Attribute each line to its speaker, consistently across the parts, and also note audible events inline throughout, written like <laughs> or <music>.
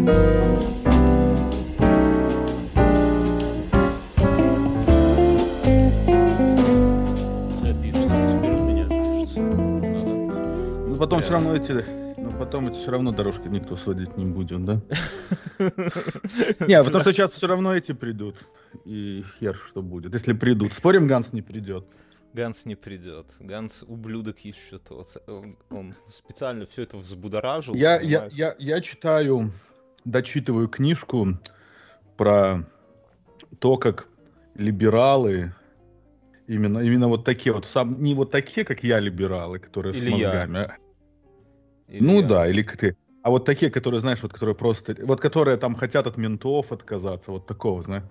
Speaker 1: Ну потом все равно эти, ну потом эти все равно дорожки никто сводить не будет, да? <laughs> Не, потому что сейчас все равно эти придут. И хер что будет. Если придут. Спорим, Ганс не придет.
Speaker 2: Ганс не придет. Ганс ублюдок еще тот. Он, он специально все это взбудоражил.
Speaker 1: Я, я, я, я читаю, дочитываю книжку про то, как либералы, именно, именно вот такие вот, сам, не вот такие, как я, либералы, которые
Speaker 2: Или
Speaker 1: с
Speaker 2: я.
Speaker 1: мозгами. а-
Speaker 2: Или
Speaker 1: ну
Speaker 2: я.
Speaker 1: да, или как ты. А вот такие, которые, знаешь, вот которые просто, вот которые там хотят от ментов отказаться, вот такого, знаешь.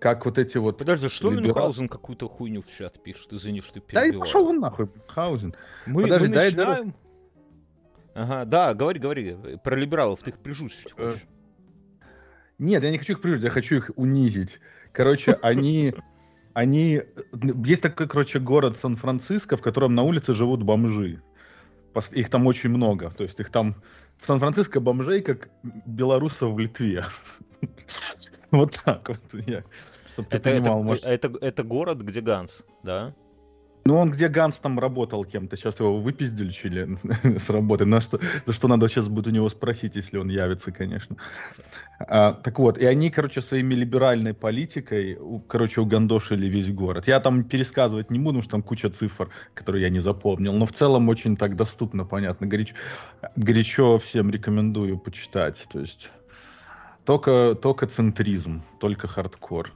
Speaker 1: Как вот эти вот...
Speaker 2: Подожди, что
Speaker 1: либерал-
Speaker 2: Мюнхгаузен какую-то хуйню в чат пишет? Извини, что ты
Speaker 1: Да и пошел он нахуй, Хаузен.
Speaker 2: Мы,
Speaker 1: Подожди,
Speaker 2: мы
Speaker 1: дай
Speaker 2: начинаем... Ага, да, говори, говори. Про либералов ты их прижучить
Speaker 1: Э,
Speaker 2: хочешь.
Speaker 1: Нет, я не хочу их прижить, я хочу их унизить. Короче, они... Они... Есть такой, короче, город Сан-Франциско, в котором на улице живут бомжи. Их там очень много. То есть их там... В Сан-Франциско бомжей, как белорусов в Литве. <laughs> Вот так вот. я- Чтоб ты понимал, может-
Speaker 2: это город, где Ганс, да?
Speaker 1: Ну, он где Ганс там работал кем-то, сейчас его выпиздили <laughs> с работы, на что, за что надо сейчас будет у него спросить, если он явится, конечно. А, так вот, и они, короче, своими либеральной политикой, короче, угандошили весь город. Я там пересказывать не буду, потому что там куча цифр, которые я не запомнил, но в целом очень так доступно, понятно, горячо, горячо всем рекомендую почитать, то есть только, только центризм, только хардкор.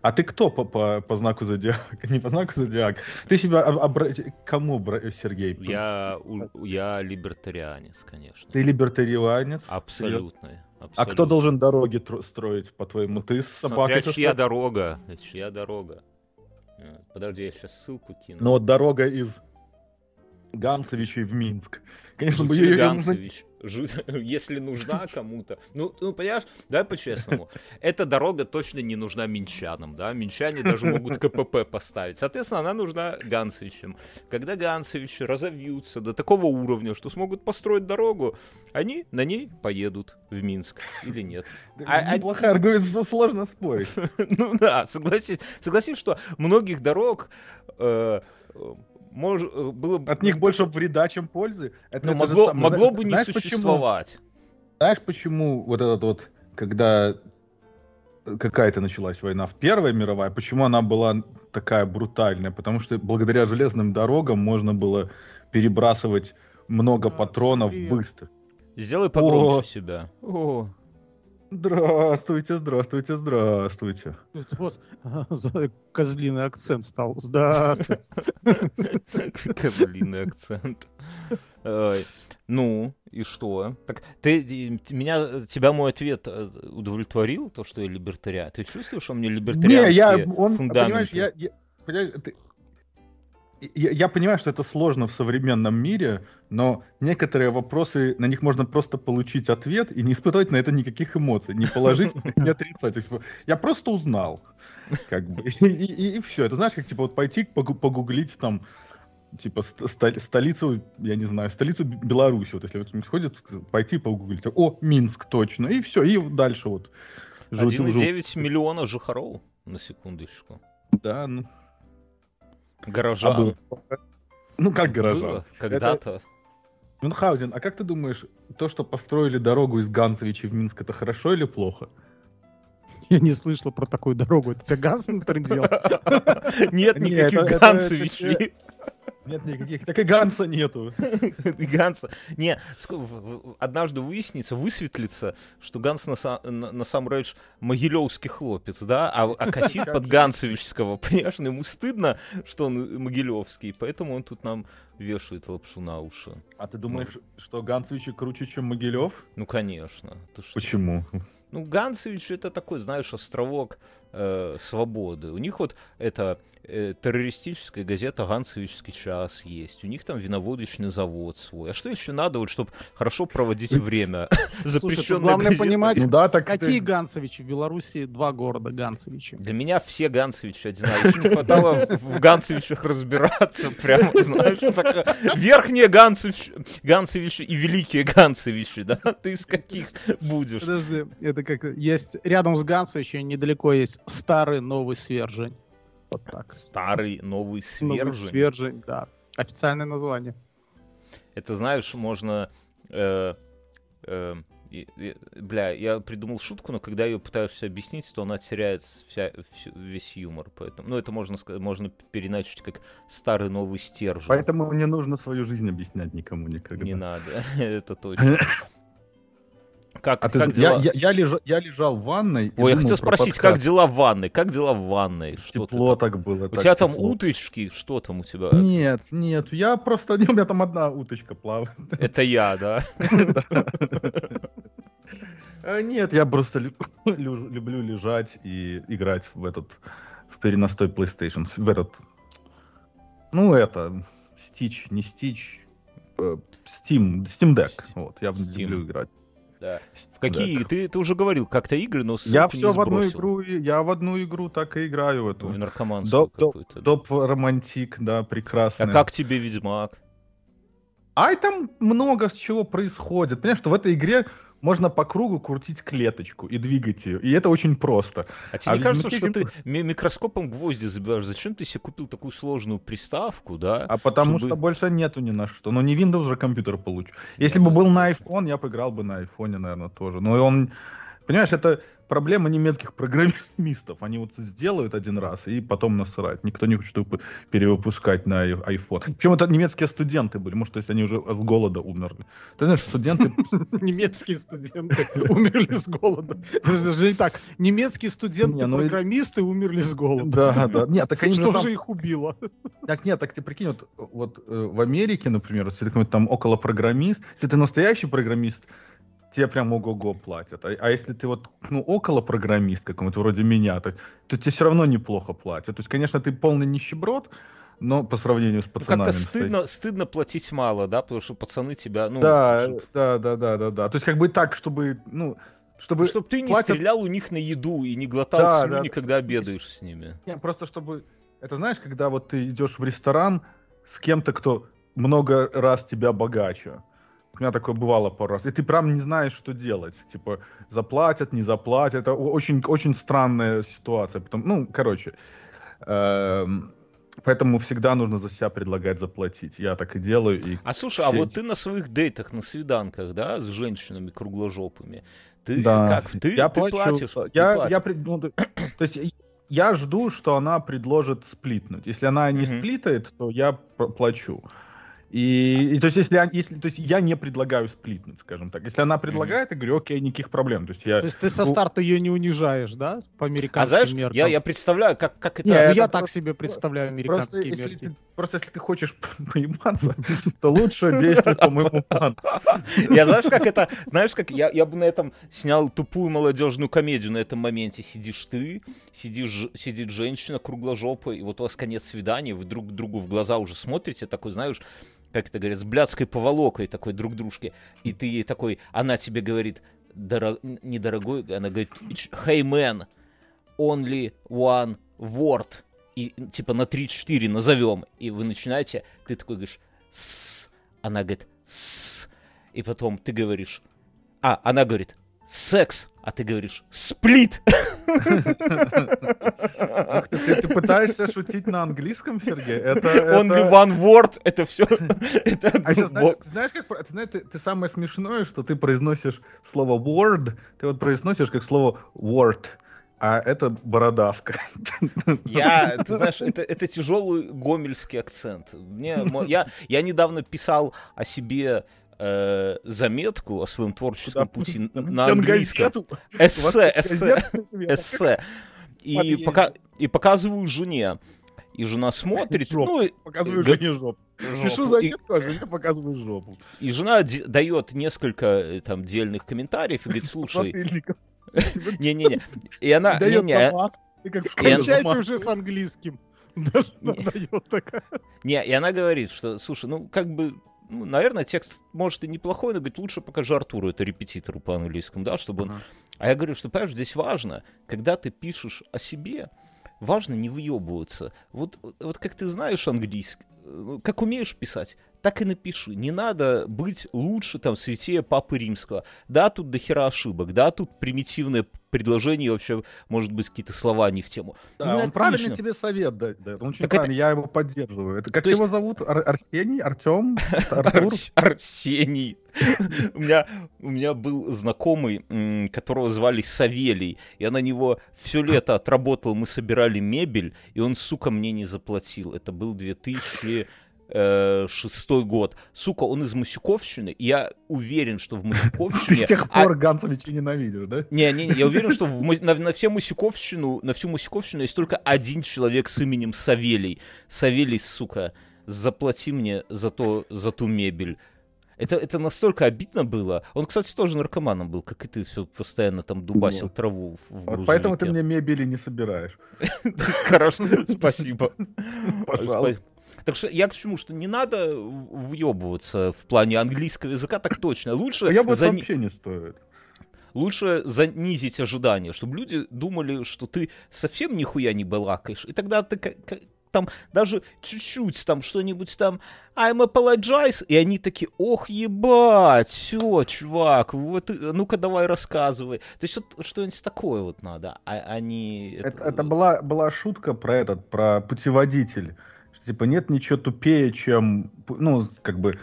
Speaker 1: А ты кто по, по, по знаку зодиака? <laughs> Не по знаку зодиака. Ты себя об- обра- кому, Сергей?
Speaker 2: Я, у- я либертарианец, конечно.
Speaker 1: Ты либертарианец?
Speaker 2: Абсолютно.
Speaker 1: А
Speaker 2: абсолютно.
Speaker 1: кто должен дороги тро- строить, по-твоему? Ты с
Speaker 2: Смотря
Speaker 1: собакой? со
Speaker 2: чья дорога. Это чья дорога. Э, Подожди, я сейчас ссылку кину.
Speaker 1: Ну вот дорога из Ганцевичей в Минск. Конечно, бы ее
Speaker 2: жи- <laughs> если нужна кому-то. Ну, ну, понимаешь, давай по-честному. Эта дорога точно не нужна минчанам, да? Минчане даже могут КПП поставить. Соответственно, она нужна Ганцевичам. Когда Ганцевичи разовьются до такого уровня, что смогут построить дорогу, они на ней поедут в Минск или нет. А- а-
Speaker 1: Неплохая аргумент, сложно спорить. <laughs>
Speaker 2: Ну да, согласись, согласись, что многих дорог э, мож- э, было бы...
Speaker 1: От них больше вреда, чем пользы. Это,
Speaker 2: Ну,
Speaker 1: это же
Speaker 2: могло,
Speaker 1: самое.
Speaker 2: могло
Speaker 1: Знаешь-
Speaker 2: бы не
Speaker 1: знаешь, почему?
Speaker 2: существовать.
Speaker 1: Знаешь, почему вот этот вот, когда какая-то началась война в Первая мировая, почему она была такая брутальная? Потому что благодаря железным дорогам можно было перебрасывать много
Speaker 3: А,
Speaker 1: патронов
Speaker 3: привет.
Speaker 1: быстро.
Speaker 2: Сделай погромче
Speaker 1: О.
Speaker 2: себя. О,
Speaker 1: Здравствуйте, здравствуйте, здравствуйте.
Speaker 3: Вас а, козлиный акцент стал. Здравствуйте. <laughs>
Speaker 2: Козлиный акцент. Ну, и что? Так, ты, меня, тебя мой ответ э, удовлетворил, то, что я либертариан? Ты чувствуешь, что мне
Speaker 1: Не,
Speaker 2: либертарианские
Speaker 1: я, он, понимаешь, я, я, понимаешь, ты- я, я понимаю, что это сложно в современном мире, но некоторые вопросы, на них можно просто получить ответ и не испытывать на это никаких эмоций, не положительных, <laughs> не отрицательных. Я просто узнал, как бы, <laughs> и, все. Это знаешь, как типа вот пойти погу- погуглить там, типа ст- столицу, я не знаю, столицу Беларуси, вот если вот кто-нибудь ходит, пойти погуглить, о, Минск точно, и все, и дальше вот. жут- жут-
Speaker 2: 1,9 миллиона жихаров, на секундочку.
Speaker 1: Да, ну, а
Speaker 2: Горожан.
Speaker 1: было. Ну, как горожан.
Speaker 2: Когда-то.
Speaker 1: Мюнхгаузен, а как ты думаешь, то, что построили дорогу из Ганцевичей в Минск, это хорошо или плохо? <laughs>
Speaker 3: Я не слышал про такую дорогу. Это тебя Гансен сделал? <laughs>
Speaker 2: Нет
Speaker 1: Не,
Speaker 2: никаких
Speaker 1: это- это-
Speaker 2: Ганцевичей.
Speaker 1: Нет никаких, так и Ганса нету.
Speaker 2: И <laughs> Ганса. Не, однажды выяснится, высветлится, что Ганс на, са- на, на самом деле могилевский хлопец, да, а, а косит под
Speaker 1: же.
Speaker 2: Ганцевичского. <laughs> Понимаешь, ну, ему стыдно, что он могилевский, поэтому он тут нам вешает лапшу на уши.
Speaker 1: А ты думаешь, что Ганцевичи круче, чем Могилев?
Speaker 2: Ну, конечно. Ты что?
Speaker 1: Почему?
Speaker 2: Ну, Ганцевич это такой, знаешь, островок э, свободы. У них вот это э, террористическая газета «Ганцевичский час» есть. У них там виноводочный завод свой. А что еще надо, вот, чтобы хорошо проводить время?
Speaker 3: Слушай, <laughs> главное
Speaker 2: газета.
Speaker 3: понимать,
Speaker 1: Ну да, так
Speaker 3: какие
Speaker 1: ты-
Speaker 3: Ганцевичи в Беларуси? Два города Ганцевичи.
Speaker 2: Для меня все Ганцевичи одинаковые. Еще не хватало в Ганцевичах разбираться. Прямо, знаешь, верхние Ганцевичи, Ганцевичи и великие Ганцевичи, да? <laughs> Ты из каких будешь?
Speaker 3: Подожди, это как есть рядом с Ганцевичем недалеко есть старый новый свержень. Вот так.
Speaker 2: Старый новый
Speaker 3: Новый
Speaker 2: свержень.
Speaker 3: свержень, да. Официальное название.
Speaker 2: Это, знаешь, можно... э, э, и- и- бля, я придумал шутку, но когда ее пытаешься объяснить, то она теряет вся, всю- весь юмор. Поэтому, ну, это можно, можно переначить как старый новый стержень.
Speaker 1: Поэтому не нужно свою жизнь объяснять никому никогда.
Speaker 2: Не надо, <laughs> это точно. <laughs> Как,
Speaker 1: А ты
Speaker 2: как
Speaker 1: я,
Speaker 2: дела?
Speaker 1: я, я лежа- я лежал в ванной.
Speaker 2: Ой, я хотел
Speaker 1: про
Speaker 2: спросить,
Speaker 1: подкаст.
Speaker 2: как дела в ванной? Как дела в ванной? Что ты
Speaker 1: Тепло
Speaker 2: там?
Speaker 1: так было.
Speaker 2: У
Speaker 1: так
Speaker 2: тебя там
Speaker 1: тепло.
Speaker 2: уточки? Что там у тебя?
Speaker 1: Нет, нет, я просто... У меня там одна уточка плавает.
Speaker 2: Это я, да?
Speaker 1: А, Нет, я просто лю- лю- люблю лежать и играть в этот... В переностой PlayStation. В этот... Ну, это... Стич, не Стич... э, Steam, Steam Deck. Вот, я люблю играть.
Speaker 2: Да.
Speaker 1: Steam
Speaker 2: Какие?
Speaker 1: Deck.
Speaker 2: Ты, ты уже говорил как-то игры, но
Speaker 1: Я все в одну игру, я в одну игру так и играю в эту.
Speaker 2: В наркоманскую
Speaker 1: Доп, доп,
Speaker 2: какую-то. да.
Speaker 1: доп романтик, да, прекрасно.
Speaker 2: А как тебе Ведьмак?
Speaker 1: Ай, там много чего происходит. Понимаешь, что в этой игре можно по кругу крутить клеточку и двигать ее. И это очень просто.
Speaker 2: А тебе
Speaker 1: А
Speaker 2: не кажется, что ты ми- микроскопом гвозди забиваешь? Зачем ты себе купил такую сложную приставку, да?
Speaker 1: А потому
Speaker 2: Чтобы-
Speaker 1: что больше нету ни на что. Но не Windows же компьютер получу. Если
Speaker 2: Ну,
Speaker 1: бы был
Speaker 2: это
Speaker 1: на iPhone, я бы играл бы на iPhone, наверное, тоже. Но и он... Понимаешь, это проблема немецких программистов. Они вот сделают один раз и потом насрать. Никто не хочет перевыпускать на iPhone. Причем это немецкие студенты были. Может, то есть они уже от голода умерли. Ты знаешь, студенты <laughs>
Speaker 3: Немецкие студенты умерли с голода. Даже не так. Немецкие
Speaker 1: Не, ну
Speaker 3: студенты-программисты умерли с голода.
Speaker 1: Да, да. Нет, так они
Speaker 3: Что же их убило?
Speaker 1: Так нет, так ты прикинь, вот, э, в Америке, например, если ты там около программист, если ты настоящий программист, тебе прям ого-го платят. А, а если ты вот, ну, около программист какой-то вроде меня, то, то тебе все равно неплохо платят. То есть, конечно, ты полный нищеброд, но по сравнению с
Speaker 2: Ну,
Speaker 1: пацанами.
Speaker 2: Как-то
Speaker 1: настоящими.
Speaker 2: стыдно, стыдно платить мало, да? Потому что пацаны тебя, ну...
Speaker 1: да,
Speaker 2: чтоб-
Speaker 1: да, да, да, да, да. То есть, как бы так, чтобы, ну, чтобы...
Speaker 2: Чтоб ты не
Speaker 1: платят-
Speaker 2: стрелял у них на еду и не глотал
Speaker 1: Да,
Speaker 2: слюни,
Speaker 1: да.
Speaker 2: когда обедаешь с ними.
Speaker 1: Не, просто чтобы... Это знаешь, когда вот ты идешь в ресторан с кем-то, кто много раз тебя богаче. У меня такое бывало пару раз. И ты прям не знаешь, что делать. Типа, заплатят, не заплатят. Это очень, очень странная ситуация. Потом, ну, короче. эм, Поэтому всегда нужно за себя предлагать заплатить. Я так и делаю. И...
Speaker 2: А слушай, а
Speaker 1: все
Speaker 2: вот
Speaker 1: эти-
Speaker 2: ты на своих дейтах, на свиданках, да, с женщинами кругложопыми, ты
Speaker 1: Да.
Speaker 2: как? Ты,
Speaker 1: я
Speaker 2: ты
Speaker 1: плачу.
Speaker 2: платишь? ты
Speaker 1: я,
Speaker 2: платишь.
Speaker 1: я пред- ну, то есть я жду, что она предложит сплитнуть. Если она не сплитает, то я плачу. И, и то есть если, если то есть я не предлагаю сплитнуть, скажем так. Если она предлагает, я говорю, окей, никаких проблем. То есть я
Speaker 3: То есть ты со
Speaker 1: Ну,
Speaker 3: старта ее не унижаешь, да? По
Speaker 2: А
Speaker 3: американским
Speaker 2: знаешь,
Speaker 3: меркам.
Speaker 2: я, я представляю, как, как это...
Speaker 3: Ну,
Speaker 1: Не, это
Speaker 3: я так
Speaker 1: просто-
Speaker 3: себе представляю
Speaker 1: Просто
Speaker 3: американские
Speaker 1: если,
Speaker 3: мерки.
Speaker 1: ты, просто если ты хочешь <laughs> поебаться, то лучше действовать по моему плану.
Speaker 2: Я знаешь, как это, знаешь, как я, я бы на этом снял тупую молодежную комедию на этом моменте. Сидишь ты, сидишь, сидит женщина кругложопая, и вот у вас конец свидания, вы друг другу в глаза уже смотрите, такой, знаешь, как это говорят, с блядской поволокой такой друг дружке, и ты ей такой, она тебе говорит, «Доро- недорогой, она говорит, «It's- hey man, only one word, и типа на 3-4 назовем, и вы начинаете, ты такой говоришь, «С». она говорит, «С». и потом ты говоришь, а, она говорит, секс, а ты говоришь, сплит.
Speaker 1: Ты, пытаешься шутить на английском, Сергей? Это,
Speaker 2: Only one word, это все. <laughs>
Speaker 1: А знаешь, как ты, знаешь, ты, самое смешное, что ты произносишь слово word, ты вот произносишь как слово word, а это бородавка.
Speaker 2: Я, ты знаешь, это, это тяжелый гомельский акцент. Мне, я, я недавно писал о себе э, заметку о своем творческом пути н- на английском. Эссе, эссе, эссе. И, пока, и показываю жене. И жена смотрит,
Speaker 1: Жопу.
Speaker 2: ну, и,
Speaker 1: Показываю
Speaker 2: Га-
Speaker 1: жене жопу.
Speaker 2: жопу.
Speaker 1: Пишу
Speaker 2: И-
Speaker 1: заметку, а жене показываю жопу.
Speaker 2: И жена де- дает несколько э, там дельных комментариев и говорит, слушай,
Speaker 1: Светильников. <laughs>
Speaker 2: не-не-не. И она, не-не.
Speaker 1: Ты как
Speaker 2: И
Speaker 1: школе
Speaker 2: она-
Speaker 3: Кончай ты уже с английским. <laughs> Даже
Speaker 2: Не. Не, и она говорит, что, слушай, ну, как бы, ну, наверное, текст, может, и неплохой, но, говорит, лучше покажи Артуру, это репетитору по английскому, да, чтобы он...
Speaker 1: Ага.
Speaker 2: А я говорю, что, понимаешь, здесь важно, когда ты пишешь о себе, важно не выебываться. Вот, вот как ты знаешь английский, э, как умеешь писать, так и напиши. Не надо быть лучше, там, святее Папы Римского. Да, тут дохера ошибок, да, тут примитивное предложение, вообще, может быть, какие-то слова не в тему.
Speaker 1: Да,
Speaker 2: Ну,
Speaker 1: он
Speaker 2: отлично.
Speaker 1: правильный тебе совет дает. Он очень
Speaker 2: Так это-
Speaker 1: я его поддерживаю. Это как
Speaker 2: То есть-
Speaker 1: его зовут? Ар- Арсений? Артем? <laughs> Артур?
Speaker 2: Арс- Арсений. <laughs> У меня, у меня был знакомый, которого звали Савелий. Я на него все лето отработал, мы собирали мебель, и он, сука, мне не заплатил. Это был 2006 год. Сука, он из Масюковщины, и я уверен, что в <laughs>
Speaker 1: Ты
Speaker 2: Масюковщине...
Speaker 1: с тех
Speaker 2: а-
Speaker 1: пор Ганцевича ненавидишь, да?
Speaker 2: не, не, не, я уверен, что в на, на всю Масюковщину, на всю Масюковщину есть только один человек с именем Савелий. Савелий, сука, заплати мне за, то, за ту мебель. Это, это настолько обидно было. Он, кстати, тоже наркоманом был, как и ты, все постоянно там дубасил траву в, в
Speaker 1: Вот поэтому ты
Speaker 2: грузовике.
Speaker 1: мне мебели не собираешь. <laughs>
Speaker 2: Хорошо, спасибо. <laughs>
Speaker 1: Пожалуйста.
Speaker 2: Так что я к чему, что не надо въебываться в плане английского языка, так точно. Лучше,
Speaker 1: Я бы
Speaker 2: зани-
Speaker 1: вообще не стоит.
Speaker 2: лучше занизить ожидания, чтобы люди думали, что ты совсем нихуя не балакаешь, и тогда ты там даже чуть-чуть там что-нибудь там I'm apologize, и они такие, ох, ебать, все, чувак, вот, ну-ка давай рассказывай. То есть вот что-нибудь такое вот надо, а они...
Speaker 1: Это, это была, была шутка про этот, про путеводитель. Что, типа, нет ничего тупее, чем, ну, как бы,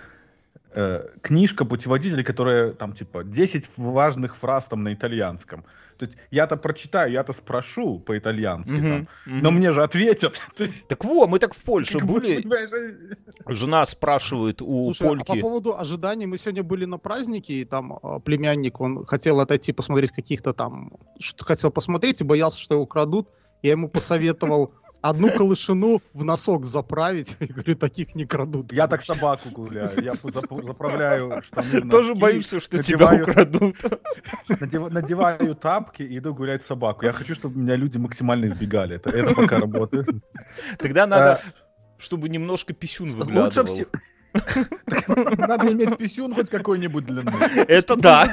Speaker 1: э, книжка путеводителя, которая, там, типа, 10 важных фраз там на итальянском. То есть я-то прочитаю, я-то спрошу по-итальянски,
Speaker 2: Мгм,
Speaker 1: там,
Speaker 2: мгм.
Speaker 1: но мне же ответят. <laughs>
Speaker 2: Так во, мы так в Польше
Speaker 1: как бы,
Speaker 2: были,
Speaker 1: понимаешь, э,
Speaker 2: жена спрашивает у
Speaker 3: Слушай, а по
Speaker 2: Польки...
Speaker 3: поводу ожиданий, мы сегодня были на празднике, и там а, племянник, он хотел отойти посмотреть каких-то там, что хотел посмотреть, и боялся, что его крадут. Я ему посоветовал одну колышину в носок заправить. <laughs> Я говорю, таких не крадут.
Speaker 1: Я так собаку гуляю, я заправляю штаны в
Speaker 2: Тоже боишься, что тебя
Speaker 1: надеваю-
Speaker 2: украдут. <laughs>
Speaker 1: надев- надеваю тапки и иду гулять с собаку. Я хочу, чтобы меня люди максимально избегали. Это, это пока работает.
Speaker 2: Тогда надо, чтобы немножко писюн
Speaker 1: Лучше
Speaker 2: выглядывал.
Speaker 1: всего... <laughs> Надо иметь писюн хоть какой-нибудь длины.
Speaker 2: Это да.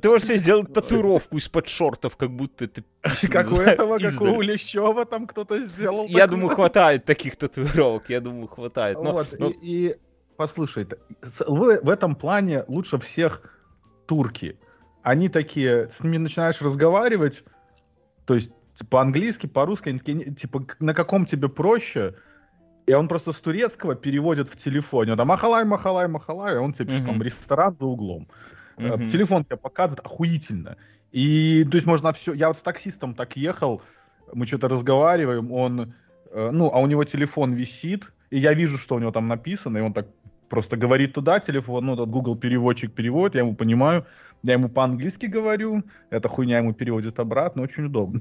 Speaker 2: Ты можешь себе сделать татуировку из-под шортов, как будто писюн,
Speaker 1: Как у этого, как у Лещева там кто-то сделал.
Speaker 2: Я думаю, хватает таких татуировок, я думаю, хватает.
Speaker 1: И, послушай, в, этом плане лучше всех турки. Они такие, с ними начинаешь разговаривать, то есть по-английски, по-русски, они такие, типа, на каком тебе проще, и он просто с турецкого переводит в телефоне. Он там махалай, махалай, махалай, и он тебе пишет, там ресторан за углом.
Speaker 2: Мгм.
Speaker 1: Телефон тебе показывает охуительно. И, то есть, можно все... Я вот с таксистом так ехал, мы что-то разговариваем, он... э, Ну, а у него телефон висит, и я вижу, что у него там написано, и он так просто говорит туда телефон, ну, этот Google переводчик переводит, я ему понимаю, я ему по-английски говорю, эта хуйня ему переводит обратно, очень удобно.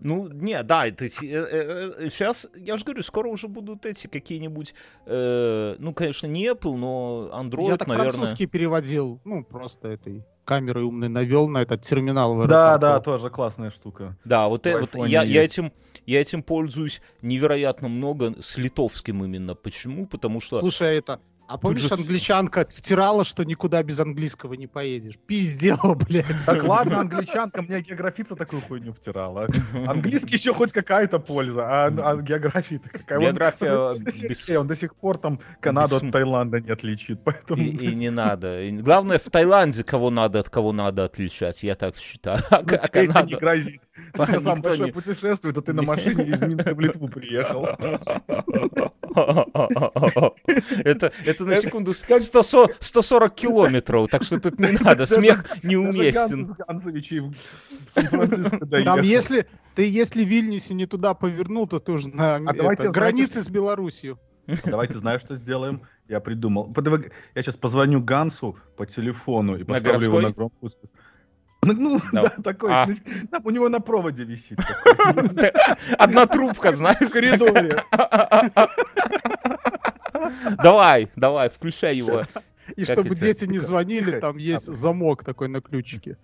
Speaker 2: Ну, не, да, это сейчас, я же говорю, скоро уже будут эти какие-нибудь, э, ну, конечно, не Apple, но Android,
Speaker 3: Я так
Speaker 2: наверное.
Speaker 3: французский переводил, ну, просто этой камерой умной навел на этот терминал в
Speaker 1: Да, да, тоже классная штука.
Speaker 2: Да, вот, э- вот я, я, этим, я этим пользуюсь невероятно много с литовским именно. Почему? Потому что...
Speaker 3: Слушай, а это... А помнишь,
Speaker 2: же
Speaker 3: англичанка втирала, что никуда без английского не поедешь? Пиздела, <laughs> блядь.
Speaker 1: Так ладно, англичанка мне географица такую хуйню втирала. Английский еще хоть какая-то польза, а, а география-то какая? Он-
Speaker 2: География
Speaker 1: сих-
Speaker 2: без-
Speaker 1: он до сих пор там Канаду
Speaker 2: Бессм-
Speaker 1: от Таиланда не отличит, поэтому...
Speaker 2: И, и <laughs> не надо. И главное, в Таиланде кого надо от кого надо отличать, я так считаю. <laughs> А,
Speaker 1: Ну,
Speaker 2: Ка- а
Speaker 1: тебе это не
Speaker 2: Канада-
Speaker 1: грозит.
Speaker 2: А,
Speaker 1: Ты сам большое
Speaker 2: не-
Speaker 1: путешествие, то ты на машине из Минска в Литву приехал.
Speaker 2: Это, это на секунду с- 140 140 километров, так что тут не надо, смех неуместен.
Speaker 3: Там если ты если в Вильнюсе не туда повернул, то ты уже на
Speaker 1: А
Speaker 3: границе с Белоруссией.
Speaker 1: Давайте, знаешь, что сделаем? Я придумал. Я сейчас позвоню Гансу по телефону и поставлю его на громкую. Ну, ну
Speaker 2: no.
Speaker 1: да, такой.
Speaker 2: А.
Speaker 1: Там, у него на проводе висит.
Speaker 2: Одна трубка, знаешь, в
Speaker 1: коридоре.
Speaker 2: Давай, давай, включай его.
Speaker 3: И чтобы дети не звонили, там есть а. замок такой на ключике.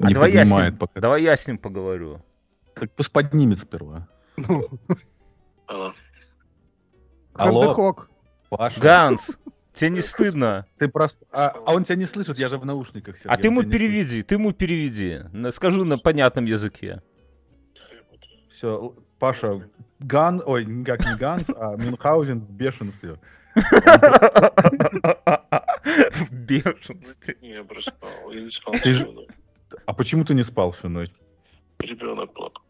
Speaker 2: А давай я, с ним,
Speaker 1: пока.
Speaker 2: давай я с ним поговорю.
Speaker 1: Так пусть поднимет сперва.
Speaker 3: Ну.
Speaker 4: Алло.
Speaker 1: Алло. Паша.
Speaker 2: Ганс, тебе не стыдно?
Speaker 1: Ты просто... А, а он тебя не слышит, я же в наушниках.
Speaker 2: А
Speaker 1: Сергей,
Speaker 2: ты
Speaker 1: он
Speaker 2: ему переведи, ты ему переведи. Скажи на понятном языке.
Speaker 1: Все, Паша, Ган, ой, как не Ганс, а Мюнхгаузен в бешенстве.
Speaker 2: В бешенстве.
Speaker 4: Я проспал. Я не спал
Speaker 1: Ты
Speaker 4: всю ночь.
Speaker 1: А почему ты не спал всю ночь?
Speaker 4: Ребенок плакал.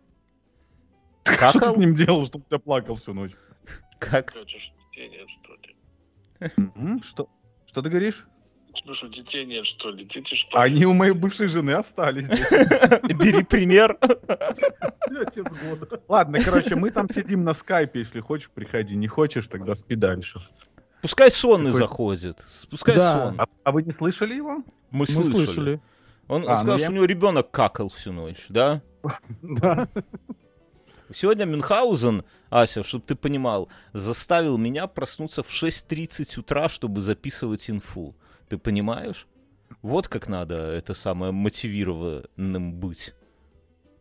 Speaker 1: Что ты с ним делал, чтобы тебя плакал всю ночь?
Speaker 2: Как?
Speaker 4: Нет, что ли?
Speaker 1: Что? Что ты говоришь?
Speaker 4: Ну что, детей нет, что ли? Дети ж
Speaker 1: Они у моей бывшей жены остались. <laughs>
Speaker 2: Бери пример.
Speaker 3: Отец года.
Speaker 1: Ладно, короче, мы там сидим на скайпе, если хочешь, приходи. Не хочешь, тогда спи дальше.
Speaker 2: Пускай сонный
Speaker 1: Какой-
Speaker 2: заходит. Пускай
Speaker 3: Да.
Speaker 2: сон.
Speaker 1: А, а вы не слышали его?
Speaker 2: Мы
Speaker 3: Мы
Speaker 2: слышали.
Speaker 3: слышали.
Speaker 2: Он, он
Speaker 1: А, ну
Speaker 2: сказал,
Speaker 1: я-
Speaker 2: что у него ребенок какал всю ночь, да?
Speaker 3: Да.
Speaker 2: Сегодня Мюнхгаузен, Ася, чтобы ты понимал, заставил меня проснуться в 6.30 утра, чтобы записывать инфу. Ты понимаешь? Вот как надо это самое мотивированным быть.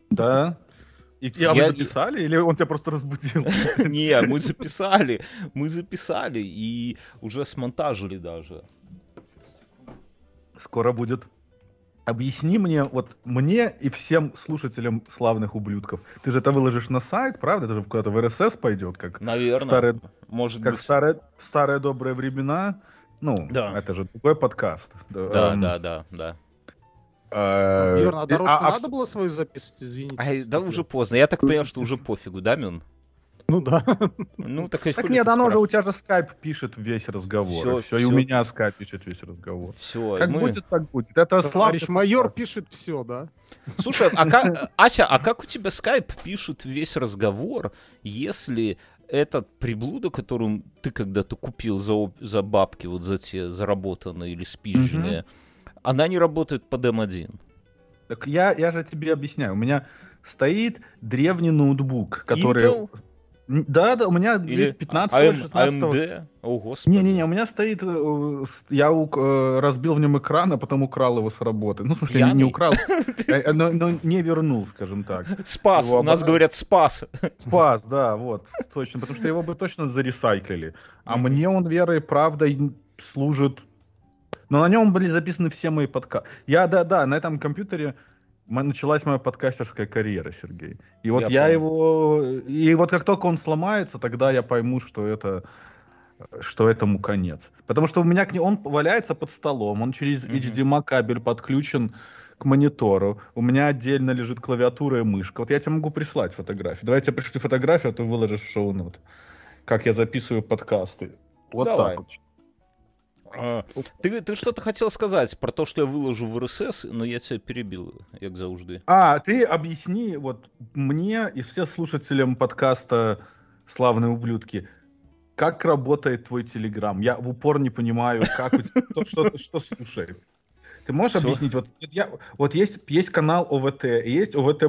Speaker 1: Да. И, и- а вы
Speaker 2: Я-
Speaker 1: записали, или он тебя просто разбудил? <laughs>
Speaker 2: Не, мы записали, мы записали и уже смонтажили даже.
Speaker 1: Скоро будет. Объясни мне, вот мне и всем слушателям славных ублюдков. Ты же это выложишь на сайт, правда? Это же куда-то в РСС пойдет, как,
Speaker 2: Наверное.
Speaker 1: старые,
Speaker 2: Может
Speaker 1: как
Speaker 2: быть.
Speaker 1: старые, старые добрые времена. Ну,
Speaker 2: Да.
Speaker 1: это же другой подкаст.
Speaker 2: Да,
Speaker 1: Эм,
Speaker 2: да, да, да.
Speaker 1: э,
Speaker 3: Верно, а
Speaker 1: и-
Speaker 3: дорожку
Speaker 1: а- а
Speaker 3: надо было свою записывать, извините.
Speaker 2: Ай, да уже поздно. Я так понял, что уже пофигу, да, Мюн?
Speaker 3: Ну да.
Speaker 2: Ну, так, и
Speaker 1: Так нет, оно же у тебя же скайп пишет весь разговор.
Speaker 2: Всё,
Speaker 1: Все, и у меня скайп пишет весь разговор.
Speaker 2: Все,
Speaker 1: Как
Speaker 2: мы...
Speaker 1: будет, так будет. Это слабый
Speaker 3: Товарищ майор пишет все, да?
Speaker 2: Слушай, а как, <laughs> Ася, а как у тебя скайп пишет весь разговор, если этот приблуда, которым ты когда-то купил за, за бабки, вот за те заработанные или спизженные, она не работает под М1?
Speaker 1: Так я, я же тебе объясняю. У меня стоит древний ноутбук, который...
Speaker 2: Intel?
Speaker 1: Да, да, у меня
Speaker 2: Или
Speaker 1: есть 15
Speaker 2: АМ,
Speaker 1: 16
Speaker 2: AMD? О, господи.
Speaker 1: Не-не-не, у меня стоит... э, Я ук- э, разбил в нем экран, а потом украл его с работы. Ну, в смысле, не, не украл, <laughs> э, но, но не вернул, скажем так.
Speaker 2: Спас,
Speaker 1: Его
Speaker 2: у нас говорят спас.
Speaker 1: Спас, да, вот, точно. Потому что его бы точно заресайклили. А мне он верой и правдой служит... Но на нем были записаны все мои подкасты. Я, да-да, на этом компьютере началась моя подкастерская карьера, Сергей. И вот
Speaker 2: Я
Speaker 1: я,
Speaker 2: понял.
Speaker 1: его... И вот как только он сломается, тогда я пойму, что это что этому конец. Потому что у меня к нему он валяется под столом, он через
Speaker 2: Мгм.
Speaker 1: HDMI кабель подключен к монитору. У меня отдельно лежит клавиатура и мышка. Вот я тебе могу прислать фотографию. Давай я тебе пришлю фотографию, а ты выложишь в шоу-нот. Как я записываю подкасты. Вот
Speaker 2: Давай.
Speaker 1: так вот.
Speaker 2: А, Ты, ты что-то хотел сказать про то, что я выложу в РСС, но я тебя перебил, як завжди.
Speaker 1: А, ты объясни вот мне и всем слушателям подкаста «Славные ублюдки», как работает твой Телеграм? Я в упор не понимаю, как у тебя, что, <laughs> что слушает. Ты можешь
Speaker 2: Всё.
Speaker 1: объяснить? Вот, я, вот есть, есть канал ОВТ, и есть ОВТ+.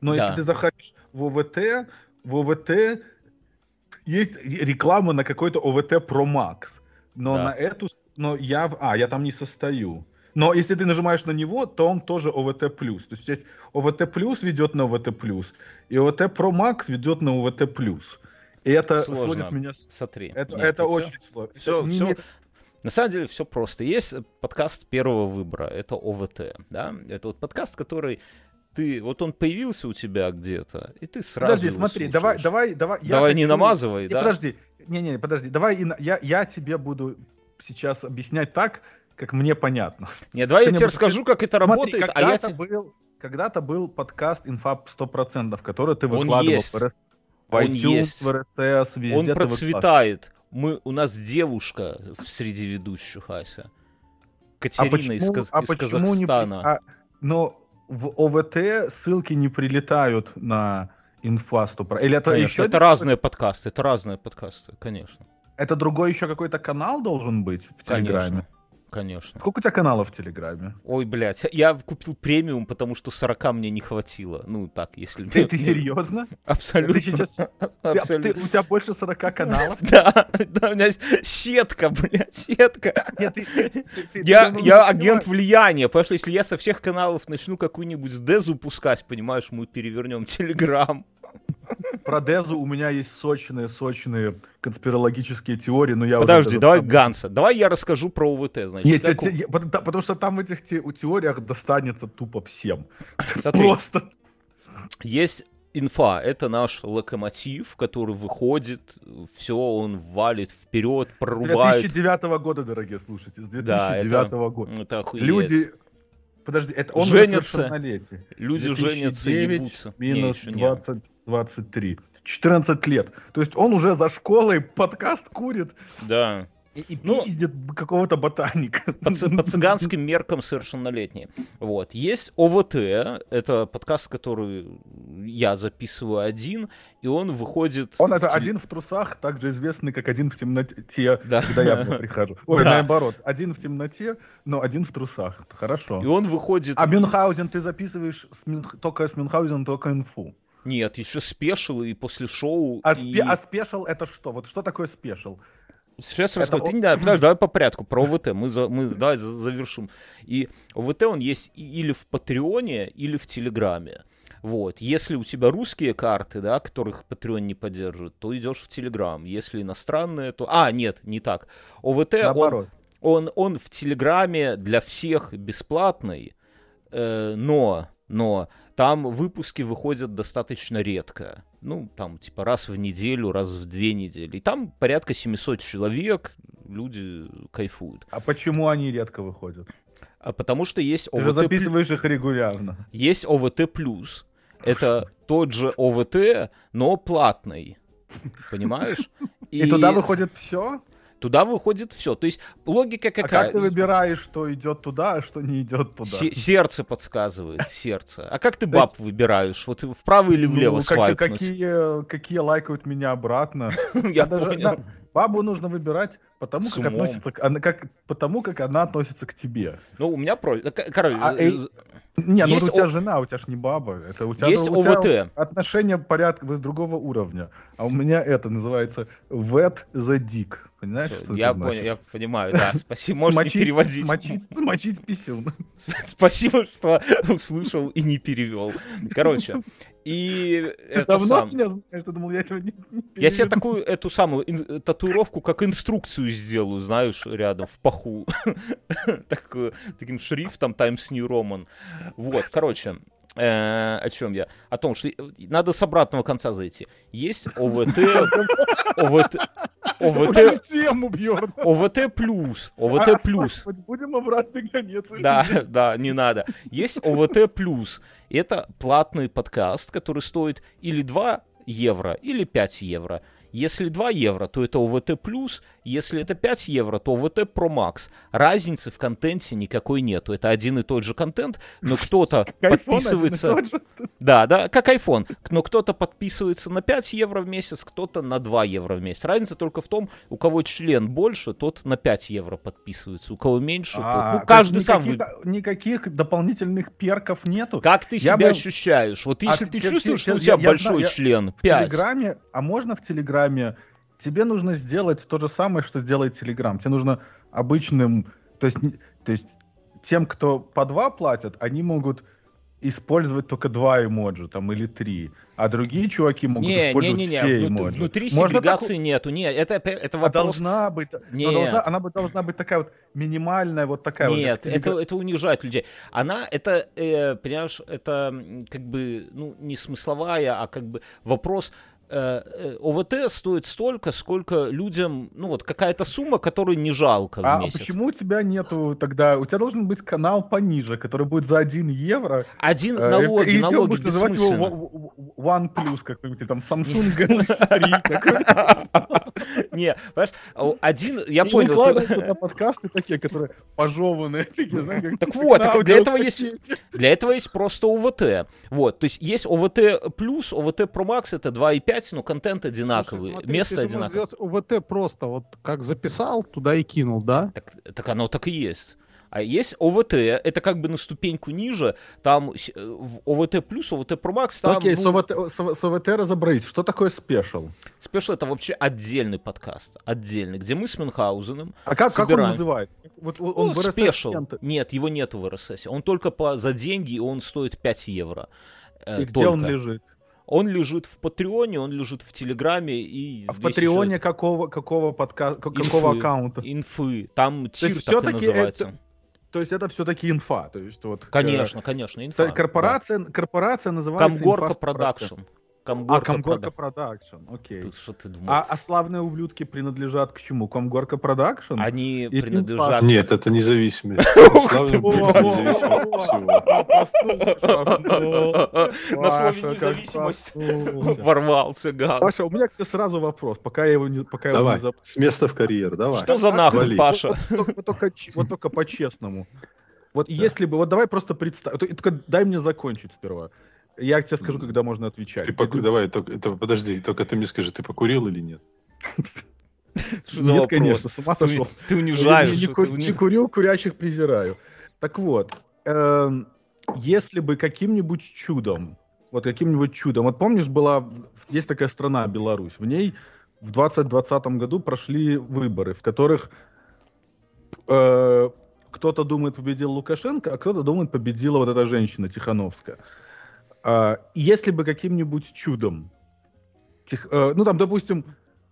Speaker 1: Но
Speaker 2: Да.
Speaker 1: если ты заходишь в ОВТ, в ОВТ есть реклама на какой-то ОВТ Pro Max. Но
Speaker 2: Да.
Speaker 1: на эту... Но я... А, я там не состою. Но если ты нажимаешь на него, то он тоже ОВТ+. То есть есть ОВТ ведет на ОВТ и ОВТ Pro Max ведет на ОВТ. И это
Speaker 2: Сложно.
Speaker 1: сводит меня... с-
Speaker 2: Смотри.
Speaker 1: Это,
Speaker 2: Нет,
Speaker 1: это
Speaker 2: всё-
Speaker 1: очень сложно.
Speaker 2: Все,
Speaker 1: Это
Speaker 2: все.
Speaker 1: не-
Speaker 2: На самом деле все просто. Есть подкаст первого выбора, это ОВТ, да? Это вот подкаст, который ты, вот он появился у тебя где-то, и ты сразу
Speaker 1: Подожди, смотри,
Speaker 2: слушаешь.
Speaker 1: давай, давай, давай. я
Speaker 2: Давай не
Speaker 1: хочу-
Speaker 2: намазывай,
Speaker 1: Не,
Speaker 2: да?
Speaker 1: Подожди, не-не, подожди, давай и я, я тебе буду сейчас объяснять так, как мне понятно.
Speaker 2: Не, давай я
Speaker 1: Ты
Speaker 2: тебе
Speaker 1: мне
Speaker 2: расскажу, как это
Speaker 1: Смотри,
Speaker 2: работает, а я
Speaker 1: когда-то
Speaker 2: тебе...
Speaker 1: был, когда-то был подкаст «Инфа 100%», который ты
Speaker 2: Он
Speaker 1: выкладывал
Speaker 2: есть.
Speaker 1: в, РС, в
Speaker 2: Он
Speaker 1: iTunes,
Speaker 2: есть.
Speaker 1: в РТС, везде
Speaker 2: Он процветает. Мы, у нас девушка среди ведущих, Ася.
Speaker 1: А
Speaker 2: Катерина из,
Speaker 1: почему,
Speaker 2: Каз-
Speaker 1: а
Speaker 2: из
Speaker 1: почему не...
Speaker 2: Казахстана.
Speaker 1: а, но в ОВТ ссылки не прилетают на инфа 100%. Или это
Speaker 2: Конечно,
Speaker 1: еще...
Speaker 2: это разные подкасты, это разные подкасты, конечно.
Speaker 1: Это другой еще какой-то канал должен быть в Телеграме?
Speaker 2: Конечно.
Speaker 1: Сколько у тебя каналов в Телеграме?
Speaker 2: Ой, блядь, <laughs> я купил премиум, потому что 40 мне не хватило. Ну, так, если...
Speaker 1: Ты, ты <laughs> серьезно?
Speaker 2: Абсолютно.
Speaker 1: Ты сейчас- Ты- <laughs>
Speaker 2: Абсолютно.
Speaker 1: ты- у тебя больше 40 каналов?
Speaker 2: Да, да, у меня сетка, блядь, сетка.
Speaker 1: Нет, ты- ты- ты- ты-
Speaker 2: Я,
Speaker 1: ты, ну,
Speaker 2: я
Speaker 1: не
Speaker 2: агент
Speaker 1: понимаешь.
Speaker 2: влияния, потому что если я со всех каналов начну какую-нибудь дезу пускать, понимаешь, мы перевернем Телеграм.
Speaker 1: Про Дезу у меня есть сочные-сочные конспирологические теории, но я уже
Speaker 2: Подожди,
Speaker 1: даже
Speaker 2: давай
Speaker 1: сам-
Speaker 2: Ганса. Давай я расскажу про УВТ, значит.
Speaker 1: Нет,
Speaker 2: Как
Speaker 1: те- те- потому что там в этих те- у теориях достанется тупо всем.
Speaker 2: Смотри,
Speaker 1: Просто.
Speaker 2: Есть инфа, это наш локомотив, который выходит, все, он валит вперед, прорубает.
Speaker 1: 2009 года, дорогие слушатели, с 2009
Speaker 2: Да, это-
Speaker 1: года.
Speaker 2: Это охуеть.
Speaker 1: Люди... Подожди, это он
Speaker 2: Женятся. Люди женятся,
Speaker 1: 2009
Speaker 2: ебутся. Не,
Speaker 1: Минус
Speaker 2: не.
Speaker 1: 20, 23. 14 лет. То есть он уже за школой <laughs> подкаст курит
Speaker 2: Да.
Speaker 1: И, и
Speaker 2: Ну,
Speaker 1: пиздит какого-то ботаника.
Speaker 2: По, по цыганским меркам совершеннолетние. Вот. Есть ОВТ, это подкаст, который я записываю один, и он выходит...
Speaker 1: Он это
Speaker 2: в теле-
Speaker 1: один в трусах, также известный как один в темноте,
Speaker 2: Да.
Speaker 1: когда я прихожу. Ой,
Speaker 2: Да.
Speaker 1: наоборот. Один в темноте, но один в трусах. Хорошо.
Speaker 2: И он выходит...
Speaker 1: А Мюнхгаузен ты записываешь с Мюнх- только с Мюнхгаузеном, только инфу.
Speaker 2: Нет, еще special и после шоу...
Speaker 1: А,
Speaker 2: и-
Speaker 1: спе- а special это что? Вот что такое special?
Speaker 2: Сейчас расскажу.
Speaker 1: он-
Speaker 2: Ты не знаю, подожди, давай по порядку. Про ОВТ. Мы, за- мы давай за- завершим. И ОВТ он есть или в Патреоне, или в Телеграме. Вот. Если у тебя русские карты, да, которых Patreon не поддерживает, то идешь в Телеграм. Если иностранные, то... А, нет, не так. ОВТ, он,
Speaker 1: Наоборот.
Speaker 2: он, он в Телеграме для всех бесплатный, э, но, но там выпуски выходят достаточно редко. Ну, там, типа, раз в неделю, раз в две недели. И там порядка 700 человек, люди кайфуют.
Speaker 1: А почему они редко выходят?
Speaker 2: А потому что есть
Speaker 1: Ты же
Speaker 2: ОВТ,
Speaker 1: записываешь их регулярно.
Speaker 2: есть ОВТ плюс. Это тот же ОВТ, но платный. Понимаешь? <laughs>
Speaker 1: И, туда выходит все?
Speaker 2: Туда выходит все. То есть логика
Speaker 1: А
Speaker 2: какая?
Speaker 1: как ты выбираешь, что идет туда, а что не идет туда?
Speaker 2: Се- сердце подсказывает, сердце. А как ты баб выбираешь? Вот вправо или влево
Speaker 1: Ну, как-
Speaker 2: свайпнуть?
Speaker 1: какие, какие лайкают меня обратно. <laughs>
Speaker 2: Я
Speaker 1: Даже бабу нужно выбирать потому, как относится, к- она, как, потому как она относится к тебе.
Speaker 2: Ну, у меня про... к- Короче,
Speaker 1: А,
Speaker 2: э,
Speaker 1: Не, ну у тебя
Speaker 2: о-
Speaker 1: жена, у тебя ж не баба. Это у тебя,
Speaker 2: есть
Speaker 1: у тебя
Speaker 2: ОВТ.
Speaker 1: отношения порядка вы с другого уровня. А у меня это называется wet the dick. Понимаешь, что
Speaker 2: Я
Speaker 1: это значит?
Speaker 2: понял, я понимаю, да. <laughs> Спасибо, можешь не переводить.
Speaker 1: Смочить, смочить писюн. <laughs>
Speaker 2: Спасибо, что <laughs> услышал и не перевел. Короче, и <laughs> это
Speaker 1: Давно
Speaker 2: сам.
Speaker 1: меня знаешь, ты думал, я этого не, не
Speaker 2: Я себе такую, эту самую ин- татуировку, как инструкцию сделаю, знаешь, рядом, в паху. <laughs> Такую, Таким шрифтом Times New Roman. Вот, короче, э, о чем я? О том, что надо с обратного конца зайти. Есть ОВТ, ОВТ, ОВТ,
Speaker 1: тему.
Speaker 2: ОВТ плюс, ОВТ плюс.
Speaker 1: Будем обратный конец.
Speaker 2: Да, да, не надо. Есть ОВТ плюс. Это платный подкаст, который стоит или 2 евро, или 5 евро. Если 2 евро, то это ОВТ плюс. Если это 5 евро, то ОВТ Pro Max. Разницы в контенте никакой нету. Это один и тот же контент, но кто-то <laughs> подписывается... Да, да, как iPhone. Но кто-то подписывается на 5 евро в месяц, кто-то на 2 евро в месяц. Разница только в том, у кого член больше, тот на 5 евро подписывается. У кого меньше,
Speaker 1: А,
Speaker 2: тот...
Speaker 1: то
Speaker 2: Ну, каждый сам
Speaker 1: никаких, дополнительных перков нету.
Speaker 2: Как ты себя ощущаешь? Вот если
Speaker 1: А
Speaker 2: ты чувствуешь, что у
Speaker 1: те-
Speaker 2: тебя большой член,
Speaker 1: В
Speaker 2: 5.
Speaker 1: Телеграме, а можно в Телеграме, тебе нужно сделать то же самое, что сделает Телеграм. Тебе нужно обычным, то есть, не- то есть тем, кто по два платят, они могут использовать только два эмоджи, там, или три, а другие чуваки могут
Speaker 2: Не, не,
Speaker 1: использовать
Speaker 2: не, не,
Speaker 1: все
Speaker 2: внут-
Speaker 1: эмоджи.
Speaker 2: внутри
Speaker 1: Можно
Speaker 2: сегрегации нету. Не, это, это
Speaker 1: А
Speaker 2: вопрос.
Speaker 1: должна быть,
Speaker 2: Нет.
Speaker 1: должна, она должна быть такая вот минимальная, вот такая вот.
Speaker 2: Нет,
Speaker 1: как Телегра-
Speaker 2: это, это унижает людей. Она, это, э, понимаешь, это как бы, ну, не смысловая, а как бы вопрос. Э, э, ОВТ стоит столько, сколько людям, ну вот какая-то сумма, которую не жалко в
Speaker 1: А
Speaker 2: месяц.
Speaker 1: почему у тебя нету тогда? У тебя должен быть канал пониже, который будет за 1 евро.
Speaker 2: Один
Speaker 1: Э,
Speaker 2: налоги,
Speaker 1: и ты
Speaker 2: налоги
Speaker 1: будешь называть его. One- Plus какой-нибудь, там Samsung <laughs> Galaxy 3 какой-то. <laughs>
Speaker 2: Не, понимаешь, а, один, я
Speaker 1: И
Speaker 2: понял.
Speaker 1: выкладывать <laughs> туда подкасты такие, которые пожеванные.
Speaker 2: Так вот, для этого есть Для этого есть просто ОВТ. Вот, то есть есть ОВТ плюс, ОВТ Pro Max это 2,5 5, но контент одинаковый,
Speaker 3: Слушай, смотри,
Speaker 2: место
Speaker 3: ты
Speaker 2: одинаковое.
Speaker 3: ОВТ просто, вот как записал, туда и кинул, да?
Speaker 2: Так, так оно так и есть. А есть ОВТ, это как бы на ступеньку ниже, там э, в ОВТ плюс, ОВТ Pro Max, там
Speaker 1: Окей, с
Speaker 2: ну,
Speaker 1: ОВТ, с- с ОВТ разобрались. Что такое special?
Speaker 2: special это вообще отдельный подкаст, отдельный, где мы с Мюнхгаузеном
Speaker 1: А как, как он
Speaker 2: Собираем.
Speaker 1: называет? Вот он,
Speaker 2: Ну,
Speaker 1: special.
Speaker 2: Нет, его нету в RSS. Он только по, за деньги, и он стоит 5 евро. Э,
Speaker 1: И где он
Speaker 2: только.
Speaker 1: лежит?
Speaker 2: Он лежит в Патреоне, он лежит в Телеграме и...
Speaker 1: А в Патреоне
Speaker 2: еще
Speaker 1: какого, какого, подка... к-
Speaker 2: Инфы.
Speaker 1: какого аккаунта?
Speaker 2: Инфы. Там
Speaker 1: tier
Speaker 2: так и
Speaker 1: всё-таки
Speaker 2: называется.
Speaker 1: это- То есть это все-таки инфа. То есть вот, э,
Speaker 2: Конечно, конечно,
Speaker 1: та-
Speaker 2: инфа.
Speaker 1: корпорация, корпорация
Speaker 2: да.
Speaker 1: называется
Speaker 2: Комгорка
Speaker 1: Инфа
Speaker 2: Продакшн.
Speaker 1: А,
Speaker 2: Комгорка
Speaker 1: Комгорка
Speaker 2: Продакшн.
Speaker 1: Окей.
Speaker 2: Ты Что ты думаешь?
Speaker 1: А, а славные ублюдки принадлежат к чему? Комгорка Продакшн?
Speaker 2: Они
Speaker 1: и
Speaker 2: принадлежат...
Speaker 5: Нет, это <laughs>
Speaker 2: ты,
Speaker 5: независимый от всего.
Speaker 2: На слове независимость ворвался, гад.
Speaker 1: Паша, у меня к тебе сразу вопрос, пока я его не, пока его
Speaker 5: Давай,
Speaker 1: не забыл.
Speaker 5: с места в карьер, давай.
Speaker 2: Что за нахуй. Паша?
Speaker 1: Вот, только- по-честному. Вот если бы, вот давай просто представь, то- только дай мне закончить сперва. Я тебе скажу, когда можно отвечать.
Speaker 5: Ты поку- Давай, только, это, подожди, только ты мне скажи, ты покурил или нет? <laughs>
Speaker 1: Нет, конечно, с ума сошел.
Speaker 2: ты унижаешь.
Speaker 1: Не,
Speaker 2: ты
Speaker 1: ку-
Speaker 2: уни-
Speaker 1: не курю, курящих презираю. Так вот, эм, если бы каким-нибудь чудом, вот каким-нибудь чудом, вот помнишь, была, есть такая страна Беларусь, в ней в 2020 году прошли выборы, в которых э, кто-то думает победил Лукашенко, а кто-то думает победила вот эта женщина Тихановская. А, если бы каким-нибудь чудом, Тих- э, ну там, допустим,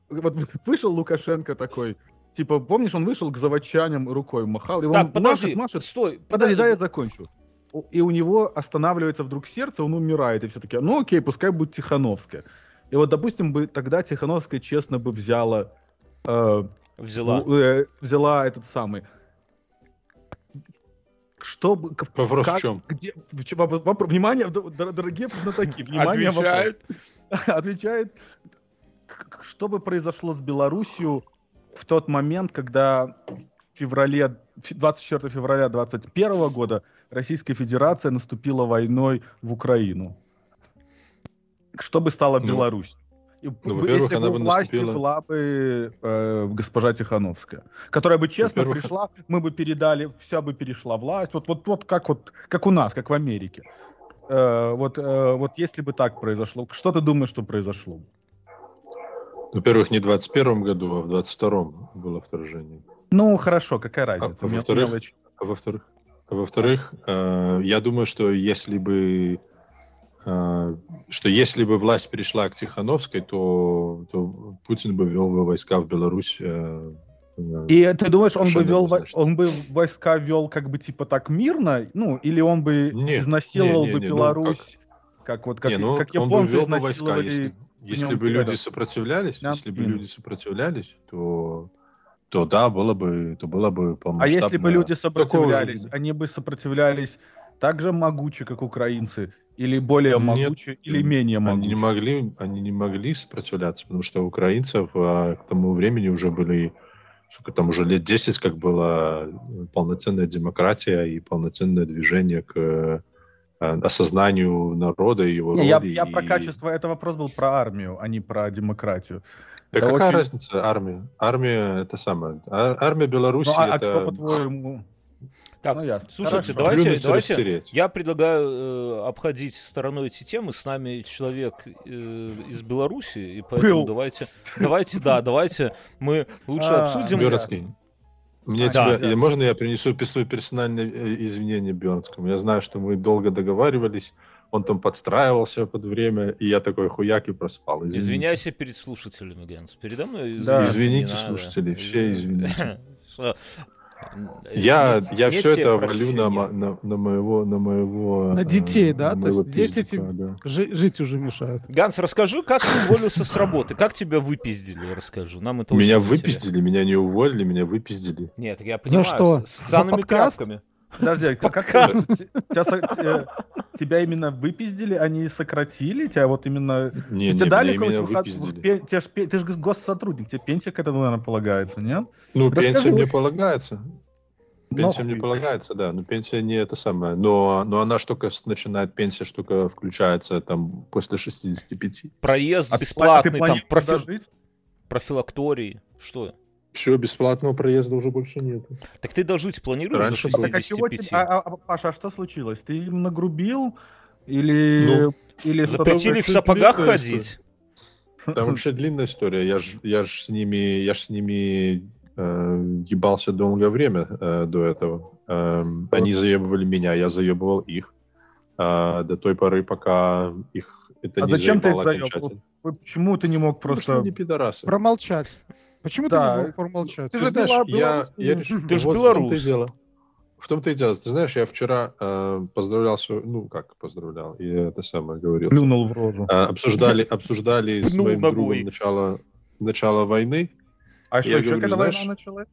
Speaker 1: вот <laughs> вышел Лукашенко такой, типа, помнишь, он вышел к заводчанам рукой махал, и он
Speaker 2: Так, подожди,
Speaker 1: машет, машет,
Speaker 2: стой.
Speaker 1: Подожди, дай я закончу. И у него останавливается вдруг сердце, он умирает, и все таки ну окей, пускай будет Тихановская. И вот, допустим, бы тогда Тихановская честно бы взяла, э,
Speaker 2: Взяла.
Speaker 1: э, взяла этот самый. Что
Speaker 5: Вопрос
Speaker 1: как-
Speaker 5: в чем?
Speaker 1: где, вопрос- вопрос- внимание, дорогие знатоки, внимание, вопрос.
Speaker 2: Отвечает. <laughs>
Speaker 1: отвечает, к- к- что бы произошло с Белоруссией в тот момент, когда в феврале, фе- 24 февраля 2021 года Российская Федерация наступила войной в Украину. Что бы стала
Speaker 5: Ну,
Speaker 1: Беларусь? И
Speaker 5: ну, во-первых,
Speaker 1: если
Speaker 5: она
Speaker 1: бы власти
Speaker 5: наступила-
Speaker 1: была бы э, госпожа Тихановская, которая бы честно пришла, мы бы передали, вся бы перешла власть, вот, вот, вот как вот, как у нас, как в Америке. Э, вот, э, вот если бы так произошло, что ты думаешь, что произошло?
Speaker 5: Во-первых, не в 21 году, а в 22 было вторжение.
Speaker 1: Ну, хорошо, какая разница?
Speaker 5: а во-вторых. А во-вторых, а во-вторых, э, я думаю, что если бы что если бы власть перешла к Тихановской, то, то Путин бы ввел бы войска в Беларусь. э,
Speaker 1: И ты думаешь, он бы вел, он бы войска вел как бы типа так мирно, ну, или он бы
Speaker 5: Не,
Speaker 1: изнасиловал
Speaker 5: не, не,
Speaker 1: бы
Speaker 5: не, ну,
Speaker 1: Беларусь, как вот как,
Speaker 5: не, ну,
Speaker 1: как
Speaker 5: он бы
Speaker 1: японцы
Speaker 5: бы войска, если, если бы люди сопротивлялись, если бы люди сопротивлялись, то, то да, было бы, то было бы
Speaker 1: А если бы люди
Speaker 5: такого
Speaker 1: сопротивлялись,
Speaker 5: вида.
Speaker 1: они бы сопротивлялись так же могуче, как украинцы, или более
Speaker 5: Нет.
Speaker 1: могуче, или менее
Speaker 5: Они не могли, они не могли сопротивляться, потому что украинцев а, к тому времени уже были, сколько там уже лет 10, как была полноценная демократия и полноценное движение к э, осознанию народа и его
Speaker 1: Не, я,
Speaker 5: роли.
Speaker 1: я про
Speaker 5: и-
Speaker 1: качество, это вопрос был про армию, а не про демократию.
Speaker 5: Да
Speaker 1: это
Speaker 5: какая
Speaker 1: очень-
Speaker 5: разница армия? Армия это самое. А- Армия Беларуси
Speaker 1: Ну, а, а
Speaker 5: это
Speaker 1: кто, по-твоему...
Speaker 2: Так,
Speaker 1: ну, ясно.
Speaker 2: слушайте,
Speaker 1: Хорошо.
Speaker 2: давайте,
Speaker 5: плюнуть,
Speaker 2: давайте, я предлагаю э, обходить стороной эти темы. С нами человек э, из Беларуси, и поэтому
Speaker 1: Был.
Speaker 2: давайте, давайте, да, давайте мы лучше
Speaker 1: А,
Speaker 2: обсудим.
Speaker 5: Бёрнский. Мне
Speaker 2: Да.
Speaker 5: тебя, и можно я принесу свои персональные э, извинения Бёрнскому? Я знаю, что мы долго договаривались, он там подстраивался под время, и я такой хуяк и проспал. Извините.
Speaker 2: Извиняйся перед слушателями, Ганс. Передо мной
Speaker 1: Да.
Speaker 2: извиняться не
Speaker 5: Извините,
Speaker 2: надо.
Speaker 5: слушатели, все извините. <laughs> Я,
Speaker 2: Нет-
Speaker 5: я
Speaker 2: нет
Speaker 5: все это валю на, на, на моего... На, моего,
Speaker 3: На
Speaker 5: э,
Speaker 3: детей, да?
Speaker 5: на
Speaker 3: То есть дети тебе-
Speaker 5: да.
Speaker 3: Жи- жить уже мешают.
Speaker 2: Ганс, расскажи, как ты уволился с работы? Как тебя выпиздили? Расскажи. Нам это
Speaker 5: Меня
Speaker 2: интересно.
Speaker 5: выпиздили, меня не уволили, меня выпиздили.
Speaker 2: Нет, я понимаю.
Speaker 3: что?
Speaker 2: С
Speaker 3: За подкаст?
Speaker 2: тряпками.
Speaker 1: Подожди, как, как тебя, э, тебя именно выпиздили, они сократили, тебя вот именно...
Speaker 5: Не,
Speaker 1: тебе
Speaker 5: не,
Speaker 1: дали
Speaker 5: меня выпиздили.
Speaker 1: пе- тебе ж ты же госсотрудник, тебе пенсия к этому, наверное, полагается, нет?
Speaker 5: Ну,
Speaker 1: Расскажи
Speaker 5: пенсия мне полагается. Пенсия мне полагается, да, но пенсия не это самое. Но, но она штука начинает, пенсия штука включается там после 65.
Speaker 2: Проезд
Speaker 1: А
Speaker 2: бесплатный,
Speaker 1: а
Speaker 2: там
Speaker 1: планируешь
Speaker 2: профи-
Speaker 1: дожить?
Speaker 2: профилактории. Что?
Speaker 5: Все, бесплатного проезда уже больше нет.
Speaker 2: Так ты дожить планируешь
Speaker 5: Раньше
Speaker 2: до
Speaker 5: было.
Speaker 1: Так а чего
Speaker 2: 65?
Speaker 1: тебе- а, а, Паша, а что случилось? Ты им нагрубил? Или...
Speaker 5: Ну,
Speaker 1: или
Speaker 2: Запретили в
Speaker 5: это
Speaker 2: сапогах ходить?
Speaker 5: Там вообще длинная история. Я ж, я ж с ними, я ж с ними э, ебался долгое время э, до этого. Эм, они заебывали меня, я заебывал их. э, до той поры, пока их это
Speaker 1: А
Speaker 5: не
Speaker 1: зачем ты
Speaker 5: заебало
Speaker 1: заебал? Почему ты не мог
Speaker 5: Потому что
Speaker 1: просто...
Speaker 5: они пидорасы.
Speaker 3: Промолчать. Почему
Speaker 1: Да.
Speaker 3: ты не мог промолчать?
Speaker 1: Ты
Speaker 5: Ты
Speaker 1: же
Speaker 5: знаешь,
Speaker 1: бела-
Speaker 5: я, я решил...
Speaker 2: Ты ж
Speaker 5: вот В том-то и
Speaker 2: белорус.
Speaker 5: дело. В том-то и дело. Ты знаешь, я вчера э, поздравлял, свою- ну как поздравлял, я это самое говорил.
Speaker 1: Плюнул в рожу.
Speaker 5: Э, обсуждали, обсуждали с моим
Speaker 2: ногой.
Speaker 5: другом начало, начало войны.
Speaker 1: А еще
Speaker 5: говорю,
Speaker 1: когда
Speaker 5: знаешь,
Speaker 1: война началась?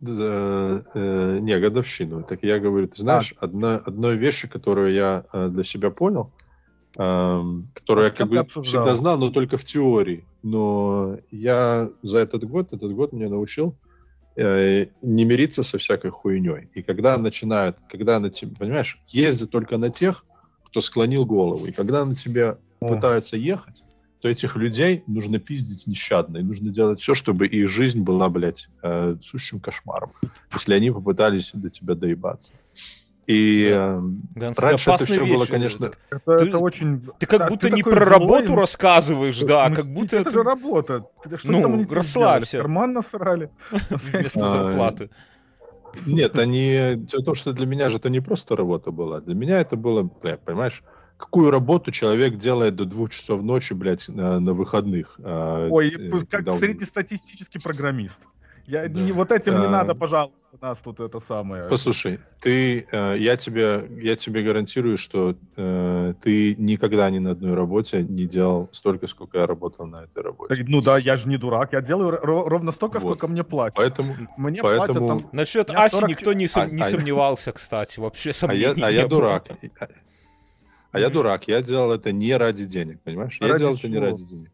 Speaker 5: Э, э, не, годовщину. Так я говорю, ты знаешь, одна, одной вещи, которую я э, для себя понял, эм, которую
Speaker 1: А
Speaker 5: я как бы
Speaker 1: обсуждал?
Speaker 5: всегда знал, но только в теории. Но я за этот год, этот год меня научил э, не мириться со всякой хуйней. И когда начинают, когда на тебя, понимаешь, ездят только на тех, кто склонил голову. И когда на тебя
Speaker 1: О.
Speaker 5: пытаются ехать, то этих людей нужно пиздить нещадно. И нужно делать все, чтобы их жизнь была, блядь, э, сущим кошмаром. Если они попытались до тебя доебаться. И э,
Speaker 2: Ганс, ты
Speaker 5: раньше это
Speaker 2: опасные
Speaker 5: все было,
Speaker 2: вещи.
Speaker 5: конечно...
Speaker 1: Это,
Speaker 2: Ты-
Speaker 1: это очень...
Speaker 2: Ты как
Speaker 1: Да,
Speaker 2: будто
Speaker 1: ты
Speaker 2: не про
Speaker 1: злой,
Speaker 2: работу рассказываешь, да, как
Speaker 1: Мстить,
Speaker 2: будто
Speaker 1: это же работа. Ты- Что
Speaker 2: Ну,
Speaker 1: там
Speaker 2: расслабься.
Speaker 1: Карман насрали? <laughs>
Speaker 2: вместо
Speaker 5: А,
Speaker 2: зарплаты.
Speaker 5: Нет, они... Дело в том, что для меня же это не просто работа была. Для меня это было, бля, понимаешь, какую работу человек делает до двух часов ночи, блядь, на, на выходных. а,
Speaker 1: Ой,
Speaker 5: э,
Speaker 1: как
Speaker 5: он-
Speaker 1: среднестатистический программист. Я,
Speaker 5: Да.
Speaker 1: не, вот этим не
Speaker 5: А.
Speaker 1: надо, пожалуйста, нас тут это самое.
Speaker 5: Послушай, ты, э, я тебе, я тебе гарантирую, что э, ты никогда ни на одной работе не делал столько, сколько я работал на этой работе.
Speaker 1: Так, Ну да, я же не дурак, я делаю ро- ровно столько,
Speaker 5: Вот.
Speaker 1: сколько мне платят.
Speaker 5: Поэтому,
Speaker 1: Мне
Speaker 5: поэтому-
Speaker 1: платят там...
Speaker 2: Насчет Аси
Speaker 1: 40
Speaker 2: никто не, сом-
Speaker 5: А-
Speaker 2: не
Speaker 5: а-
Speaker 2: сомневался, кстати, вообще
Speaker 5: а я,
Speaker 2: сомнений
Speaker 5: а я
Speaker 2: было.
Speaker 5: дурак. А я дурак, я делал это не ради денег, понимаешь? Я
Speaker 1: Ради
Speaker 5: делал это не
Speaker 1: чего?
Speaker 5: ради денег.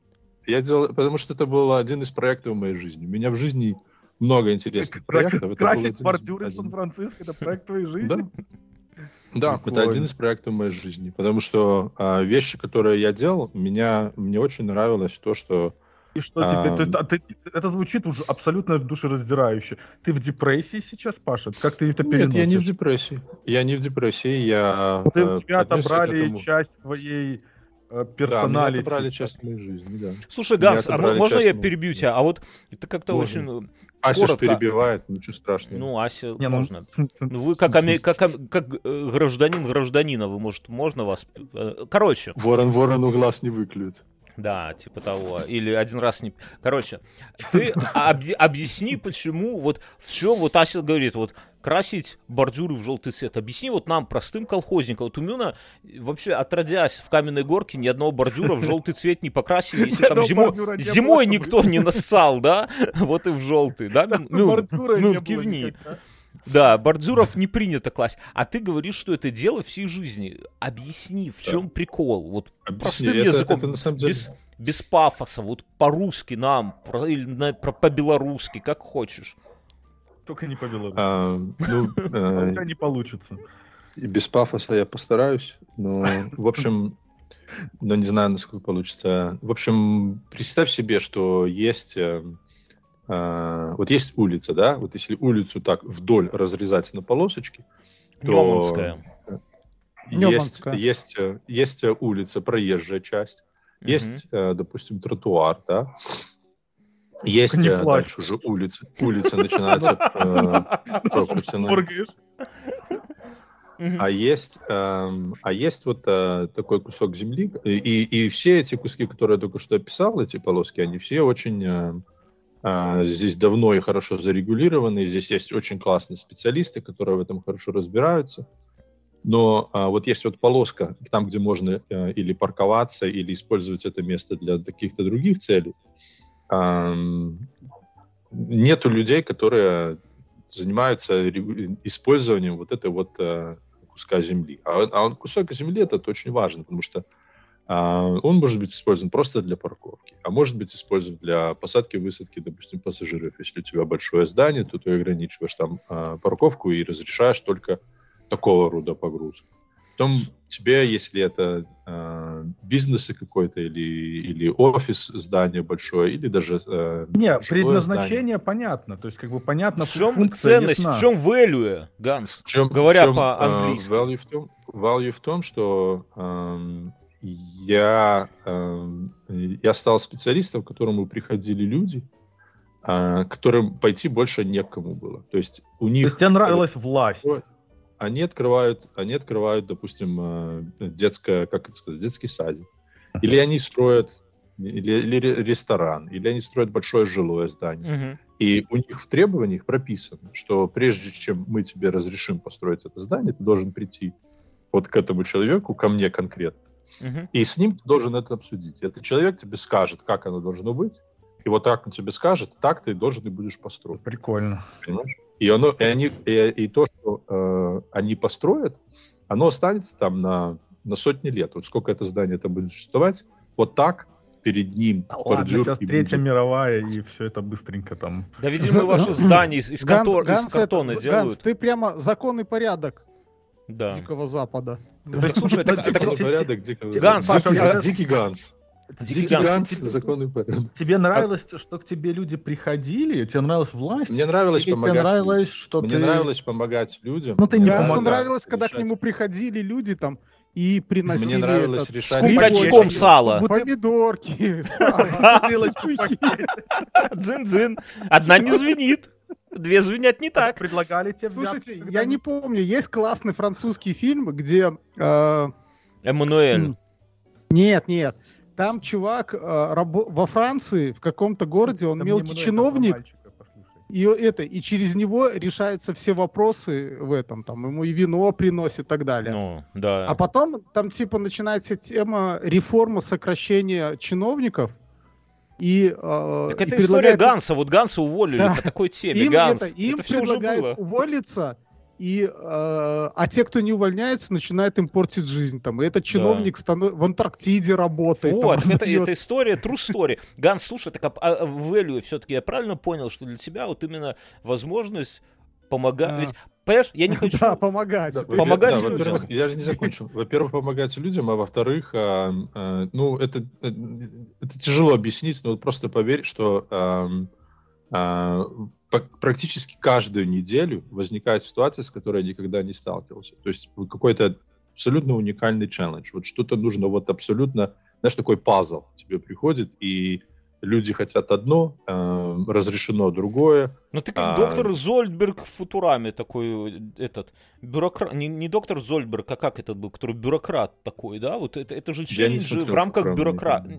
Speaker 5: Я делал, потому что это был один из проектов в моей жизни. У меня в жизни много интересных проектов.
Speaker 1: Красить бордюры в
Speaker 5: один-
Speaker 1: Сан-Франциско, это проект твоей жизни?
Speaker 5: Да. Да, это
Speaker 1: Прикольно.
Speaker 5: один из проектов моей жизни, потому что а, вещи, которые я делал, меня мне очень нравилось то, что
Speaker 1: И что
Speaker 5: А,
Speaker 1: тебе... ты- ты- это звучит уже абсолютно душераздирающе. Ты в депрессии сейчас, Паша? Как ты это
Speaker 5: нет, я не в
Speaker 1: переносишь?
Speaker 5: депрессии, я не в депрессии, я
Speaker 1: Ты,
Speaker 5: э,
Speaker 1: у тебя
Speaker 5: отнесся к
Speaker 1: отобрали часть твоей э,
Speaker 5: Да, отобрали часть моей жизни, да.
Speaker 2: Слушай, Ганс, а можно я перебью тебя? А вот это как-то очень...
Speaker 5: Ася
Speaker 2: Коротко.
Speaker 5: перебивает, ничего страшного.
Speaker 2: Ну, Ася,
Speaker 1: Не, ну,
Speaker 2: можно. <laughs> Ну, Вы как, аме- как, как э, гражданин гражданина, вы, может, можно вас... э, Короче,
Speaker 5: Ворон ворону глаз не выклюет.
Speaker 2: Да, типа того. Или один раз не... Короче, ты объ- объясни, почему вот в чем вот Ася говорит, вот красить бордюры в желтый цвет. Объясни вот нам, простым колхозникам. Вот у меня вообще отродясь в каменной горке ни одного бордюра в желтый цвет не покрасили, если там зимой, зимой никто не нассал, да? Вот и в желтый, да? <laughs>
Speaker 1: Не было
Speaker 2: кивни.
Speaker 1: никогда.
Speaker 2: Да, бордюров не принято класть. А ты говоришь, что это дело всей жизни. Объясни, в
Speaker 5: Да.
Speaker 2: чем прикол? Вот
Speaker 5: Объясни,
Speaker 2: простым
Speaker 5: это-
Speaker 2: языком,
Speaker 5: это на самом деле-
Speaker 2: без, без пафоса, вот по-русски нам, про- или на- про- по-белорусски, как хочешь.
Speaker 1: Только не повело.
Speaker 5: А, ну, <laughs>
Speaker 1: У
Speaker 5: э,
Speaker 1: тебя не получится.
Speaker 5: И без пафоса я постараюсь, но, в общем, но не знаю, насколько получится. В общем, представь себе, что есть, э, вот есть улица, да, вот если улицу так вдоль разрезать на полосочки, то
Speaker 2: Неманская.
Speaker 5: есть, есть, э, есть э, улица, проезжая часть,
Speaker 2: Мгм.
Speaker 5: есть, э, допустим, тротуар, да, есть
Speaker 1: не
Speaker 5: дальше уже улица, улица начинается. <laughs> А есть, эм, а есть вот э, такой кусок земли, и, и все эти куски, которые я только что описал, эти полоски, они все очень здесь давно и хорошо зарегулированы. Здесь есть очень классные специалисты, которые в этом хорошо разбираются. Но а, вот есть вот полоска, там, где можно э, или парковаться, или использовать это место для каких-то других целей. Нету людей, которые занимаются использованием вот этой вот э, куска земли. А, а кусок земли это очень важно, потому что а, он может быть использован просто для парковки. а может быть использовать для посадки высадки, допустим, пассажиров. Если у тебя большое здание, то ты ограничиваешь там а, парковку и разрешаешь только такого рода погрузку. Потом тебе, если это э, бизнес какой-то или, или офис, здание большое, или даже э,
Speaker 1: Не, предназначение
Speaker 5: здание.
Speaker 1: понятно. То есть, как бы понятно,
Speaker 2: В чем
Speaker 1: функция
Speaker 2: ценность,
Speaker 1: ясна.
Speaker 2: в чем value, Ганс?
Speaker 5: В чем-
Speaker 2: Говоря
Speaker 5: в чем,
Speaker 2: по-английски.
Speaker 5: э, value, в том, value в том, что я, эм, я стал специалистом, к которому приходили люди, э, которым пойти больше некому было. То есть у
Speaker 1: То
Speaker 5: них...
Speaker 1: есть тебе нравилась власть.
Speaker 5: Они открывают, они открывают, допустим, э, детское, как это сказать, детский садик. Или они строят или, или ре- ресторан, или они строят большое жилое здание.
Speaker 2: Мгм.
Speaker 5: И у них в требованиях прописано, что прежде чем мы тебе разрешим построить это здание, ты должен прийти вот к этому человеку, ко мне конкретно, И с ним ты должен это обсудить. Этот человек тебе скажет, как оно должно быть, и вот так он тебе скажет, так ты должен и будешь построить.
Speaker 1: Прикольно.
Speaker 5: Понимаешь? И, оно, и, они, и, и то, что э, они построят, оно останется там на, на сотни лет. Вот сколько это здание это будет существовать, вот так перед ним
Speaker 1: Да ладно, сейчас
Speaker 5: и
Speaker 1: Третья
Speaker 5: будет.
Speaker 1: мировая, и все это быстренько там.
Speaker 2: Да, видимо, ваши <laughs> здания из, из
Speaker 3: Ганс,
Speaker 2: из
Speaker 3: Ганс, это-
Speaker 2: картона
Speaker 3: Ганс,
Speaker 2: делают.
Speaker 3: ты прямо закон и порядок
Speaker 2: Да.
Speaker 3: Дикого Запада.
Speaker 2: Слушай,
Speaker 5: порядок, дикого Запада. Дикий- Ганс.
Speaker 2: Дикий Ганс.
Speaker 5: Ганс, закон и порядок.
Speaker 1: Тебе нравилось, что к тебе люди приходили? Тебе нравилась власть?
Speaker 5: Мне нравилось
Speaker 1: Или тебе
Speaker 5: помогать
Speaker 1: нравилось,
Speaker 5: людям.
Speaker 1: что
Speaker 5: Мне нравилось помогать людям.
Speaker 1: Ну, ты
Speaker 5: Мне
Speaker 1: не
Speaker 3: Гансу нравилось, когда к нему приходили люди там и приносили
Speaker 5: Мне нравилось
Speaker 3: этот,
Speaker 5: решать...
Speaker 2: С кулачком сала.
Speaker 3: помидорки, <laughs> сало.
Speaker 2: Дзин-дзин. Одна не звенит. Две звенят не так.
Speaker 1: предлагали тебе
Speaker 3: Слушайте, я не помню, есть классный французский фильм, где... э,
Speaker 2: Эммануэль.
Speaker 3: Нет, нет. Там чувак э, рабо- во Франции, в каком-то городе, он
Speaker 1: Там
Speaker 3: мелкий чиновник,
Speaker 1: мальчика,
Speaker 3: и это, и через него решаются все вопросы в этом, там ему и вино приносит и так далее.
Speaker 2: Ну, да.
Speaker 3: А потом там типа начинается тема реформы сокращения чиновников и, э,
Speaker 2: Так
Speaker 3: и
Speaker 2: это история
Speaker 3: предлагает-
Speaker 2: Ганса. Вот Ганса уволили
Speaker 3: Да.
Speaker 2: по такой теме.
Speaker 3: им
Speaker 2: Ганс.
Speaker 3: это, им
Speaker 2: это все уже
Speaker 3: предлагают
Speaker 2: было.
Speaker 3: уволиться, и, э, а те, кто не увольняется, начинают им портить жизнь. Там. И этот чиновник станов- в Антарктиде работает. там,
Speaker 2: Вот, это,
Speaker 3: раздает.
Speaker 2: это история, true story. Ганс, слушай, так а, а value все-таки я правильно понял, что для тебя вот именно возможность помогать.
Speaker 3: А.
Speaker 2: Ведь, понимаешь, я не хочу...
Speaker 3: Да, помогать.
Speaker 5: Да,
Speaker 2: Помогать
Speaker 5: да,
Speaker 2: людям.
Speaker 5: во-первых, я же не закончил. Во-первых, помогать людям, а во-вторых, а, а, ну, это, э, это тяжело объяснить, но вот просто поверь, что а, по- практически каждую неделю возникает ситуация, с которой я никогда не сталкивался. То есть какой-то абсолютно уникальный челлендж. Вот что-то нужно вот абсолютно, знаешь, такой пазл тебе приходит, и люди хотят одно, а, разрешено другое,
Speaker 2: Ну ты как
Speaker 5: А.
Speaker 2: доктор Зольдберг в Футураме такой, э, этот, бюрократ, не, не доктор Зольдберг, а как этот был, который бюрократ такой, да? Вот это, это же
Speaker 5: смотрел
Speaker 2: в рамках бюрократ...
Speaker 5: не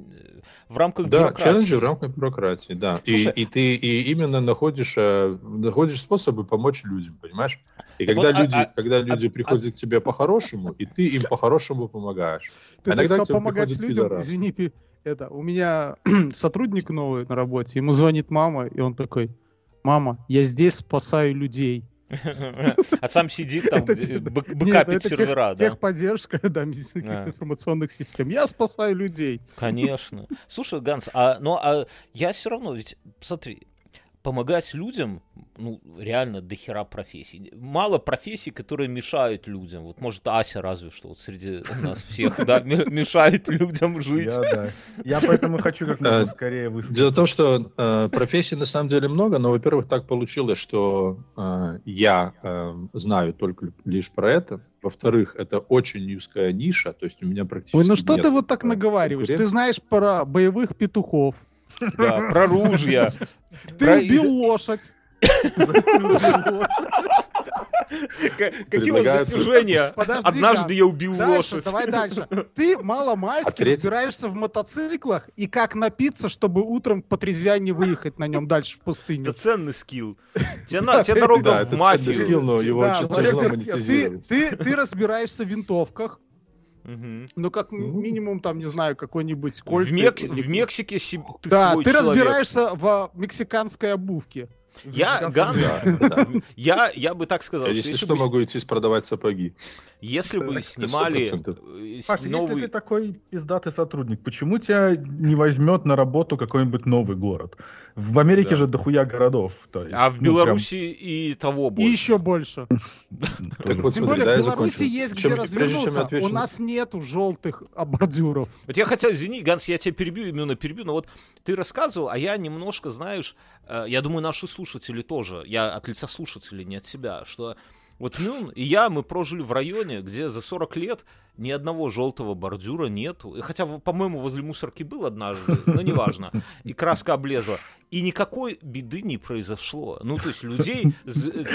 Speaker 2: В рамках
Speaker 5: Да,
Speaker 2: бюрократии.
Speaker 5: челленджи в рамках бюрократии, да. И,
Speaker 2: Слушай,
Speaker 5: и ты и именно находишь, э, находишь способы помочь людям, понимаешь? И когда
Speaker 2: вот, а-
Speaker 5: люди,
Speaker 2: а-
Speaker 5: когда люди
Speaker 2: а-
Speaker 5: приходят к тебе по-хорошему, и ты им по-хорошему помогаешь.
Speaker 3: Ты
Speaker 5: А
Speaker 3: так
Speaker 5: иногда
Speaker 3: сказал помогать людям, извини, пи- это, у меня <clears throat> сотрудник новый на работе, ему звонит мама, и он такой, мама, я здесь спасаю людей. <laughs>
Speaker 2: А сам сидит там,
Speaker 3: Нет,
Speaker 2: бэкапит сервера, да?
Speaker 3: Техподдержка, <laughs> да, медицинских информационных систем. Я спасаю людей.
Speaker 2: Конечно. Слушай, Ганс, а, ну, а я все равно, ведь, смотри, помогать людям, ну, реально до хера профессий. Мало профессий, которые мешают людям. Вот, может, Ася разве что вот среди нас всех, да, <laughs> мешает людям жить.
Speaker 1: Я, да. Я поэтому хочу как можно
Speaker 5: Э,
Speaker 1: скорее высказаться.
Speaker 5: Дело в том, что э, профессий на самом деле много, но, во-первых, так получилось, что э, я э, знаю только лишь про это. Во-вторых, это очень узкая ниша, то есть у меня практически
Speaker 3: Ой, ну что
Speaker 5: нет,
Speaker 3: ты вот так наговариваешь? Ты знаешь про боевых петухов.
Speaker 2: Да, про ружья.
Speaker 3: Ты <laughs> убил лошадь.
Speaker 2: Какие у вас достижения? <laughs> Однажды я убил лошадь.
Speaker 3: давай дальше. <laughs> Ты мало-мальски
Speaker 5: А
Speaker 3: разбираешься в мотоциклах и как напиться, чтобы утром по трезвяне выехать на нем дальше в
Speaker 2: Это
Speaker 3: пустыню.
Speaker 2: ценный скилл. Тебе, дорога в
Speaker 5: это ценный
Speaker 2: мафию.
Speaker 3: ты разбираешься в винтовках,
Speaker 2: Мгм.
Speaker 3: ну как
Speaker 5: Ну.
Speaker 3: минимум там, не знаю, какой-нибудь
Speaker 2: В,
Speaker 3: кольт.
Speaker 2: Мек-
Speaker 3: или-
Speaker 2: в Мексике си- ты
Speaker 3: Да,
Speaker 2: свой
Speaker 3: ты
Speaker 2: человек.
Speaker 3: разбираешься в мексиканской обувке.
Speaker 2: Я,
Speaker 1: Ганс
Speaker 5: Да, да.
Speaker 2: я, я бы так сказал,
Speaker 5: Если
Speaker 2: если
Speaker 5: что,
Speaker 2: бы,
Speaker 5: могу идти продавать сапоги.
Speaker 2: если бы снимали
Speaker 5: 100%.
Speaker 2: э, с-
Speaker 1: Паш, если
Speaker 2: новый...
Speaker 1: ты такой пиздатый сотрудник, почему тебя не возьмет на работу какой-нибудь новый город? В Америке
Speaker 2: Да.
Speaker 1: же дохуя городов. То есть,
Speaker 2: А в
Speaker 1: ну, прям,
Speaker 2: Беларуси и того
Speaker 3: И
Speaker 2: больше.
Speaker 3: еще больше.
Speaker 5: Так вот,
Speaker 3: Тем более в Беларуси есть где развернуться. У
Speaker 5: на-
Speaker 3: нас нету желтых бордюров.
Speaker 2: Вот я хотел, извини, Ганс, я тебя перебью, именно перебью, но вот ты рассказывал, а я немножко, знаешь, я думаю, наши слушатели тоже, я от лица слушателей, не от себя, что вот Мюн и я, мы прожили в районе, где за 40 лет ни одного желтого бордюра нету. И Хотя, по-моему, возле мусорки был однажды, но неважно. И краска облезла. И никакой беды не произошло. Ну, то есть людей <laughs> э,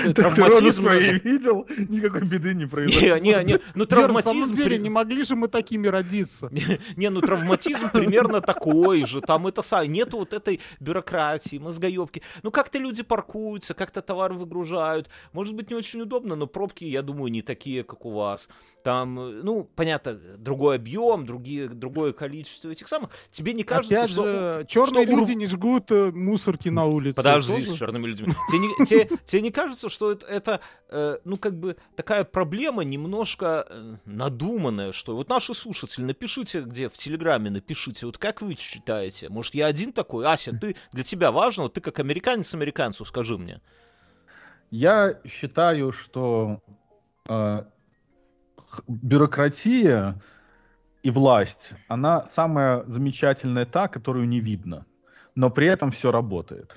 Speaker 1: Ты
Speaker 2: травматизм...
Speaker 1: свои видел? Никакой беды не произошло.
Speaker 2: Не, не, не, ну
Speaker 3: Вер, на самом
Speaker 2: травматизм...
Speaker 3: деле, не могли же мы такими родиться. <laughs>
Speaker 2: Не, ну травматизм примерно такой же. Там это нету вот этой бюрократии, мозгоебки. Ну как-то люди паркуются, как-то товар выгружают. Может быть, не очень удобно, но пробки, я думаю, не такие, как у вас. Там, э, ну, понятно, другой объем, другие, другое количество этих самых. Тебе не кажется,
Speaker 3: Опять
Speaker 2: что...
Speaker 3: же, черные люди не жгут э, мусорки на улице.
Speaker 2: Подожди
Speaker 3: Тоже?
Speaker 2: с черными людьми. Тебе не, <laughs> тебе- тебе не кажется, что это, это, э, ну, как бы такая проблема немножко э, надуманная, что вот наши слушатели, напишите где, в Телеграме напишите, вот как вы считаете? Может, я один такой? Ася, ты, для тебя важно, вот ты как американец американцу, скажи мне.
Speaker 1: Я считаю, что э, бюрократия и власть, она самая замечательная та, которую не видно, но при этом все работает.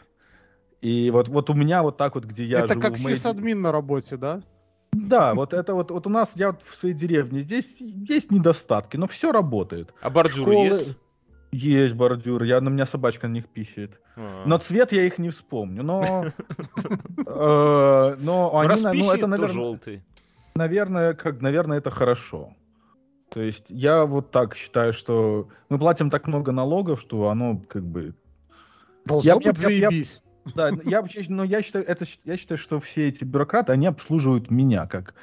Speaker 1: И вот, вот у меня вот так вот, где я
Speaker 3: Это
Speaker 1: живу
Speaker 3: как
Speaker 1: моей-
Speaker 3: сисадмин на работе, да?
Speaker 1: Да, вот это вот, вот у нас, я вот в своей деревне, здесь есть недостатки, но все работает.
Speaker 2: А бордюр
Speaker 1: Школы-
Speaker 2: есть?
Speaker 1: Есть бордюры, я, на меня собачка на них писает.
Speaker 2: А.
Speaker 1: Но цвет я их не вспомню, но... <laughs> э, Но они, ну, это,
Speaker 2: то
Speaker 1: наверное,
Speaker 2: желтый.
Speaker 1: наверное, как, наверное, это хорошо. То есть я вот так считаю, что мы платим так много налогов, что оно как бы...
Speaker 3: Должно
Speaker 1: Я-
Speaker 3: быть
Speaker 1: я- я- я-
Speaker 3: заебись.
Speaker 1: Да, я, вообще- но я считаю, это, я считаю, что все эти бюрократы, они обслуживают меня как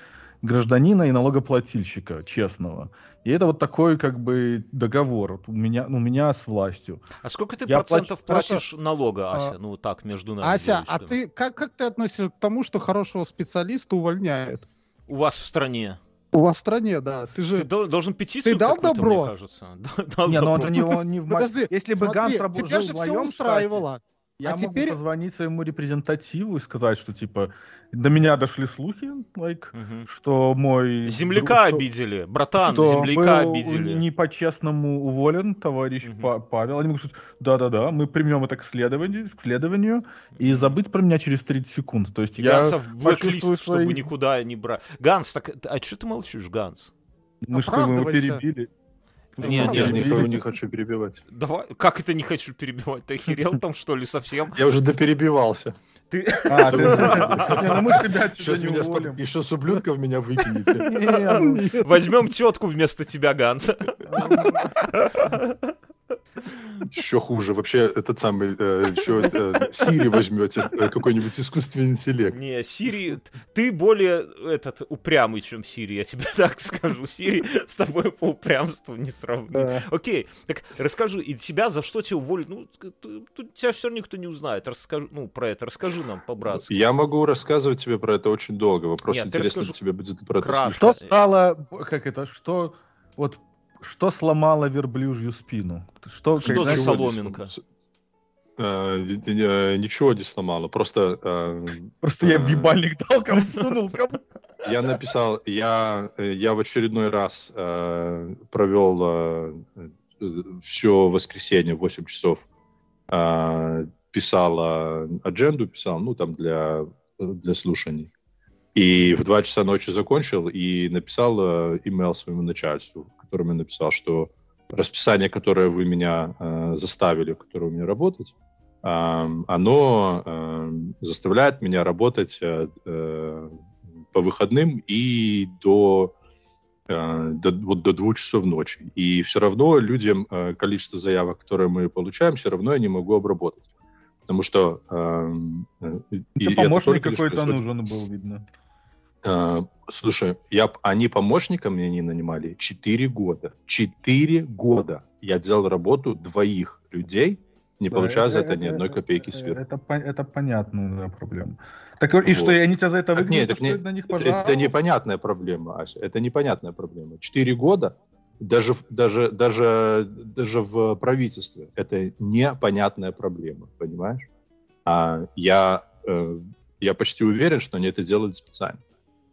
Speaker 1: гражданина и налогоплательщика честного. И это вот такой как бы договор вот у меня, у меня с властью.
Speaker 2: А сколько ты
Speaker 1: Я
Speaker 2: процентов
Speaker 1: плачу-
Speaker 2: платишь налога, Ася?
Speaker 3: А,
Speaker 2: Ну, так, между нами.
Speaker 3: Ася, а ты как, как ты относишься к тому, что хорошего специалиста увольняют?
Speaker 2: У вас в стране.
Speaker 3: У вас в стране, да. Ты же...
Speaker 2: Ты дол- должен петицию
Speaker 3: Ты дал добро?
Speaker 2: мне кажется. <laughs> Дал
Speaker 1: не, но он
Speaker 2: добро.
Speaker 1: же не, он не в
Speaker 3: Подожди,
Speaker 1: Если бы Ганс работал
Speaker 3: тебя
Speaker 1: жил
Speaker 3: же
Speaker 1: в
Speaker 3: все устраивало.
Speaker 1: штате, я
Speaker 3: А
Speaker 1: мог
Speaker 3: теперь-
Speaker 1: бы позвонить своему репрезентативу и сказать, что типа до меня дошли слухи, like,
Speaker 2: Мгм.
Speaker 1: что мой
Speaker 2: Земляка
Speaker 1: друг-
Speaker 2: обидели, братан,
Speaker 1: что
Speaker 2: земляка
Speaker 1: был
Speaker 2: обидели.
Speaker 1: не по-честному уволен товарищ. Па- Павел. Они могут сказать, да-да-да, мы примем это к следованию, к следованию и забыть про меня через 30 секунд. То есть я
Speaker 2: Ганса в
Speaker 1: почувствую
Speaker 2: блэклист, чтобы
Speaker 1: свои-
Speaker 2: никуда не брать. Ганс, так, а что ты молчишь, Ганс?
Speaker 1: Мы что, мы его перебили?
Speaker 2: Да
Speaker 1: Мы
Speaker 2: не,
Speaker 1: его
Speaker 2: не,
Speaker 5: Я
Speaker 1: перебили?
Speaker 5: никого не хочу перебивать.
Speaker 2: Давай, как это не хочу перебивать? Ты охерел там, что ли, совсем?
Speaker 5: Я уже доперебивался.
Speaker 2: Ты...
Speaker 1: А, ты- <laughs> Не, ну мы тебя отсюда не
Speaker 5: меня
Speaker 1: уволим.
Speaker 5: еще с ублюдков меня выкинете.
Speaker 1: Не, ну,
Speaker 2: Возьмем тетку вместо тебя, Ганс. <laughs>
Speaker 5: Еще хуже. Вообще, этот самый, э, еще э, Сири возьмете, э, какой-нибудь искусственный интеллект.
Speaker 2: Не, Сири, ты более этот упрямый, чем Сири, я тебе <laughs> так скажу. Сири с тобой по упрямству не сравнить.
Speaker 1: да.
Speaker 2: Окей, так расскажи, и тебя за что тебя уволили? Ну, тут тебя все равно никто не узнает. Расскажи, ну, про это расскажи нам по-братски.
Speaker 5: Я могу рассказывать тебе про это очень долго. Вопрос
Speaker 2: Нет,
Speaker 5: интересно тебе будет про это
Speaker 2: кратко.
Speaker 1: Что стало, как это, что, вот, что сломало верблюжью спину? Что,
Speaker 2: Что за
Speaker 1: знаешь,
Speaker 5: Ничего не
Speaker 2: соломинка?
Speaker 5: Э, э, Ничего не сломало. Просто э,
Speaker 1: Просто я ебальник дал, кому сунул, кому
Speaker 5: я написал, я, я в очередной раз э, провел все воскресенье в 8 часов. э, писал э, адженду, писал, ну, там, для, для слушаний. И в 2 часа ночи закончил и написал э, имейл своему начальству, котором я написал, что расписание, которое вы меня э, заставили, которое у меня работать, эм, оно эм, заставляет меня работать э, э, по выходным и до, э, до, вот до двух часов ночи. И все равно людям э, количество заявок, которые мы получаем, все равно я не могу обработать. Потому что... эм, э, и
Speaker 1: помощник какой-то нужен был, видно.
Speaker 5: Э, Слушай, я, они помощником меня не нанимали 4 года. 4 года я делал работу двоих людей не
Speaker 1: Да,
Speaker 5: получая за
Speaker 1: э,
Speaker 5: это ни
Speaker 1: э,
Speaker 5: одной копейки сверху.
Speaker 1: Это, это понятная проблема. Так и что,
Speaker 5: Вот.
Speaker 1: и они тебя за это выгонят,
Speaker 5: нет,
Speaker 1: что
Speaker 5: не-
Speaker 1: на них
Speaker 5: Это,
Speaker 1: пожаловался?
Speaker 5: это непонятная проблема, Ася. Это непонятная проблема. Четыре года даже, даже, даже, даже в правительстве это непонятная проблема, понимаешь? А я, э, я почти уверен, что они это делают специально.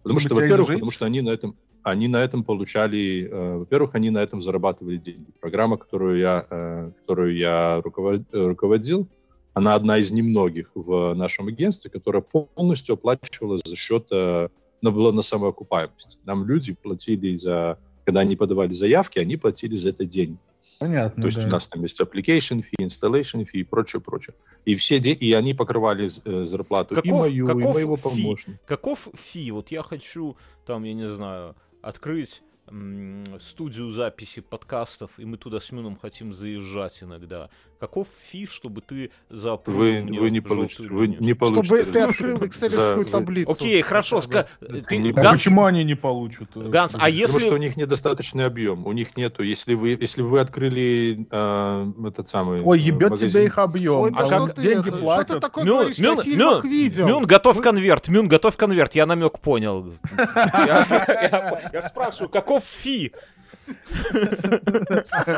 Speaker 5: Потому что, во-первых, потому что они на этом, они на этом получали, э, во-первых, они на этом зарабатывали деньги. Программа, которую я, э, которую я э, руководил, она одна из немногих в нашем агентстве, которая полностью оплачивалась за счет, э, но была на самоокупаемости. Нам люди платили за, когда они подавали заявки, они платили за это деньги.
Speaker 1: Понятно,
Speaker 5: То есть
Speaker 1: да.
Speaker 5: у нас там есть application fee, installation fee и прочее, прочее. И все де- и они покрывали э, зарплату и
Speaker 2: Каков-
Speaker 5: мою, и
Speaker 2: каков
Speaker 5: моего
Speaker 2: фи?
Speaker 5: помощника.
Speaker 2: Каков фи? Вот я хочу, там, я не знаю, открыть м, студию записи подкастов, и мы туда с Мином хотим заезжать иногда. Каков фи, чтобы ты заапрувил
Speaker 5: Вы, вы не получите, вы не получите.
Speaker 3: Чтобы ты открыл
Speaker 5: За-
Speaker 3: экселевскую
Speaker 5: вы-
Speaker 3: таблицу.
Speaker 2: Окей, хорошо, ска- ты-
Speaker 5: не-
Speaker 1: А
Speaker 2: Ганс,
Speaker 1: почему они не получат?
Speaker 2: Ганс, а если-
Speaker 5: Потому что у них недостаточный объем, у них нету. Если вы, если вы открыли э, этот самый
Speaker 1: Ой, ебет
Speaker 5: магазин-
Speaker 1: тебя их объем.
Speaker 3: Ой,
Speaker 2: А как
Speaker 3: что ты
Speaker 1: деньги
Speaker 3: это? Что
Speaker 1: платят?
Speaker 3: ты такое
Speaker 2: Мюн,
Speaker 3: говоришь?
Speaker 2: Мюн, Мюн,
Speaker 3: видел.
Speaker 2: Мюн, готовь
Speaker 3: Вы-
Speaker 2: конверт, Мюн, готовь конверт, я намек понял. <laughs> Я спрашиваю, каков фи?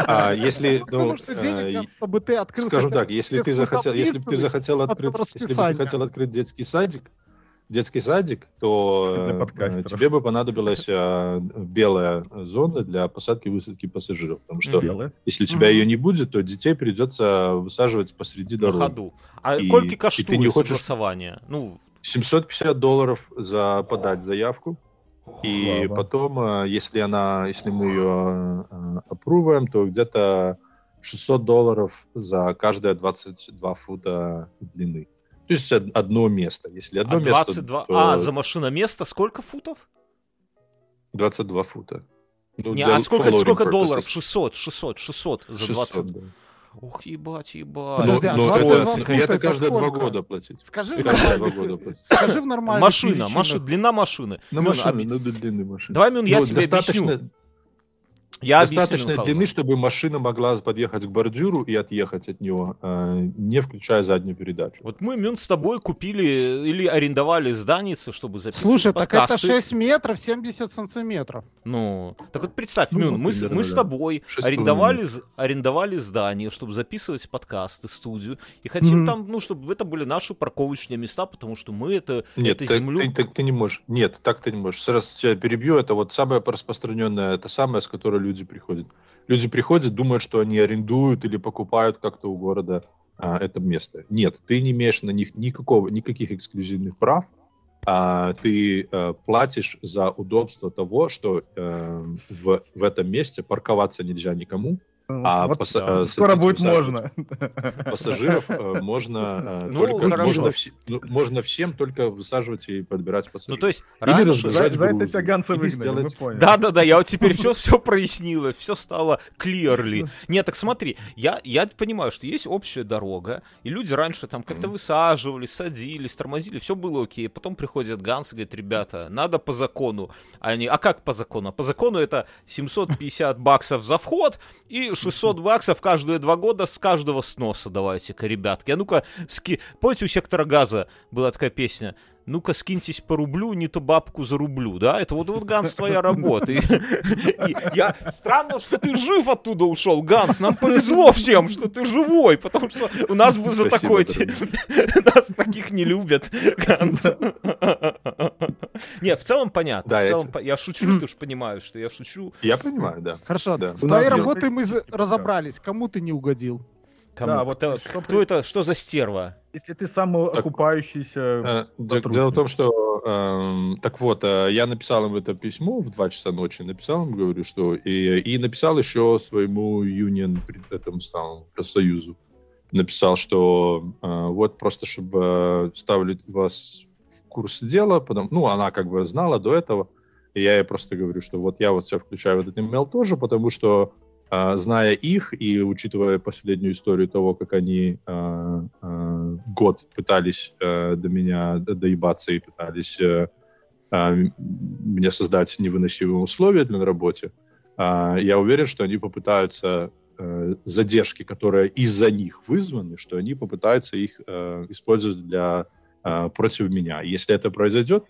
Speaker 5: А, если,
Speaker 3: Потому
Speaker 5: ну,
Speaker 3: что денег надо, чтобы ты открыл бы
Speaker 5: так, если ты захотел, если бы ты захотел
Speaker 3: от
Speaker 5: открыть, если бы ты хотел открыть детский садик, детский садик, то э, тебе бы понадобилась э, белая зона для посадки и высадки пассажиров, потому что если у тебя ее не будет, то детей придется высаживать посреди
Speaker 2: На
Speaker 5: дороги.
Speaker 2: ходу. А
Speaker 5: И-
Speaker 2: сколько
Speaker 5: и ты
Speaker 2: коштует
Speaker 5: не хочешь-
Speaker 2: согласование? Ну,
Speaker 5: 750 долларов за подать заявку. И
Speaker 1: Слава.
Speaker 5: потом, э, если она, если мы ее опруваем, то где-то 600 долларов за каждое 22 фута длины. То есть од- одно место. Если одно
Speaker 2: а
Speaker 5: место,
Speaker 2: 22...
Speaker 5: то
Speaker 2: А, за машиноместо сколько футов?
Speaker 5: 22 фута. Ну,
Speaker 2: Не, а сколько, сколько долларов? 600, 600, 600 за
Speaker 5: 600,
Speaker 2: 20.
Speaker 5: да.
Speaker 2: Ух, ебать, ебать.
Speaker 3: Подожди, а
Speaker 5: Ну, ну,
Speaker 3: 22
Speaker 5: это,
Speaker 3: фута
Speaker 5: это
Speaker 3: это
Speaker 5: каждые два года платить.
Speaker 3: Скажи
Speaker 5: Каждые два года платить.
Speaker 3: Скажи в нормальных
Speaker 2: Машина, машина, длина машины.
Speaker 5: На машины,
Speaker 2: объ-
Speaker 5: на длинной машине.
Speaker 2: Давай, Мюн, я
Speaker 5: Ну,
Speaker 2: тебе объясню. Я объясню, Михаил.
Speaker 5: длины, чтобы машина могла подъехать к бордюру и отъехать от него, э, не включая заднюю передачу.
Speaker 2: Вот мы, Мюн, с тобой купили или арендовали зданицы, чтобы записывать
Speaker 3: Слушай, так это
Speaker 2: подкасты.
Speaker 3: 6 метров 70 сантиметров.
Speaker 2: Ну, так вот представь,
Speaker 5: Ну,
Speaker 2: Мюн, мы, с-
Speaker 5: примерно,
Speaker 2: мы с тобой арендовали, арендовали здание, чтобы записывать подкасты, студию, и хотим
Speaker 3: Мгм.
Speaker 2: там, ну, чтобы это были наши парковочные места, потому что мы это,
Speaker 5: Нет,
Speaker 2: это
Speaker 5: ты,
Speaker 2: землю...
Speaker 5: ты- ты- ты не можешь. Нет, так ты не можешь. Сразу тебя перебью. Это вот самое распространенное, это самое, с которой люди приходят. Люди приходят, думают, что они арендуют или покупают как-то у города а, это место. Нет, ты не имеешь на них никакого, никаких эксклюзивных прав. А, ты э, платишь за удобство того, что э, в, в этом месте парковаться нельзя никому, а
Speaker 1: Вот
Speaker 5: паса-
Speaker 2: да.
Speaker 5: э,
Speaker 1: Скоро будет можно. <laughs>
Speaker 5: пассажиров э, можно э,
Speaker 2: Ну,
Speaker 5: только можно, вс- ну, можно всем только высаживать и подбирать
Speaker 2: Ну,
Speaker 5: пассажиров.
Speaker 2: то есть,
Speaker 5: Или
Speaker 2: раньше...
Speaker 1: За, за это тебя Ганса выгнали,
Speaker 5: сделать-
Speaker 1: мы поняли.
Speaker 2: Да, да, да, я вот теперь <laughs> все, все прояснилось, все стало clearly. Нет, так смотри, я, я понимаю, что есть общая дорога, и люди раньше там как-то
Speaker 5: Мгм.
Speaker 2: высаживались, садились, тормозили, все было окей. Потом приходит Ганс и говорит, ребята, надо по закону. А Они, а как по закону? По закону это 750 баксов за вход и 600 баксов каждые два года с каждого сноса давайте-ка, ребятки. А ну-ка, ски... помните, у сектора газа была такая песня? Ну-ка скиньтесь по рублю, не то бабку за рублю, да? Это вот, вот Ганс, твоя работа. И, и я... Странно, что ты жив оттуда ушел, Ганс. Нам повезло всем, что ты живой, потому что у нас бы за такой... Нас таких не любят, Ганс. Не, в целом понятно.
Speaker 5: Да,
Speaker 2: в
Speaker 5: я
Speaker 2: целом по- я шучу, ты же понимаешь, что я шучу.
Speaker 5: Я понимаю, да.
Speaker 3: Хорошо,
Speaker 5: Да.
Speaker 3: с твоей работой мы разобрались. Кому ты не угодил?
Speaker 2: Кому?
Speaker 1: Да, вот
Speaker 2: кто,
Speaker 1: что
Speaker 2: кто это, что за стерва?
Speaker 1: Если ты самоокупающийся...
Speaker 5: Э, де-
Speaker 1: сотрудник.
Speaker 5: Дело в том, что эм, так вот, э, я написал им это письмо в 2 часа ночи, написал им, говорю, что и, и написал еще своему юнион этому самому профсоюзу, написал, что э, вот просто чтобы ставили вас в курс дела, потому, ну она как бы знала до этого, и я ей просто говорю, что вот я вот себя включаю в этот email тоже, потому что зная их и учитывая последнюю историю того, как они а, а, год пытались а, до меня доебаться и пытались а, а, м- мне создать невыносимые условия для на работе, а, я уверен, что они попытаются э, задержки, которые из-за них вызваны, что они попытаются их э, использовать для э, против меня. Если это произойдет,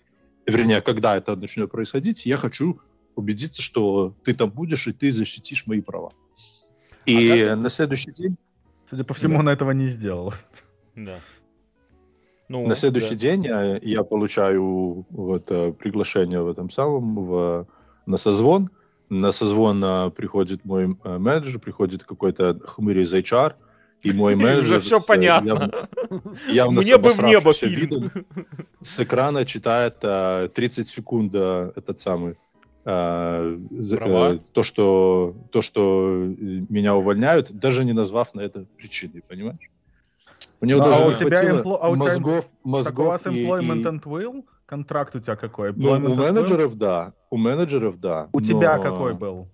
Speaker 5: вернее, когда это начнет происходить, я хочу убедиться, что ты там будешь и ты защитишь мои права. И
Speaker 2: А как-
Speaker 5: на следующий день,
Speaker 1: Судя по всему,
Speaker 5: Да.
Speaker 1: он этого не сделал.
Speaker 2: Да. Ну,
Speaker 5: на следующий
Speaker 2: да.
Speaker 5: день я, я получаю вот э, приглашение в этом самом в, на созвон. На созвон э, приходит мой э, менеджер, приходит какой-то хмырь из HR, и мой <laughs> менеджер...
Speaker 2: Уже все
Speaker 5: с, э,
Speaker 2: понятно.
Speaker 5: явно- явно
Speaker 2: Мне бы в небо
Speaker 5: обосравшимся видом
Speaker 2: фильм.
Speaker 5: с экрана читает э, 30 секунд э, этот самый э, э, то, что то, что э, меня увольняют, даже не назвав на это причины, понимаешь? У него
Speaker 1: Ну, а
Speaker 5: даже
Speaker 1: у тебя эмпло- а у тебя
Speaker 5: мозгов,
Speaker 1: Так у
Speaker 5: мозгов
Speaker 1: вас
Speaker 5: и-
Speaker 1: employment
Speaker 5: и-
Speaker 1: and will? Контракт у тебя какой?
Speaker 5: Ну, у
Speaker 1: and will?
Speaker 5: менеджеров да, у менеджеров да.
Speaker 1: У тебя
Speaker 5: но-
Speaker 1: какой был?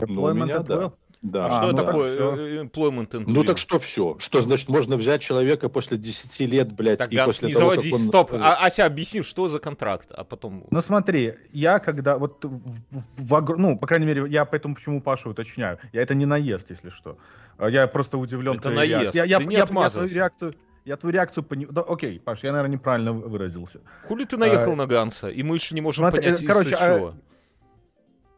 Speaker 5: Ну, у
Speaker 1: Employment
Speaker 5: меня
Speaker 1: and
Speaker 5: да.
Speaker 1: will?
Speaker 5: Да.
Speaker 2: А
Speaker 1: А,
Speaker 2: что
Speaker 1: ну так
Speaker 2: такое
Speaker 1: всё.
Speaker 2: э, employment and
Speaker 5: Ну так что все? Что значит можно взять человека после 10 лет, блядь,
Speaker 2: Так,
Speaker 5: и
Speaker 2: Ганс,
Speaker 5: после
Speaker 2: не
Speaker 5: того,
Speaker 2: заводись,
Speaker 5: как он...
Speaker 2: стоп.
Speaker 5: э,
Speaker 2: А, Ася, объясни, что за контракт, а потом...
Speaker 1: Ну смотри, я когда вот в, в- в огр- ну по крайней мере я поэтому почему Пашу уточняю, я это не наезд, если что, А я просто удивлен.
Speaker 2: Это наезд.
Speaker 1: Я, я,
Speaker 2: ты не
Speaker 1: я- я твою
Speaker 2: отмазывайся.
Speaker 1: реакцию, я твою реакцию пони... да, окей, Паш, я наверное неправильно вы- выразился.
Speaker 2: Хули ты наехал
Speaker 1: А,
Speaker 2: на Ганса, и мы еще не можем
Speaker 1: смотри,
Speaker 2: понять,
Speaker 1: э, короче,
Speaker 2: из-за
Speaker 1: а-
Speaker 2: чего.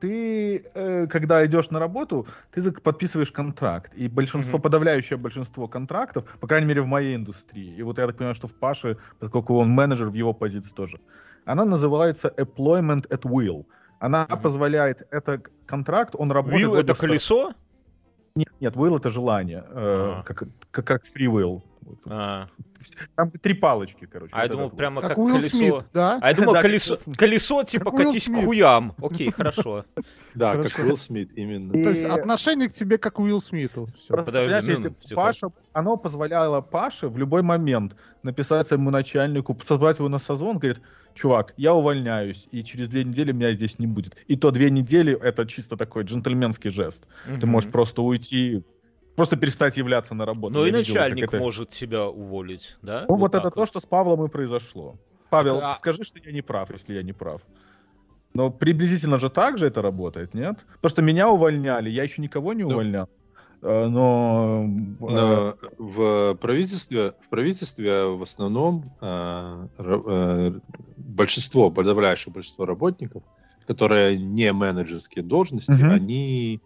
Speaker 1: Ты, э, когда идешь на работу, ты подписываешь контракт. И большинство,
Speaker 2: Мгм.
Speaker 1: подавляющее большинство контрактов, по крайней мере, в моей индустрии, и вот я так понимаю, что в Паше, поскольку он менеджер, в его позиции тоже, она называется employment at will. Она
Speaker 2: Мгм.
Speaker 1: позволяет, это контракт, он работает...
Speaker 2: Will это колесо?
Speaker 1: Нет, нет, will это желание, э,
Speaker 2: А.
Speaker 1: как, как, как free will.
Speaker 2: А.
Speaker 1: Там три палочки, короче.
Speaker 2: А я думал, прямо
Speaker 3: Как
Speaker 2: как
Speaker 3: Уилл
Speaker 2: колесо.
Speaker 3: Смит, да?
Speaker 2: А я думал, <laughs>
Speaker 1: Да,
Speaker 2: колесо, колесо типа
Speaker 3: Как
Speaker 2: катись к хуям. Окей, хорошо. <laughs>
Speaker 5: Да,
Speaker 3: Хорошо.
Speaker 5: как Уилл Смит, именно.
Speaker 1: И-
Speaker 3: То есть отношение к тебе как Уилл Смиту.
Speaker 2: Подожди, ну,
Speaker 1: если
Speaker 2: всё
Speaker 1: Паша, оно позволяло Паше в любой момент написать своему начальнику, созвать его на созвон, говорит, чувак, я увольняюсь, и через две недели меня здесь не будет. И то две недели это чисто такой джентльменский жест. Ты
Speaker 2: Мгм.
Speaker 1: можешь просто уйти, просто перестать являться на работу.
Speaker 2: Ну и
Speaker 1: видел,
Speaker 2: начальник
Speaker 1: это-
Speaker 2: может тебя уволить, да?
Speaker 1: Ну вот, это
Speaker 2: так
Speaker 1: то, что с Павлом и произошло. Павел,
Speaker 2: А-
Speaker 1: скажи, что я не прав, если я не прав. Но приблизительно же так же это работает, нет? Потому что меня увольняли, я еще никого не
Speaker 5: Ну,
Speaker 1: увольнял. Э, Но... э,
Speaker 5: Но в правительстве, в правительстве в основном э, э, большинство, подавляющее большинство работников, которые не менеджерские должности,
Speaker 1: Мгм.
Speaker 5: они,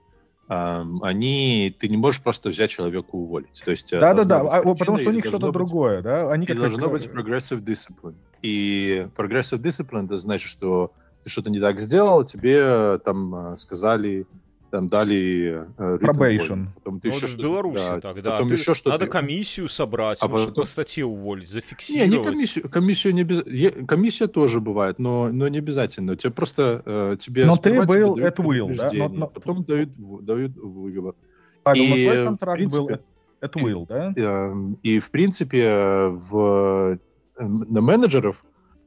Speaker 5: они, ты не можешь просто взять человека и уволить. То есть, э,
Speaker 1: Да-да-да,
Speaker 5: должна быть
Speaker 1: а, потому что у них что-то
Speaker 5: быть-
Speaker 1: другое, да? Они
Speaker 5: И
Speaker 1: как
Speaker 5: должно
Speaker 1: как,
Speaker 5: быть
Speaker 1: э,
Speaker 5: progressive discipline. И progressive discipline это значит, что ты что-то не так сделал, тебе э, там э, сказали, там дали э, warning. Потом ты
Speaker 2: Ну,
Speaker 5: еще
Speaker 2: в
Speaker 5: что-то-
Speaker 2: Беларуси
Speaker 5: да,
Speaker 2: так, да.
Speaker 5: Потом
Speaker 2: Ты-
Speaker 5: еще что-то.
Speaker 2: Надо комиссию собрать,
Speaker 5: А
Speaker 2: ну,
Speaker 5: потом-
Speaker 2: по статье уволить,
Speaker 5: Не,
Speaker 2: зафиксировать.
Speaker 5: не комиссию, комиссию не без... е- комиссия тоже бывает, но, но не обязательно. Тебе просто э, тебе
Speaker 1: Но ты был at will, да? Но- но-
Speaker 5: потом дают, дают выговор.
Speaker 1: Павел,
Speaker 5: и,
Speaker 1: твой
Speaker 5: в
Speaker 1: контракт был
Speaker 5: принципе-
Speaker 1: at, at will, да?
Speaker 5: И в принципе э, в э, на менеджеров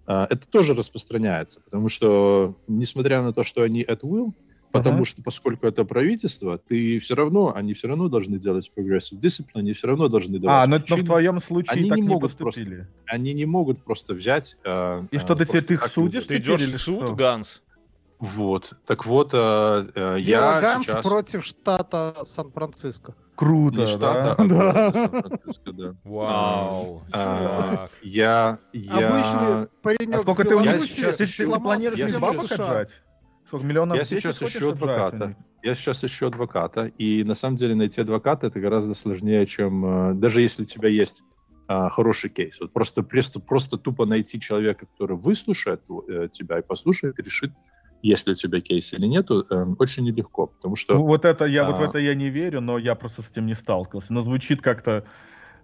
Speaker 5: э, это тоже распространяется, потому что несмотря на то, что они at will, потому
Speaker 1: Ага.
Speaker 5: что поскольку это правительство, ты все равно, они все равно должны делать progressive discipline, они все равно должны
Speaker 1: А,
Speaker 5: давать
Speaker 1: но, но в твоем случае
Speaker 5: Они
Speaker 1: так
Speaker 5: не
Speaker 1: не,
Speaker 5: могут
Speaker 1: поступили.
Speaker 5: они не могут просто взять. э,
Speaker 1: И
Speaker 5: э,
Speaker 1: что, ты теперь
Speaker 5: просто
Speaker 1: ты их судишь?
Speaker 2: Ты идешь
Speaker 1: или
Speaker 2: в суд,
Speaker 1: что?
Speaker 2: Ганс?
Speaker 5: Вот. Так вот, э, э,
Speaker 3: Дело
Speaker 5: я
Speaker 3: Ганс
Speaker 5: сейчас...
Speaker 3: против штата Сан-Франциско.
Speaker 1: Круто,
Speaker 5: Не штата,
Speaker 1: да?
Speaker 5: а <laughs>
Speaker 3: Да.
Speaker 5: Сан-Франциско, да.
Speaker 2: Вау.
Speaker 5: А. Я, я,
Speaker 3: Обычный паренек
Speaker 1: А сколько ты у них
Speaker 5: сейчас-
Speaker 1: ты, планируешь бабок отжать? Сколько миллионов
Speaker 5: Я сейчас ищу адвоката. я сейчас ищу адвоката, и на самом деле найти адвоката это гораздо сложнее, чем э, даже если у тебя есть а, хороший кейс. Вот просто, просто, просто тупо найти человека, который выслушает э, тебя и послушает, и решит, есть ли у тебя кейс или нету, э, очень нелегко, потому что
Speaker 1: Ну, вот это я, вот в
Speaker 5: А.
Speaker 1: это я не верю, но я просто с этим не сталкивался. Но звучит как-то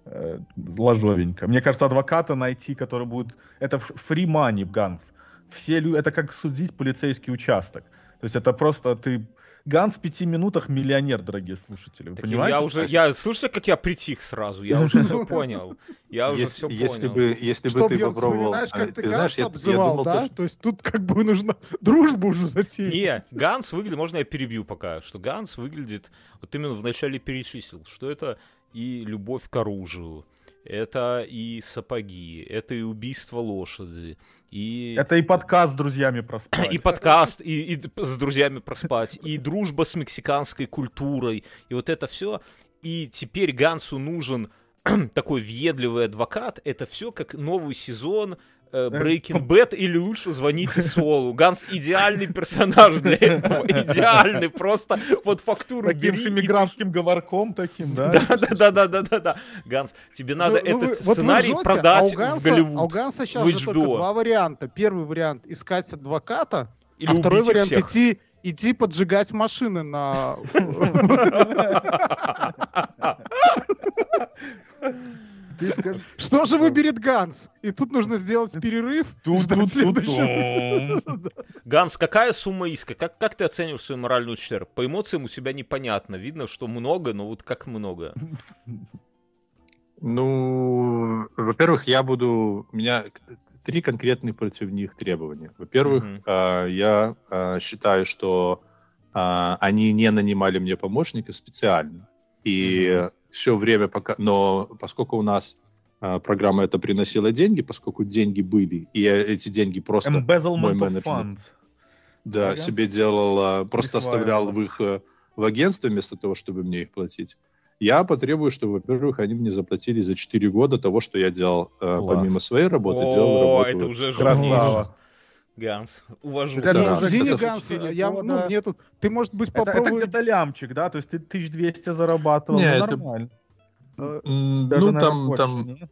Speaker 1: э, ложовенько. Мне кажется, адвоката найти, который будет... Это free money, Ганс. Все лю... Это как судить полицейский участок. То есть это просто ты... Ганс в пяти минутах миллионер, дорогие слушатели. Вы
Speaker 2: Так
Speaker 1: понимаете?
Speaker 2: я уже, я, слышите, как я притих сразу? Я уже все понял. Я уже
Speaker 5: если,
Speaker 2: все
Speaker 5: если
Speaker 2: понял.
Speaker 5: бы, если бы ты попробовал... а,
Speaker 3: как ты, Ганс обзывал,
Speaker 5: думал,
Speaker 3: да?
Speaker 5: То
Speaker 3: есть тут как бы нужно <laughs> дружбу уже затеять.
Speaker 2: Не, Ганс выглядит, можно я перебью пока, что Ганс выглядит, вот именно вначале перечислил, что это и любовь к оружию, это и сапоги, это и убийство лошади, и...
Speaker 1: Это и подкаст с друзьями проспать.
Speaker 2: И подкаст, и, и с друзьями проспать, и дружба с мексиканской культурой, и вот это все. И теперь Гансу нужен <clears throat> такой въедливый адвокат. Это все как новый сезон Breaking Bad или лучше звоните Солу. Ганс идеальный персонаж для этого. <laughs> Идеальный. Просто вот фактуру
Speaker 1: Таким
Speaker 2: и
Speaker 1: иммигрантским говорком таким, да?
Speaker 2: да, да, да, да, да, да, да. Ганс, тебе надо
Speaker 3: Ну, ну, вы-
Speaker 2: этот сценарий продать
Speaker 3: а у
Speaker 2: в Голливуд.
Speaker 3: А у Ганса сейчас же только два варианта. Первый вариант искать адвоката, а второй вариант идти идти поджигать машины на <laughs> <laughs>
Speaker 1: Ты скажи, <laughs>
Speaker 3: Что же выберет Ганс? И тут нужно сделать перерыв. <laughs>
Speaker 2: Ганс, какая сумма иска? Как, как ты оцениваешь свой моральный ущерб? По эмоциям у себя непонятно. Видно, что много, но вот как много.
Speaker 5: Ну, во-первых, я буду... У меня три конкретных против них требования. Во-первых, а, я а, считаю, что а, они не нанимали мне помощника специально. И все время пока... Но поскольку у нас а, программа это приносила деньги, поскольку деньги были, и эти деньги просто... мой
Speaker 1: Embezzlement
Speaker 5: менеджмент. Да, себе делал, просто оставлял в их э, в агентстве вместо того, чтобы мне их платить. Я потребую, чтобы, во-первых, они мне заплатили за 4 года того, что я делал э, помимо своей работы, делал
Speaker 2: О,
Speaker 5: работу.
Speaker 2: это уже
Speaker 1: Красава.
Speaker 2: Ганс, увожу.
Speaker 1: Это
Speaker 3: Ну,
Speaker 1: уже
Speaker 3: Извини,
Speaker 5: это
Speaker 3: Ганс,
Speaker 1: четыре
Speaker 3: я, ну, мне тут, ты, может быть,
Speaker 1: Это, это
Speaker 3: попробуй...
Speaker 1: где-то лямчик, да? То есть ты 1200 зарабатывал,
Speaker 5: Не,
Speaker 1: ну,
Speaker 5: это-
Speaker 1: нормально.
Speaker 3: э,
Speaker 1: Даже,
Speaker 5: ну,
Speaker 1: наверное,
Speaker 5: там,
Speaker 1: больше,
Speaker 5: там,
Speaker 1: не?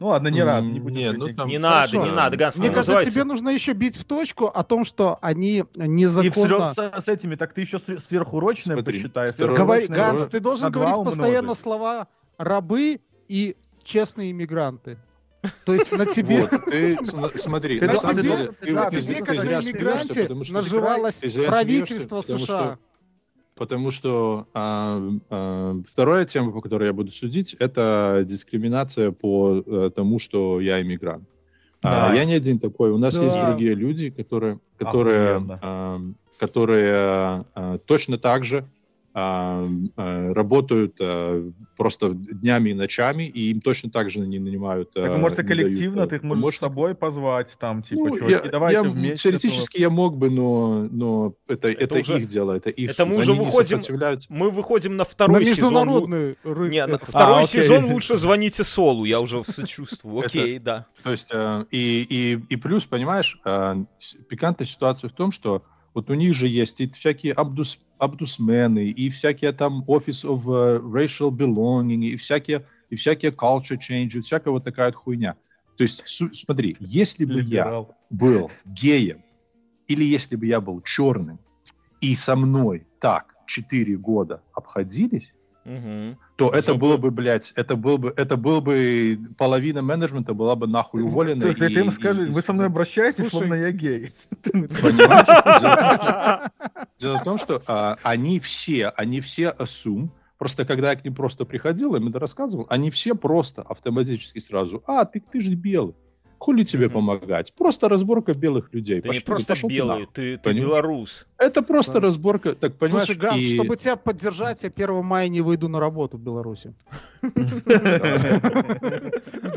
Speaker 1: Ну ладно, не рад, не будем
Speaker 5: не, ну, там-
Speaker 2: Не надо,
Speaker 3: Хорошо.
Speaker 2: не надо, Ганс,
Speaker 3: Мне
Speaker 2: не
Speaker 3: кажется, тебе нужно еще бить в точку о том, что они
Speaker 1: И
Speaker 3: незаконно...
Speaker 1: с, с этими, так ты еще свер- сверхурочное
Speaker 5: Смотри,
Speaker 1: посчитай.
Speaker 5: второй-
Speaker 3: Говори, Ганс, ты должен говорить постоянно слова «рабы» и «честные иммигранты». То есть на тебе...
Speaker 5: вот, ты см- смотри,
Speaker 1: Ты
Speaker 5: на самом
Speaker 3: тебе,
Speaker 5: деле, ты
Speaker 1: да,
Speaker 5: вот
Speaker 1: ты
Speaker 5: из-
Speaker 3: тебе
Speaker 5: ты
Speaker 3: как
Speaker 5: зря смеешься, потому что-
Speaker 3: наживалось
Speaker 5: ты
Speaker 3: правительство
Speaker 5: смеешься, потому
Speaker 3: США.
Speaker 5: что- Потому что а, а, вторая тема, по которой я буду судить, это дискриминация по э, тому, что я иммигрант. А,
Speaker 1: Да.
Speaker 5: я не один такой. У нас
Speaker 3: Да.
Speaker 5: есть другие люди, которые, которые,
Speaker 1: Охуенно.
Speaker 5: а, которые а, точно так же а, а, работают а, просто днями и ночами, и им точно так же не нанимают.
Speaker 1: Так,
Speaker 5: а,
Speaker 1: может, и
Speaker 5: не дают,
Speaker 1: коллективно,
Speaker 5: а,
Speaker 1: ты их можешь с
Speaker 5: помощника.
Speaker 1: собой позвать, там, типа,
Speaker 5: Ну,
Speaker 1: чуваки,
Speaker 5: я,
Speaker 1: давайте
Speaker 5: я-
Speaker 1: вместе.
Speaker 5: теоретически я мог бы, но, но это, это,
Speaker 2: уже-
Speaker 5: их дело, это их
Speaker 2: это мы уже
Speaker 5: Они
Speaker 2: выходим-. Мы выходим на
Speaker 3: На
Speaker 2: второй сезон. лу-
Speaker 3: международный рынок.
Speaker 2: Не, на
Speaker 3: это.
Speaker 2: второй
Speaker 1: А, окей.
Speaker 2: сезон лучше звоните Солу, я уже сочувствую. Окей, да.
Speaker 5: То есть, э, и, и, и плюс, понимаешь, э, с- пикантная ситуация в том, что вот у них же есть и всякие абдус, абдусмены, и всякие там Office of э, Racial Belonging, и всякие, и всякие culture change, и всякая вот такая вот хуйня. То есть, смотри, если бы я
Speaker 1: Либерал.
Speaker 5: был геем, или если бы я был черным, и со мной так 4 года обходились,
Speaker 2: Мгм.
Speaker 5: То это было бы, блядь, это был бы, это был бы половина менеджмента была бы нахуй уволена.
Speaker 1: То есть, ты
Speaker 5: и-
Speaker 1: им скажи,
Speaker 5: и-
Speaker 1: вы со мной обращаетесь,
Speaker 3: Слушай.
Speaker 1: словно я гей. <laughs>
Speaker 5: Понимаешь? <laughs> Дело, дело в том, что а, они все, они все assume, просто когда я к ним просто приходил, им это рассказывал, они все просто автоматически сразу, а, ты, ты же белый, хули тебе
Speaker 2: Мгм.
Speaker 5: помогать? Просто разборка белых людей.
Speaker 2: Ты не
Speaker 5: Пошли,
Speaker 2: просто
Speaker 5: пошел ты
Speaker 2: белый, ты, ты белорус.
Speaker 5: Это просто
Speaker 3: Да.
Speaker 5: разборка, так понимаешь?
Speaker 3: Слушай, Ганс,
Speaker 5: и-
Speaker 3: чтобы тебя поддержать, я 1 мая не выйду на работу в Беларуси. В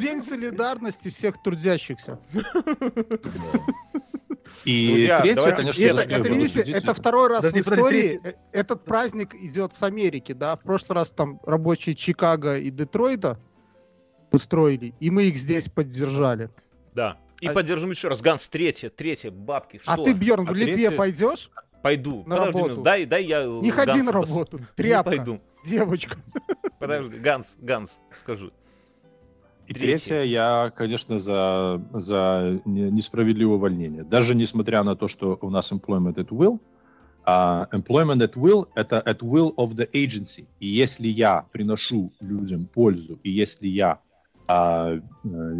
Speaker 3: День солидарности всех трудящихся.
Speaker 5: И
Speaker 2: Друзья,
Speaker 5: третье,
Speaker 2: давайте
Speaker 5: конечно,
Speaker 3: И это, это, видите, это второй раз в истории э, этот праздник идет с Америки, да. В прошлый раз там рабочие Чикаго и Детройта устроили, и мы их здесь поддержали.
Speaker 2: Да. И
Speaker 3: А-
Speaker 2: поддержим еще раз. Ганс, третье, третье, бабки. Что?
Speaker 3: А ты, Бьерн,
Speaker 5: А
Speaker 3: в Литве пойдешь?
Speaker 2: Пойду.
Speaker 3: на
Speaker 2: Подожди,
Speaker 3: работу.
Speaker 2: дай, дай я...
Speaker 3: Не ходи на работу,
Speaker 2: Не
Speaker 3: тряпка,
Speaker 2: пойду.
Speaker 3: девочка. <laughs>
Speaker 2: Подожди, Ганс, Ганс, скажи.
Speaker 5: И
Speaker 2: Третье.
Speaker 5: я, конечно, за, за не- несправедливое увольнение. Даже несмотря на то, что у нас employment at will, а employment at will — это at will of the agency. И если я приношу людям пользу, и если я а, э,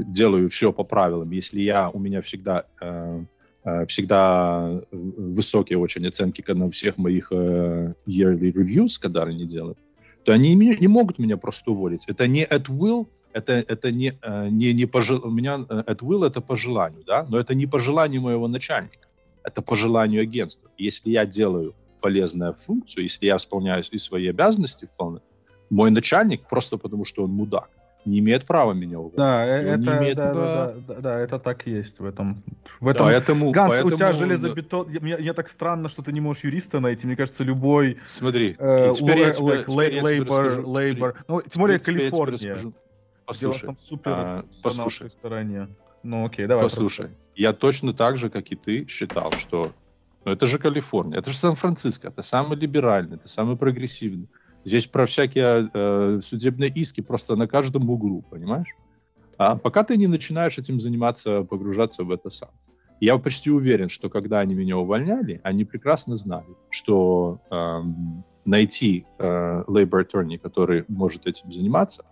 Speaker 5: делаю все по правилам, если я, у меня всегда, э, э, всегда высокие очень оценки на всех моих э, yearly reviews, когда они делают, то они меня- не могут меня просто уволить. Это не at will, это, это не, э, не, не по у меня at will это по желанию, да, но это не по желанию моего начальника, это по желанию агентства. Если я делаю полезную функцию, если я исполняю и свои обязанности вполне, мой начальник просто потому, что он мудак, не имеет права меня уволить.
Speaker 1: Да,
Speaker 5: не
Speaker 1: это,
Speaker 5: имеет-
Speaker 1: да, да,
Speaker 3: Да.
Speaker 1: да, да, это так есть в этом. В этом
Speaker 5: Поэтому,
Speaker 1: Ганс,
Speaker 5: поэтому,
Speaker 1: у тебя железобетон. я- Мне, мне так странно, что ты не можешь юриста найти. Мне кажется, любой
Speaker 5: Смотри,
Speaker 1: э,
Speaker 5: теперь я тебе-
Speaker 1: like,
Speaker 5: теперь я
Speaker 1: labor,
Speaker 5: расскажу, теперь-
Speaker 1: labor, ну тем более
Speaker 5: теперь я
Speaker 1: Калифорния.
Speaker 5: расскажу.
Speaker 1: Дело
Speaker 5: Послушай,
Speaker 1: там супер
Speaker 5: а, послушай.
Speaker 1: стороне. Ну окей, давай.
Speaker 5: Послушай, я точно так же, как и ты, считал, что ну, это же Калифорния, это же Сан-Франциско, это самый либеральный, это самый прогрессивный. Здесь про всякие э, судебные иски просто на каждом углу, понимаешь? А пока ты не начинаешь этим заниматься, погружаться в это сам. Я почти уверен, что когда они меня увольняли, они прекрасно знали, что эм, найти э, labor attorney, который может этим заниматься,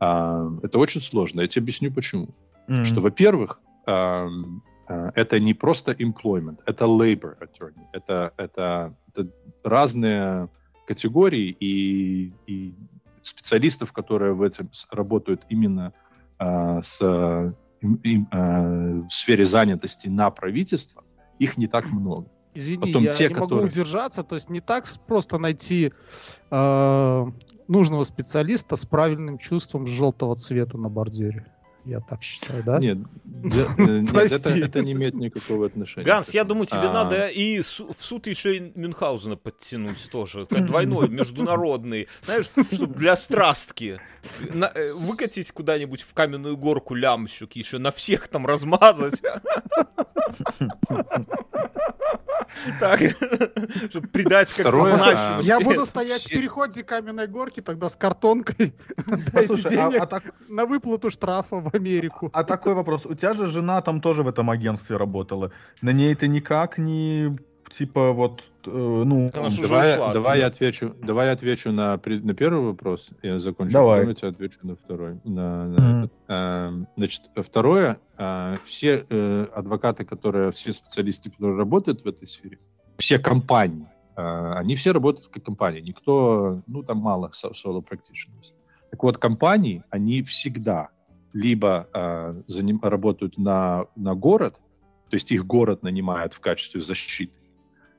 Speaker 5: а, это очень сложно. Я тебе объясню почему
Speaker 1: Мгм.
Speaker 5: что, во-первых, эм, э, это не просто employment, это labor attorney. Это, это, это разные категории и, и специалистов, которые в этом работают именно э, с, им, э, в сфере занятости на правительство, их не так много.
Speaker 3: Извини,
Speaker 5: Потом
Speaker 3: я
Speaker 5: те,
Speaker 3: не могу
Speaker 5: которые-
Speaker 3: удержаться. То есть не так просто найти э, нужного специалиста с правильным чувством желтого цвета на бордюре. Я так считаю, да?
Speaker 5: Нет, де- <laughs> э, нет, это, это не имеет никакого отношения.
Speaker 2: Ганс, я думаю, тебе
Speaker 5: А,
Speaker 2: надо и в суд еще и Мюнхгаузена подтянуть тоже. как Двойной, международный. Знаешь, чтобы для страстки. На- э, выкатить куда-нибудь в каменную горку лямщик, еще на всех там размазать. Так, чтобы придать как-то
Speaker 5: Второе.
Speaker 3: Я буду стоять в переходе каменной горки тогда с картонкой. <laughs> Дайте
Speaker 1: а-
Speaker 3: денег
Speaker 1: а так-
Speaker 3: на выплату штрафа в Америку.
Speaker 1: А такой вопрос. У тебя же жена там тоже в этом агентстве работала. На ней ты никак не типа вот, э, ну,
Speaker 5: Давай,
Speaker 2: ушла
Speaker 5: давай я
Speaker 2: оттуда.
Speaker 5: отвечу, давай я отвечу на, на первый вопрос, я закончу,
Speaker 1: Давай.
Speaker 5: я тебе отвечу на второй. На, на
Speaker 1: Мгм.
Speaker 5: этот. Эм, значит, второе, э, все э, адвокаты, которые, все специалисты, которые работают в этой сфере, все компании, э, они все работают как компании, никто, ну там мало со- соло practitioners. Так вот, компании, они всегда либо э, заним- работают на, на город, то есть их город нанимает в качестве защиты,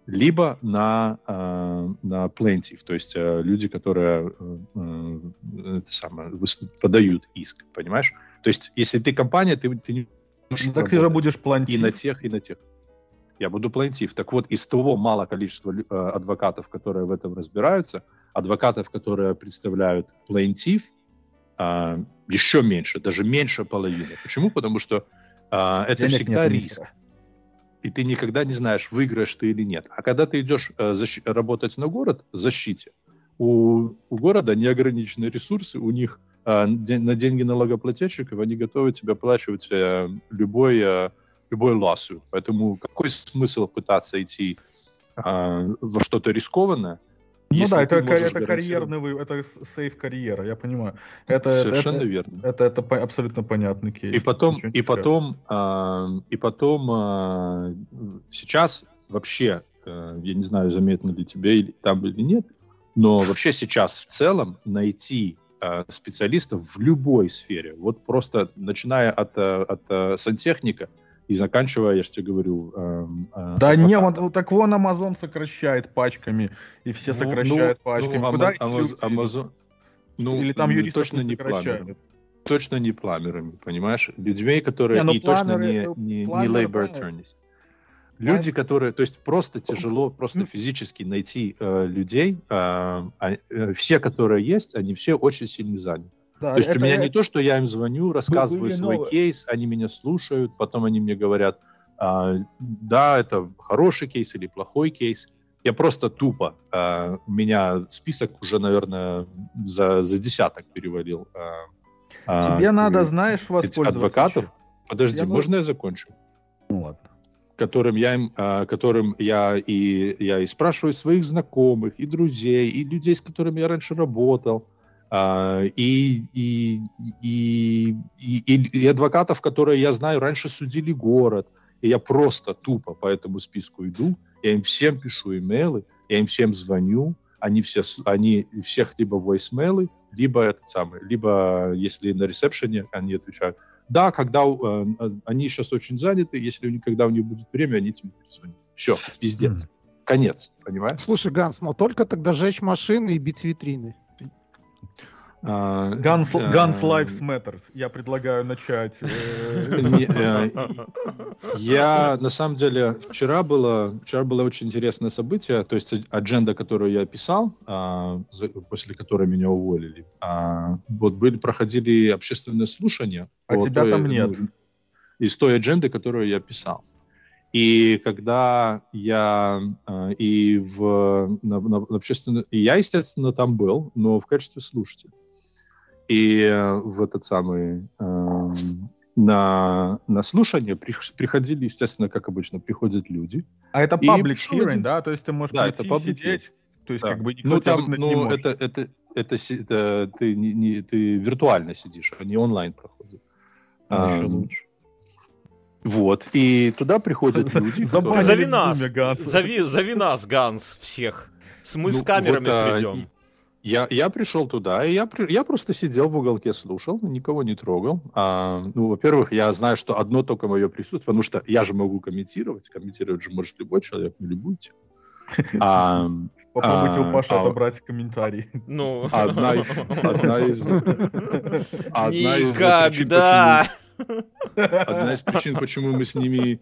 Speaker 5: либо на, э, на plaintiff, то есть э, люди, которые э, э, это самое, подают иск, понимаешь? То есть если ты компания, ты, ты не можешь
Speaker 1: так ты же будешь
Speaker 5: и
Speaker 1: плантить.
Speaker 5: на тех, и на тех. Я буду plaintiff. Так вот, из того мало количества э, адвокатов, которые в этом разбираются, адвокатов, которые представляют plaintiff, а, еще меньше, даже меньше половины. Почему? Потому что а, это
Speaker 1: Денег
Speaker 5: всегда риск и ты никогда не знаешь, выиграешь ты или нет. А когда ты идешь э, защи- работать на город защите, у, у города неограниченные ресурсы, у них де- на деньги налогоплательщиков они готовы тебе оплачивать э, любой, э, любой lawsuit. Поэтому какой смысл пытаться идти э, во что-то рискованное?
Speaker 1: Ну да, это, это карьерный, вы- это сейф карьера, я понимаю. Это, это-
Speaker 5: Совершенно
Speaker 1: это,
Speaker 5: верно.
Speaker 1: это, это по- абсолютно понятный кейс.
Speaker 5: И потом, и потом, а, и потом а, сейчас вообще, э, я не знаю, заметно ли тебе или там или нет, но вообще сейчас в целом найти а, специалистов в любой сфере, вот просто начиная от, э, от э, сантехника и заканчивая, я же тебе говорю, эм, э,
Speaker 1: Да не, он, так вон Amazon сокращает пачками, и все
Speaker 5: Ну,
Speaker 1: сокращают
Speaker 5: ну,
Speaker 1: пачками.
Speaker 5: ну,
Speaker 1: Куда
Speaker 5: Амаз-? Амазон- ну,
Speaker 1: Или там
Speaker 5: м,
Speaker 1: юристов
Speaker 5: точно не пламерами. Точно не пламерами, понимаешь? Людьми, которые
Speaker 1: Не, ну
Speaker 5: и точно
Speaker 1: пламеры,
Speaker 5: не,
Speaker 1: э,
Speaker 5: не, не
Speaker 1: пламеры,
Speaker 5: labor attorneys. Люди, которые, то есть просто тяжело, просто
Speaker 1: Ну.
Speaker 5: физически найти э, людей, э, э, все, которые есть, они все очень сильно заняты.
Speaker 1: Да,
Speaker 5: То есть
Speaker 1: это-
Speaker 5: у меня не то, что я им звоню, рассказываю свой
Speaker 1: новые.
Speaker 5: кейс, они меня слушают, потом они мне говорят, а, да, это хороший кейс или плохой кейс. Я просто тупо, а, у меня список уже, наверное, за, за десяток перевалил. а, а,
Speaker 1: Тебе надо,
Speaker 5: э,
Speaker 1: знаешь, воспользоваться.
Speaker 5: адвокатов.
Speaker 1: чем.
Speaker 5: Подожди,
Speaker 1: Я
Speaker 5: можно я закончу?
Speaker 1: Ну ладно.
Speaker 5: которым я им, а, которым я и я и спрашиваю своих знакомых и друзей и людей, с которыми я раньше работал, а, и и и, и, и- адвокатов, которые я знаю раньше судили город, и я просто тупо по этому списку иду, я им всем пишу имейлы, я им всем звоню, они все с- они всех либо voicemail, либо этот самый, либо если на ресепшене они отвечают, да, когда э, э, они сейчас очень заняты, если у них, когда у них будет время, они тебе перезвонят. Все, пиздец. Конец, понимаешь?
Speaker 3: Слушай, Ганс, но только тогда жечь машины и бить витрины.
Speaker 5: А,
Speaker 1: Guns, Guns Lives Matters. Я предлагаю начать. э,
Speaker 5: э, Я, на самом деле, вчера было, вчера было очень интересное событие, то есть адженда, которую я писал, а, после которой меня уволили, а, вот были, проходили общественные слушания.
Speaker 1: А тебя там нет.
Speaker 5: ну, Из той адженды, которую я писал. И когда я э, и в на, на- на общественном, и я, естественно, там был, но в качестве слушателя. И э, в этот самый эм, на, на слушание прих- приходили, естественно, как обычно, приходят люди.
Speaker 1: А это public hearing,
Speaker 5: один-
Speaker 1: да? То есть ты можешь
Speaker 5: Да, это
Speaker 1: прийти,
Speaker 5: public
Speaker 1: сидеть, то есть
Speaker 5: Да.
Speaker 1: как бы никто
Speaker 5: Ну, там,
Speaker 1: выгнать не
Speaker 5: ну,
Speaker 1: может.
Speaker 5: это, это, это, си- это ты, не, не- ты виртуально сидишь, а не онлайн проходит.
Speaker 1: Ну, ещё
Speaker 5: Ам,
Speaker 1: лучше.
Speaker 5: Вот. И туда приходят люди.
Speaker 2: Зови нас, зови, зови нас, Ганс, всех. С- Мы с
Speaker 5: Ну,
Speaker 2: камерами
Speaker 5: вот, а,
Speaker 2: придем.
Speaker 5: Я, я пришел туда, и я, я просто сидел в уголке, слушал, никого не трогал. А, ну, во-первых, я знаю, что одно только мое присутствие, потому что я же могу комментировать, комментировать же может любой человек, не любой. А,
Speaker 1: Попробуйте у
Speaker 5: а,
Speaker 1: Паши
Speaker 5: а-
Speaker 1: отобрать комментарий.
Speaker 2: Ну.
Speaker 5: одна из, одна из, <laughs> одна из
Speaker 2: Никогда.
Speaker 5: почему- одна из причин, почему мы с ними,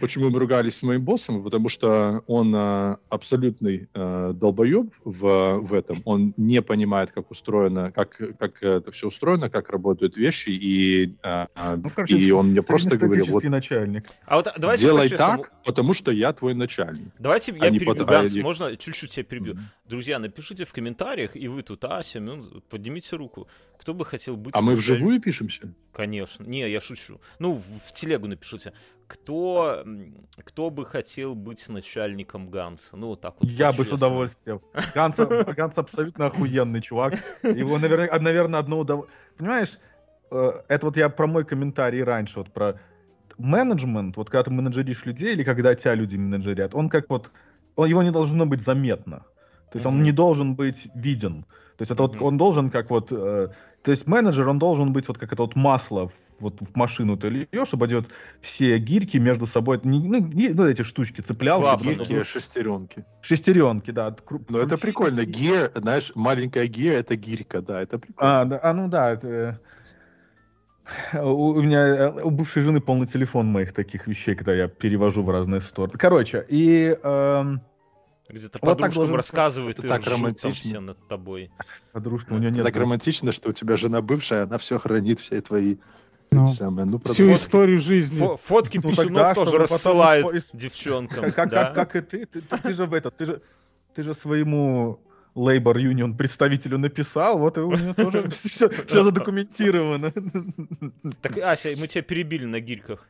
Speaker 5: почему мы ругались с моим боссом, потому что он э, абсолютный э, долбоеб в, в этом. Он не понимает, как устроено, как, как это все устроено, как работают вещи, и, э, э,
Speaker 1: Ну, короче,
Speaker 5: и он мне просто говорил, вот
Speaker 1: начальник.
Speaker 2: А вот давайте
Speaker 5: делай так, потому что я твой начальник.
Speaker 2: Давайте я
Speaker 5: а не
Speaker 2: перебью,
Speaker 5: под- а
Speaker 2: Ганс,
Speaker 5: не-
Speaker 2: можно чуть-чуть тебя перебью? Друзья, напишите в комментариях, и вы тут, а, Семен, поднимите руку. Кто бы хотел быть...
Speaker 5: А мы вживую пишемся?
Speaker 2: Конечно. Не, я шучу. Ну, в, в телегу напишите. Кто, кто бы хотел быть начальником Ганса? Ну, вот так вот.
Speaker 1: Я бы с удовольствием. Ганс, <laughs> Ганс абсолютно охуенный чувак. Его, наверное, наверное одно удовольствие. Понимаешь, э, это вот я про мой комментарий раньше, вот про менеджмент, вот когда ты менеджеришь людей или когда тебя люди менеджерят, он как вот, он, его не должно быть заметно. То есть он
Speaker 2: Мгм.
Speaker 1: не должен быть виден. То есть это вот он должен как вот, э, то есть менеджер, он должен быть вот как это вот масло в- вот в машину ты льешь, и пойдет все гирьки между собой, не, ну, не- ну, эти штучки цеплял,
Speaker 2: Клапаны.
Speaker 1: гирьки,
Speaker 5: шестеренки.
Speaker 1: шестеренки, да. кру-
Speaker 5: Ну, это прикольно. Гир, знаешь, маленькая гир — это гирька, да, это прикольно.
Speaker 1: А, да, а, ну да, это... э, У, у меня, э, у бывшей жены полный телефон моих таких вещей, когда я перевожу в разные стороны. Короче, и эм,
Speaker 2: Где-то
Speaker 1: Вот так
Speaker 2: подружкам
Speaker 1: должен-
Speaker 2: рассказывают,
Speaker 5: Это
Speaker 2: и
Speaker 5: так романтично.
Speaker 2: все над тобой.
Speaker 1: подружка, у нее нет...
Speaker 5: так романтично, что у тебя жена бывшая, она все хранит, все твои
Speaker 3: Ну.
Speaker 5: эти самые, ну,
Speaker 3: Всю
Speaker 5: продолжай.
Speaker 3: историю жизни.
Speaker 2: Фо- фотки
Speaker 1: Ну,
Speaker 2: писюнов
Speaker 1: тогда,
Speaker 2: тоже
Speaker 1: чтобы потом
Speaker 2: рассылает
Speaker 1: испо-
Speaker 2: девчонкам.
Speaker 1: Как,
Speaker 2: да?
Speaker 1: как, как и ты, ты, ты, ты же в этот, ты же, ты же своему Labor Union представителю написал, вот и у него тоже <laughs> все, задокументировано.
Speaker 2: Так, Ася, мы тебя перебили на гирьках.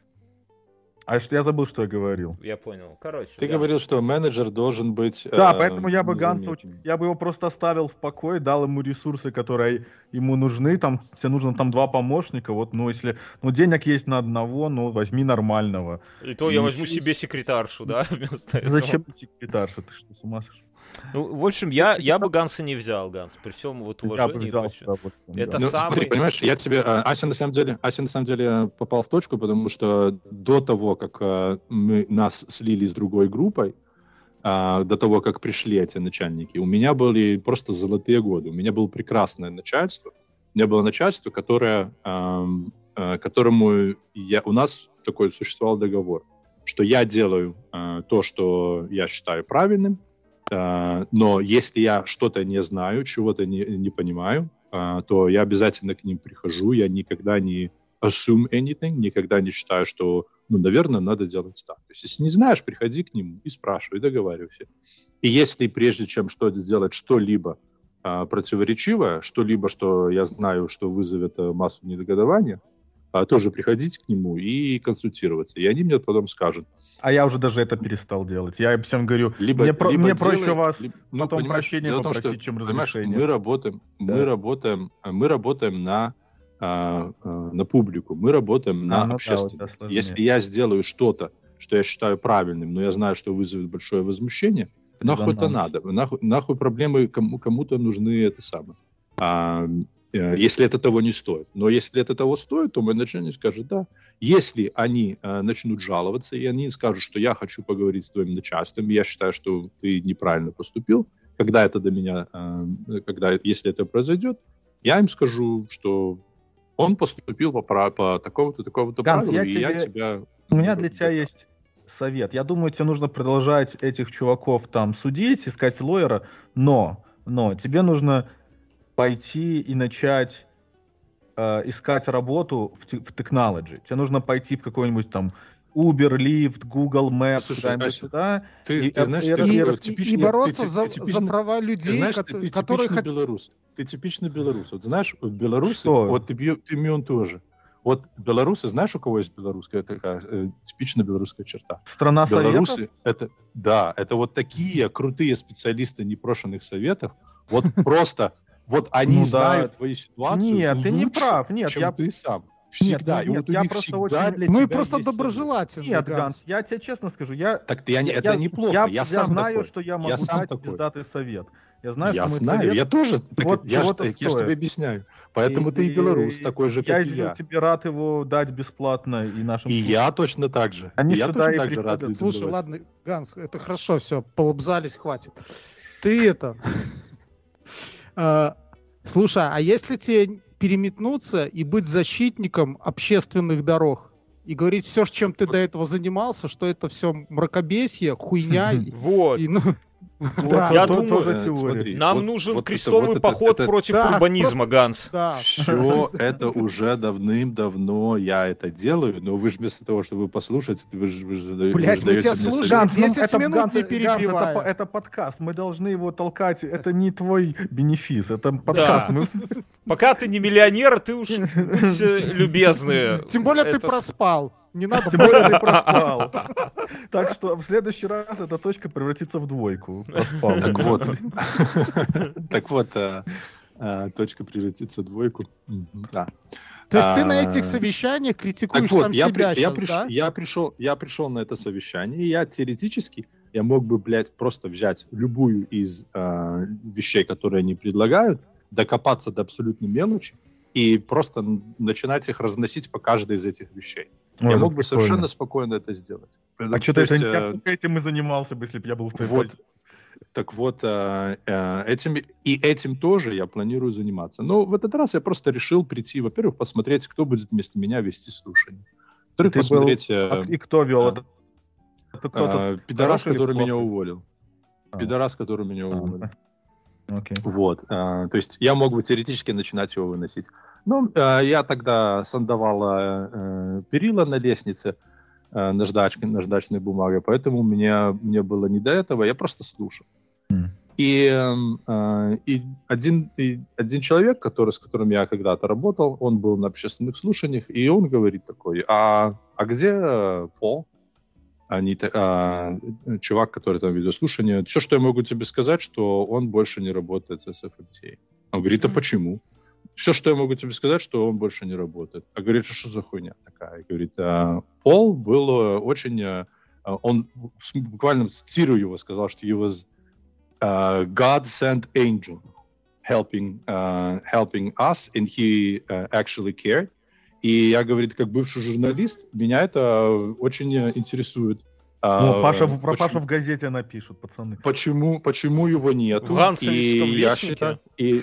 Speaker 1: А что я забыл, что я говорил.
Speaker 2: Я понял. Короче.
Speaker 5: Ты
Speaker 2: Ганс.
Speaker 5: говорил, что менеджер должен быть...
Speaker 1: Да,
Speaker 5: э,
Speaker 1: поэтому я бы Ганса, я бы его просто оставил в покое, дал ему ресурсы, которые ему нужны. Там тебе нужно там два помощника. Вот, ну если, ну денег есть на одного, ну возьми нормального.
Speaker 2: И то я
Speaker 1: И
Speaker 2: возьму
Speaker 1: еще
Speaker 2: себе секретаршу, да, <laughs> вместо этого.
Speaker 1: Зачем секретарша? Ты что, с ума сошел?
Speaker 2: Ну, в общем, я, я бы Ганса не взял, Ганс, при всем вот
Speaker 1: Я бы
Speaker 2: уважении.
Speaker 1: взял удовольствием,
Speaker 2: Это
Speaker 1: да.
Speaker 5: Ну,
Speaker 2: самый-
Speaker 5: смотри, понимаешь, я тебе... э, Ася на самом деле, Ася на самом деле попал в точку, потому что до того, как э, мы, нас слили с другой группой, а, до того, как пришли эти начальники, у меня были просто золотые годы. У меня было прекрасное начальство. У меня было начальство, которое, э, которому я, у нас такой существовал договор, что я делаю э, то, что я считаю правильным, э, но если я что-то не знаю, чего-то не, не понимаю, э, то я обязательно к ним прихожу, я никогда не assume anything, никогда не считаю, что, ну, наверное, надо делать так. То есть, если не знаешь, приходи к нему и спрашивай, договаривайся. И если прежде чем что сделать что-либо а, противоречивое, что-либо, что я знаю, что вызовет а, массу недогадования, а, тоже приходить к нему и консультироваться. И они мне потом скажут.
Speaker 1: А я уже даже это перестал делать. Я всем говорю,
Speaker 5: Либо,
Speaker 1: мне, про-
Speaker 5: либо
Speaker 1: мне
Speaker 5: делай,
Speaker 1: проще вас
Speaker 5: либо-
Speaker 1: потом
Speaker 5: понимаешь,
Speaker 1: прощения
Speaker 5: в том,
Speaker 1: попросить,
Speaker 5: что,
Speaker 1: чем разрешения.
Speaker 5: Мы работаем, мы
Speaker 1: Да.
Speaker 5: работаем, мы работаем на а, а, на публику, мы работаем на
Speaker 1: А, ну да,
Speaker 5: общественность.
Speaker 1: вот это сложнее.
Speaker 5: Если я сделаю что-то, что я считаю правильным, но я знаю, что вызовет большое возмущение, нахуй это надо? Нахуй, нахуй проблемы кому, кому-то нужны это самое. А, если это того не стоит. Но если это того стоит, то менеджер не скажет да. Если они э, начнут жаловаться, и они скажут, что я хочу поговорить с твоим начальством, я считаю, что ты неправильно поступил, когда это до меня, э, когда, если это произойдет, я им скажу, что он поступил по, по такому-то, такому-то
Speaker 1: Ганс,
Speaker 5: правилу,
Speaker 1: я
Speaker 5: и я
Speaker 1: тебе-
Speaker 5: тебя...
Speaker 1: У меня для тебя есть совет. Я думаю, тебе нужно продолжать этих чуваков там судить, искать лоера, но, но тебе нужно пойти и начать э, искать работу в, в technology. Тебе нужно пойти в какой-нибудь там Uber, Lyft, Google Maps,
Speaker 5: Слушай, Ася,
Speaker 1: сюда.
Speaker 5: Ты,
Speaker 1: И-
Speaker 5: ты знаешь,
Speaker 1: и-
Speaker 5: ты
Speaker 1: и-
Speaker 3: И,
Speaker 5: такой
Speaker 3: и-
Speaker 5: типичный-
Speaker 3: и бороться
Speaker 5: ты-
Speaker 3: за,
Speaker 5: ты типичный-
Speaker 3: за права
Speaker 5: Ты
Speaker 3: людей,
Speaker 5: знаешь,
Speaker 3: кото-
Speaker 5: ты, ты
Speaker 3: которые
Speaker 5: типичный
Speaker 3: хотят...
Speaker 5: белорус. Ты типичный белорус. Вот знаешь, вот белорусы,
Speaker 1: Что?
Speaker 5: вот ты, ты Мион тоже. Вот белорусы, знаешь, у кого есть белорусская такая э, типичная белорусская черта?
Speaker 1: Страна советов.
Speaker 5: Белорусы, это, да, это вот такие крутые специалисты непрошенных советов. Вот <laughs> просто, вот они
Speaker 1: Ну да.
Speaker 5: знают твою ситуацию
Speaker 1: Нет, ты не
Speaker 5: лучше,
Speaker 1: прав. Нет,
Speaker 5: чем
Speaker 1: я...
Speaker 5: ты сам.
Speaker 1: Нет,
Speaker 5: Всегда.
Speaker 1: нет,
Speaker 5: и вот
Speaker 1: я просто
Speaker 5: всегда
Speaker 1: очень-
Speaker 5: для
Speaker 3: Мы
Speaker 5: тебя
Speaker 3: просто
Speaker 5: есть совет.
Speaker 3: доброжелательны,
Speaker 1: Нет,
Speaker 3: Ганс.
Speaker 1: Ганс, я тебе честно скажу, я...
Speaker 5: Так ты, я, не-
Speaker 1: я-
Speaker 5: это неплохо.
Speaker 1: Я,
Speaker 5: Я, сам
Speaker 1: знаю,
Speaker 5: такой.
Speaker 1: что я
Speaker 5: Я
Speaker 1: могу
Speaker 5: сам
Speaker 1: дать
Speaker 5: такой.
Speaker 1: пиздатый совет. Я знаю,
Speaker 5: я
Speaker 1: что мой
Speaker 5: знаю,
Speaker 1: совет...
Speaker 5: я тоже. Так
Speaker 1: вот
Speaker 5: я, ж-
Speaker 1: чего-то
Speaker 5: я ж
Speaker 1: стоит.
Speaker 5: тебе объясняю. Поэтому
Speaker 1: И-
Speaker 5: ты и белорус, такой же,
Speaker 1: я
Speaker 5: как и
Speaker 1: же
Speaker 5: я.
Speaker 1: тебе рад его дать бесплатно и нашим
Speaker 5: И
Speaker 1: слушателям.
Speaker 5: я точно так же.
Speaker 1: Они
Speaker 5: И я
Speaker 1: сюда
Speaker 5: точно
Speaker 1: и
Speaker 5: так же рад
Speaker 3: Слушай,
Speaker 5: давать.
Speaker 3: ладно, Ганс, это хорошо, все, полобзались, хватит. Ты это... а, Слушай, а если тебе переметнуться и быть защитником общественных дорог и говорить все, чем ты до этого занимался, что это все мракобесие, хуйня <laughs>
Speaker 2: Вот.
Speaker 3: и, ну, да,
Speaker 2: Я
Speaker 1: то-
Speaker 2: думаю,
Speaker 1: тоже
Speaker 5: э,
Speaker 1: теория.
Speaker 5: смотри,
Speaker 2: Нам
Speaker 5: вот-
Speaker 2: нужен
Speaker 5: вот это-
Speaker 2: крестовый
Speaker 5: вот это-
Speaker 2: поход
Speaker 5: это-
Speaker 2: против
Speaker 3: Да,
Speaker 2: урбанизма, Ганс.
Speaker 3: да.
Speaker 5: Все это уже давным-давно я это делаю, но вы же вместо того, чтобы послушать, вы же, вы же же
Speaker 3: мы тебя слушаем.
Speaker 5: совет.
Speaker 1: Ганс, ну,
Speaker 3: 10
Speaker 1: это,
Speaker 3: минут
Speaker 1: Ганс,
Speaker 3: не
Speaker 1: Ганс, это,
Speaker 3: перебивая.
Speaker 1: по- это подкаст, мы должны его толкать, это не твой бенефис, это подкаст.
Speaker 2: Да.
Speaker 1: мы-
Speaker 2: Пока ты не миллионер, ты уж будьте любезны.
Speaker 3: Тем более ты
Speaker 2: Это с-
Speaker 3: проспал. Не надо
Speaker 1: Тем более ты проспал. Так что в следующий раз эта точка превратится в двойку. Проспал.
Speaker 5: Так вот, так вот, а, а, точка превратится в двойку. Да.
Speaker 3: То есть ты на
Speaker 5: А,
Speaker 3: этих совещаниях критикуешь сам себя сейчас,
Speaker 5: я пришел, я пришел на это совещание, и я теоретически я мог бы, блядь, просто взять любую из а, вещей, которые они предлагают, докопаться до абсолютной мелочи и просто начинать их разносить по каждой из этих вещей. Я
Speaker 1: это
Speaker 5: мог бы
Speaker 1: прикольно.
Speaker 5: совершенно спокойно это сделать.
Speaker 1: А
Speaker 5: То
Speaker 1: что-то это
Speaker 5: есть,
Speaker 1: я
Speaker 5: э,
Speaker 1: этим и занимался бы, если бы я был в твоей
Speaker 5: вот, так вот, э, э, этим, и этим тоже я планирую заниматься. Но в этот раз я просто решил прийти, во-первых, посмотреть, кто будет вместо меня вести слушание. Во-вторых,
Speaker 1: Ты был-
Speaker 5: посмотреть э,
Speaker 1: А И кто вел
Speaker 5: да.
Speaker 1: это? Это кто-то
Speaker 5: э, пидорас, который меня уволил.
Speaker 1: А.
Speaker 5: Пидорас, который меня
Speaker 1: А,
Speaker 5: уволил.
Speaker 1: Окей.
Speaker 5: Вот, э, то есть я мог бы теоретически начинать его выносить. Но э, я тогда сондовала э, перила на лестнице э, наждачкой, наждачной бумагой, поэтому мне, мне было не до этого, я просто слушал.
Speaker 1: М.
Speaker 5: И, э, и, один, и один человек, который, с которым я когда-то работал, он был на общественных слушаниях, и он говорит такой, а, а где Пол? Та- а, чувак, который там ведет слушание, все, что я могу тебе сказать, что он больше не работает с SFMTA. Он говорит, а почему? Все, что я могу тебе сказать, что он больше не работает. А говорит, что за хуйня такая? Говорит, «А, Пол был э, очень... э, а, Он, буквально цитирую его, сказал, что he was uh, God sent angel helping uh, helping us, and he uh, actually cared. И я, говорит, как бывший журналист, меня это очень интересует.
Speaker 1: Ну,
Speaker 5: А,
Speaker 1: Паша, в- про
Speaker 5: почему-
Speaker 1: Пашу в газете напишут, пацаны.
Speaker 5: Почему, почему его нет?
Speaker 2: В
Speaker 5: и, я считаю, и,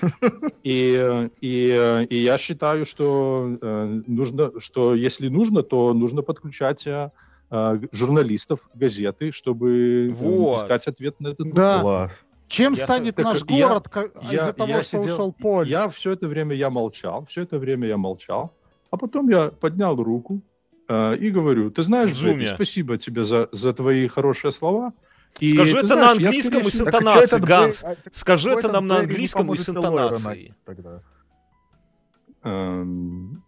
Speaker 5: и, и, и я считаю, что э, нужно, что если нужно, то нужно подключать э, э, журналистов газеты, чтобы
Speaker 2: Вот.
Speaker 5: искать ответ на этот
Speaker 3: Да.
Speaker 1: Класс.
Speaker 3: Чем
Speaker 2: Я
Speaker 3: станет
Speaker 5: так-
Speaker 3: наш
Speaker 5: я-
Speaker 3: город из-за того,
Speaker 5: я
Speaker 3: что
Speaker 5: сидел-
Speaker 3: ушел Поль?
Speaker 5: Я все это время я молчал, все это время я молчал, а потом я поднял руку э, и говорю, ты знаешь. Бэби, спасибо тебе за, за твои хорошие слова. И
Speaker 2: Скажи
Speaker 5: ты
Speaker 2: это
Speaker 5: знаешь,
Speaker 2: на
Speaker 5: я,
Speaker 2: английском
Speaker 5: скорее
Speaker 2: и с
Speaker 1: Так а
Speaker 2: интонацией,
Speaker 1: этот
Speaker 2: Ганс.
Speaker 1: Бэй-
Speaker 2: Скажи это нам на английском и с интонацией.
Speaker 1: тогда?
Speaker 5: Эм,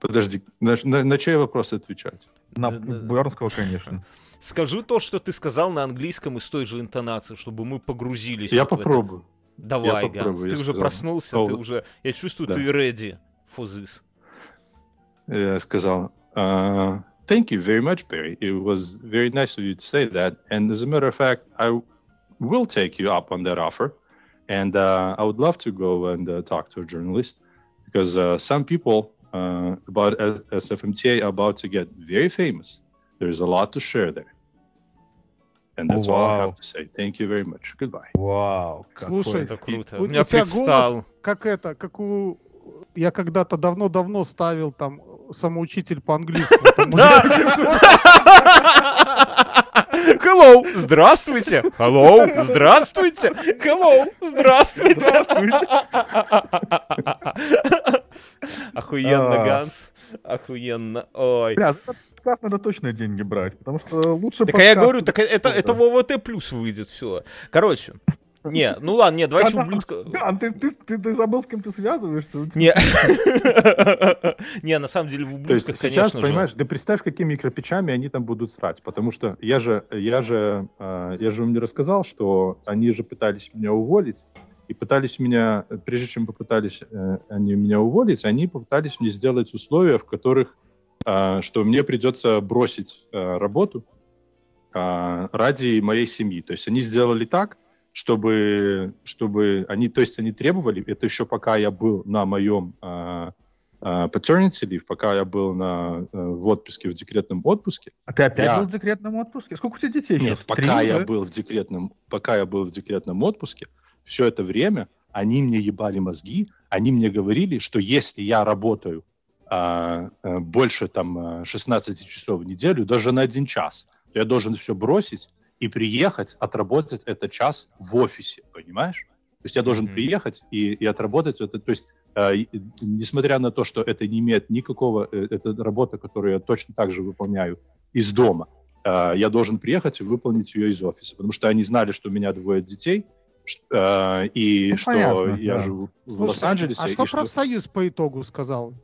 Speaker 5: Подожди, на, на- на чей вопрос отвечать?
Speaker 1: На. Бернского, конечно.
Speaker 2: Скажи то, что ты сказал на английском и с той же интонацией, чтобы мы погрузились.
Speaker 5: Я
Speaker 2: вот
Speaker 5: попробую.
Speaker 2: Давай,
Speaker 5: Я
Speaker 2: Ганс,
Speaker 5: попробую,
Speaker 2: ты
Speaker 5: я
Speaker 2: уже
Speaker 5: сказал.
Speaker 2: проснулся,
Speaker 5: О,
Speaker 2: ты уже... Я чувствую,
Speaker 5: да.
Speaker 2: ты ready for this.
Speaker 5: Я сказал, uh, thank you very much, Barry. It was very nice of you to say that. And as a matter of fact, I will take you up on that offer. And uh, I would love to go and uh, talk to a journalist because uh, some people uh, about S- SFMTA are about to get very famous. There's a lot to share there. And that's all I
Speaker 1: Вау.
Speaker 5: have to say. Thank you very much. Goodbye.
Speaker 1: Вау.
Speaker 3: Слушай,
Speaker 2: Это круто.
Speaker 3: у-
Speaker 2: У меня
Speaker 3: у тебя
Speaker 2: привстал.
Speaker 3: голос как это, как у... Я когда-то давно-давно ставил там самоучитель по английскому. <laughs> там
Speaker 2: Да. Hello, здравствуйте. Hello, здравствуйте. Hello, здравствуйте. Охуенно,
Speaker 1: А.
Speaker 2: Ганс. Охуенно. Ой.
Speaker 1: Бля, за подкаст надо точно деньги брать, потому что лучше
Speaker 2: Так а я говорю, так это, это в ОВТ плюс выйдет, все. Короче. Не, ну ладно, не, давайте
Speaker 1: Ган,
Speaker 2: ублюдка... <laughs>
Speaker 1: Ган, ты, ты, ты, ты забыл, с кем ты связываешься?
Speaker 2: Не. <laughs> Не, на самом деле в
Speaker 5: То есть
Speaker 2: ублюдках,
Speaker 5: сейчас, понимаешь, ты представь, какими кирпичами они там будут срать, потому что я же, я же, э, я же вам не рассказал, что они же пытались меня уволить, и пытались меня, прежде чем попытались э, они меня уволить, они попытались мне сделать условия, в которых, э, что мне придется бросить э, работу э, ради моей семьи. То есть они сделали так, чтобы, чтобы они, то есть они требовали, это еще пока я был на моем э, э, paternity leave, пока я был на, э, в отпуске, в декретном отпуске.
Speaker 1: А ты опять
Speaker 5: Я-
Speaker 1: был в декретном отпуске? Сколько у тебя детей
Speaker 5: Нет,
Speaker 1: сейчас?
Speaker 5: пока
Speaker 1: Три,
Speaker 5: я
Speaker 1: да?
Speaker 5: был в декретном, пока я был в декретном отпуске, все это время они мне ебали мозги, они мне говорили, что если я работаю а, э, больше там э, 16 часов в неделю, даже на один час, то я должен все бросить и приехать, отработать этот час в офисе, понимаешь? То есть я должен
Speaker 2: Мгм.
Speaker 5: приехать и, и отработать это. То есть, э, несмотря на то, что это не имеет никакого, э, это работа, которую я точно так же выполняю из дома, э, я должен приехать и выполнить ее из офиса, потому что они знали, что у меня двое детей, э, и
Speaker 1: Ну,
Speaker 5: что
Speaker 1: понятно,
Speaker 5: я
Speaker 1: да.
Speaker 5: живу в
Speaker 3: Слушай,
Speaker 5: Лос-Анджелесе.
Speaker 3: А что профсоюз по итогу сказал?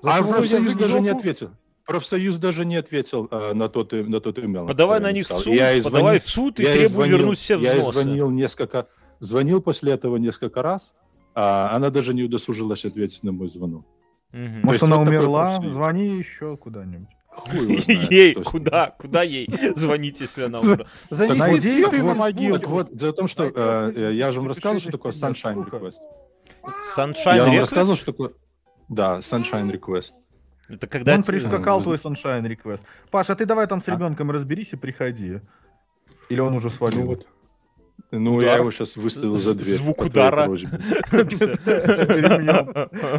Speaker 3: За
Speaker 5: а профсоюз даже не ответил. Профсоюз даже не ответил э, на тот на тот имейл.
Speaker 2: Подавай на
Speaker 5: я
Speaker 2: них в суд,
Speaker 5: Я и
Speaker 2: подавай
Speaker 5: звонил-
Speaker 2: в суд и
Speaker 5: я
Speaker 2: требуй
Speaker 5: звонил-
Speaker 2: вернуть все
Speaker 5: Я
Speaker 2: взносы.
Speaker 5: звонил несколько, звонил после этого несколько раз, а она даже не удосужилась ответить на мой звонок.
Speaker 2: Мгм.
Speaker 1: Может, она умерла?
Speaker 5: профсоюз.
Speaker 1: Звони еще куда-нибудь. <laughs>
Speaker 5: Знает,
Speaker 2: Ей, куда? Куда ей <laughs> звонить, если она умерла?
Speaker 3: Занеси цветы на могилу.
Speaker 5: так вот, дело в том, что э, э, я же вам рассказывал, что такое Sunshine Request.
Speaker 2: Sunshine
Speaker 5: Я вам
Speaker 2: Request?
Speaker 5: рассказывал, что такое... Да, Sunshine Request.
Speaker 2: Это когда...
Speaker 1: Он прискакал твой Sunshine Request. Паша, ты давай там с
Speaker 5: А?
Speaker 1: ребенком разберись и приходи. Или он уже свалил?
Speaker 5: Ну вот. Ну,
Speaker 2: Удар.
Speaker 5: я его сейчас выставил за дверь.
Speaker 2: Звук удара.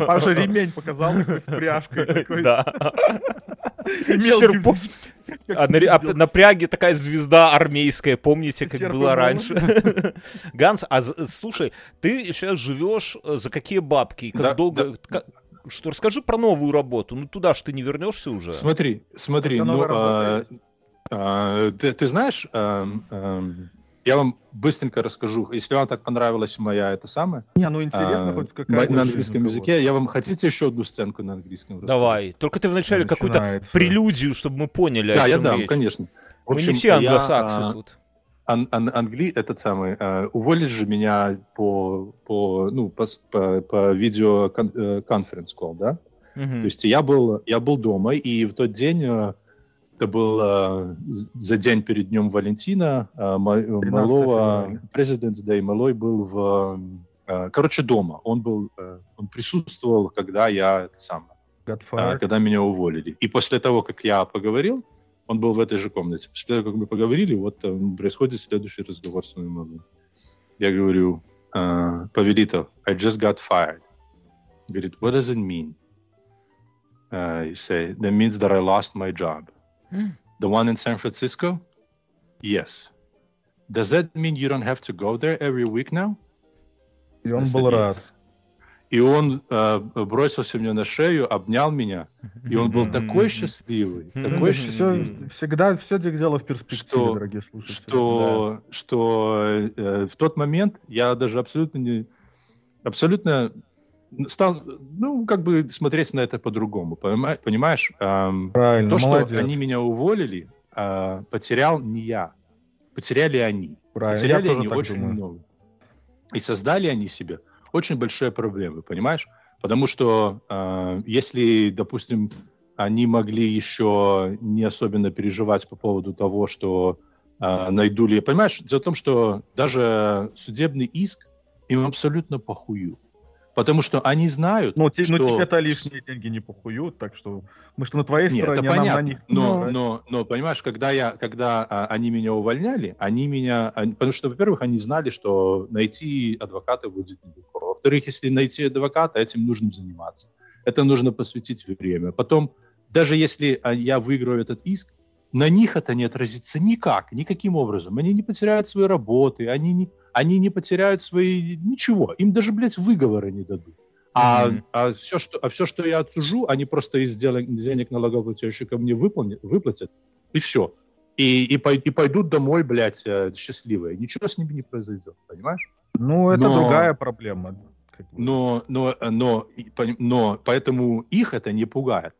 Speaker 1: Паша ремень показал такой с пряжкой.
Speaker 2: Да. А на, а на пряге такая звезда армейская, помните, как было раньше? Ганс, а слушай, ты сейчас живешь э, за какие бабки? Как
Speaker 5: Да,
Speaker 2: долго? Что, расскажи про новую работу. Ну туда ж ты не вернешься уже.
Speaker 5: Смотри, смотри, ну, а, а, ты, ты знаешь, ам, ам, я вам быстренько расскажу, если вам так понравилась моя это самое,
Speaker 1: Не, ну интересно,
Speaker 5: а,
Speaker 1: хоть какая-то
Speaker 5: на английском языке, я вам хотите еще одну сценку на английском? рассказать?
Speaker 2: Давай. Только ты вначале какую-то прелюдию, чтобы мы поняли,
Speaker 5: Да,
Speaker 2: о
Speaker 5: я дам,
Speaker 2: речь.
Speaker 5: конечно. В
Speaker 2: Мы не
Speaker 5: общем,
Speaker 2: все
Speaker 5: я,
Speaker 2: англосаксы
Speaker 5: а,
Speaker 2: тут.
Speaker 5: Ан- ан- англи этот самый э, уволили же меня по по ну по по, по видео кон- э, да?
Speaker 2: Мгм.
Speaker 5: То есть я был я был дома и в тот день э, это был э, за день перед днем Валентина э, ма- малого
Speaker 1: февраля.
Speaker 5: President's Day малой был в э, короче дома он был э, он присутствовал когда я это самое а,
Speaker 1: fired.
Speaker 5: когда меня уволили. И после того, как я поговорил, он был в этой же комнате. После того, как мы поговорили, вот э, происходит следующий разговор с моим мамой. Я говорю, «А, повелитель, I just got fired. Говорит, what does it mean? Uh, you say, that means that I lost my job. The one in San Francisco? Yes. Does that mean you don't have to go there every week now?
Speaker 1: И он
Speaker 5: I
Speaker 1: был
Speaker 5: said,
Speaker 1: рад.
Speaker 5: «Yes». И он э, бросился мне на шею, обнял меня, и он был такой счастливый, такой счастливый,
Speaker 1: Все, всегда все дело в перспективе,
Speaker 5: Что-
Speaker 1: дорогие слушатели.
Speaker 5: что, что э, в тот момент я даже абсолютно не, абсолютно стал, ну, как бы смотреть на это по-другому, понима- понимаешь? Эм,
Speaker 1: Правильно,
Speaker 5: то, что
Speaker 1: молодец.
Speaker 5: они меня уволили, э, потерял не я, потеряли они.
Speaker 1: Правильно,
Speaker 5: Потеряли они очень
Speaker 1: думаю.
Speaker 5: много. И создали они себе очень большие проблемы, понимаешь? Потому что э, если, допустим, они могли еще не особенно переживать по поводу того, что э, найду ли... Понимаешь, дело в том, что даже судебный иск им абсолютно похую. Потому что они знают,
Speaker 1: Ну, те- ну,
Speaker 5: что...
Speaker 1: тебе-то лишние деньги не похуют, так что мы что на твоей
Speaker 5: Нет,
Speaker 1: стороне,
Speaker 5: это
Speaker 1: а нам
Speaker 5: понятно.
Speaker 1: на них
Speaker 5: но,
Speaker 1: насрать.
Speaker 5: но, но, понимаешь, когда, я, когда а, они меня увольняли, они меня... они- потому что, во-первых, они знали, что найти адвоката будет нелегко. Во-вторых, если найти адвоката, этим нужно заниматься. Это нужно посвятить время. Потом, даже если а, я выиграю этот иск, на них это не отразится никак, никаким образом. Они не потеряют свои работы, они не, они не потеряют свои... Ничего. Им даже, блядь, выговоры не дадут. А,
Speaker 2: Мгм.
Speaker 5: а, все, что, а все, что я отсужу, они просто из денег налогоплательщика мне выполнят, выплатят, и все. И, и, и пойдут домой, блядь, э, счастливые. Ничего с ними не произойдет, понимаешь?
Speaker 1: Ну, это
Speaker 5: но-
Speaker 1: другая проблема.
Speaker 5: Но, но, но, поним- но поэтому их это не пугает.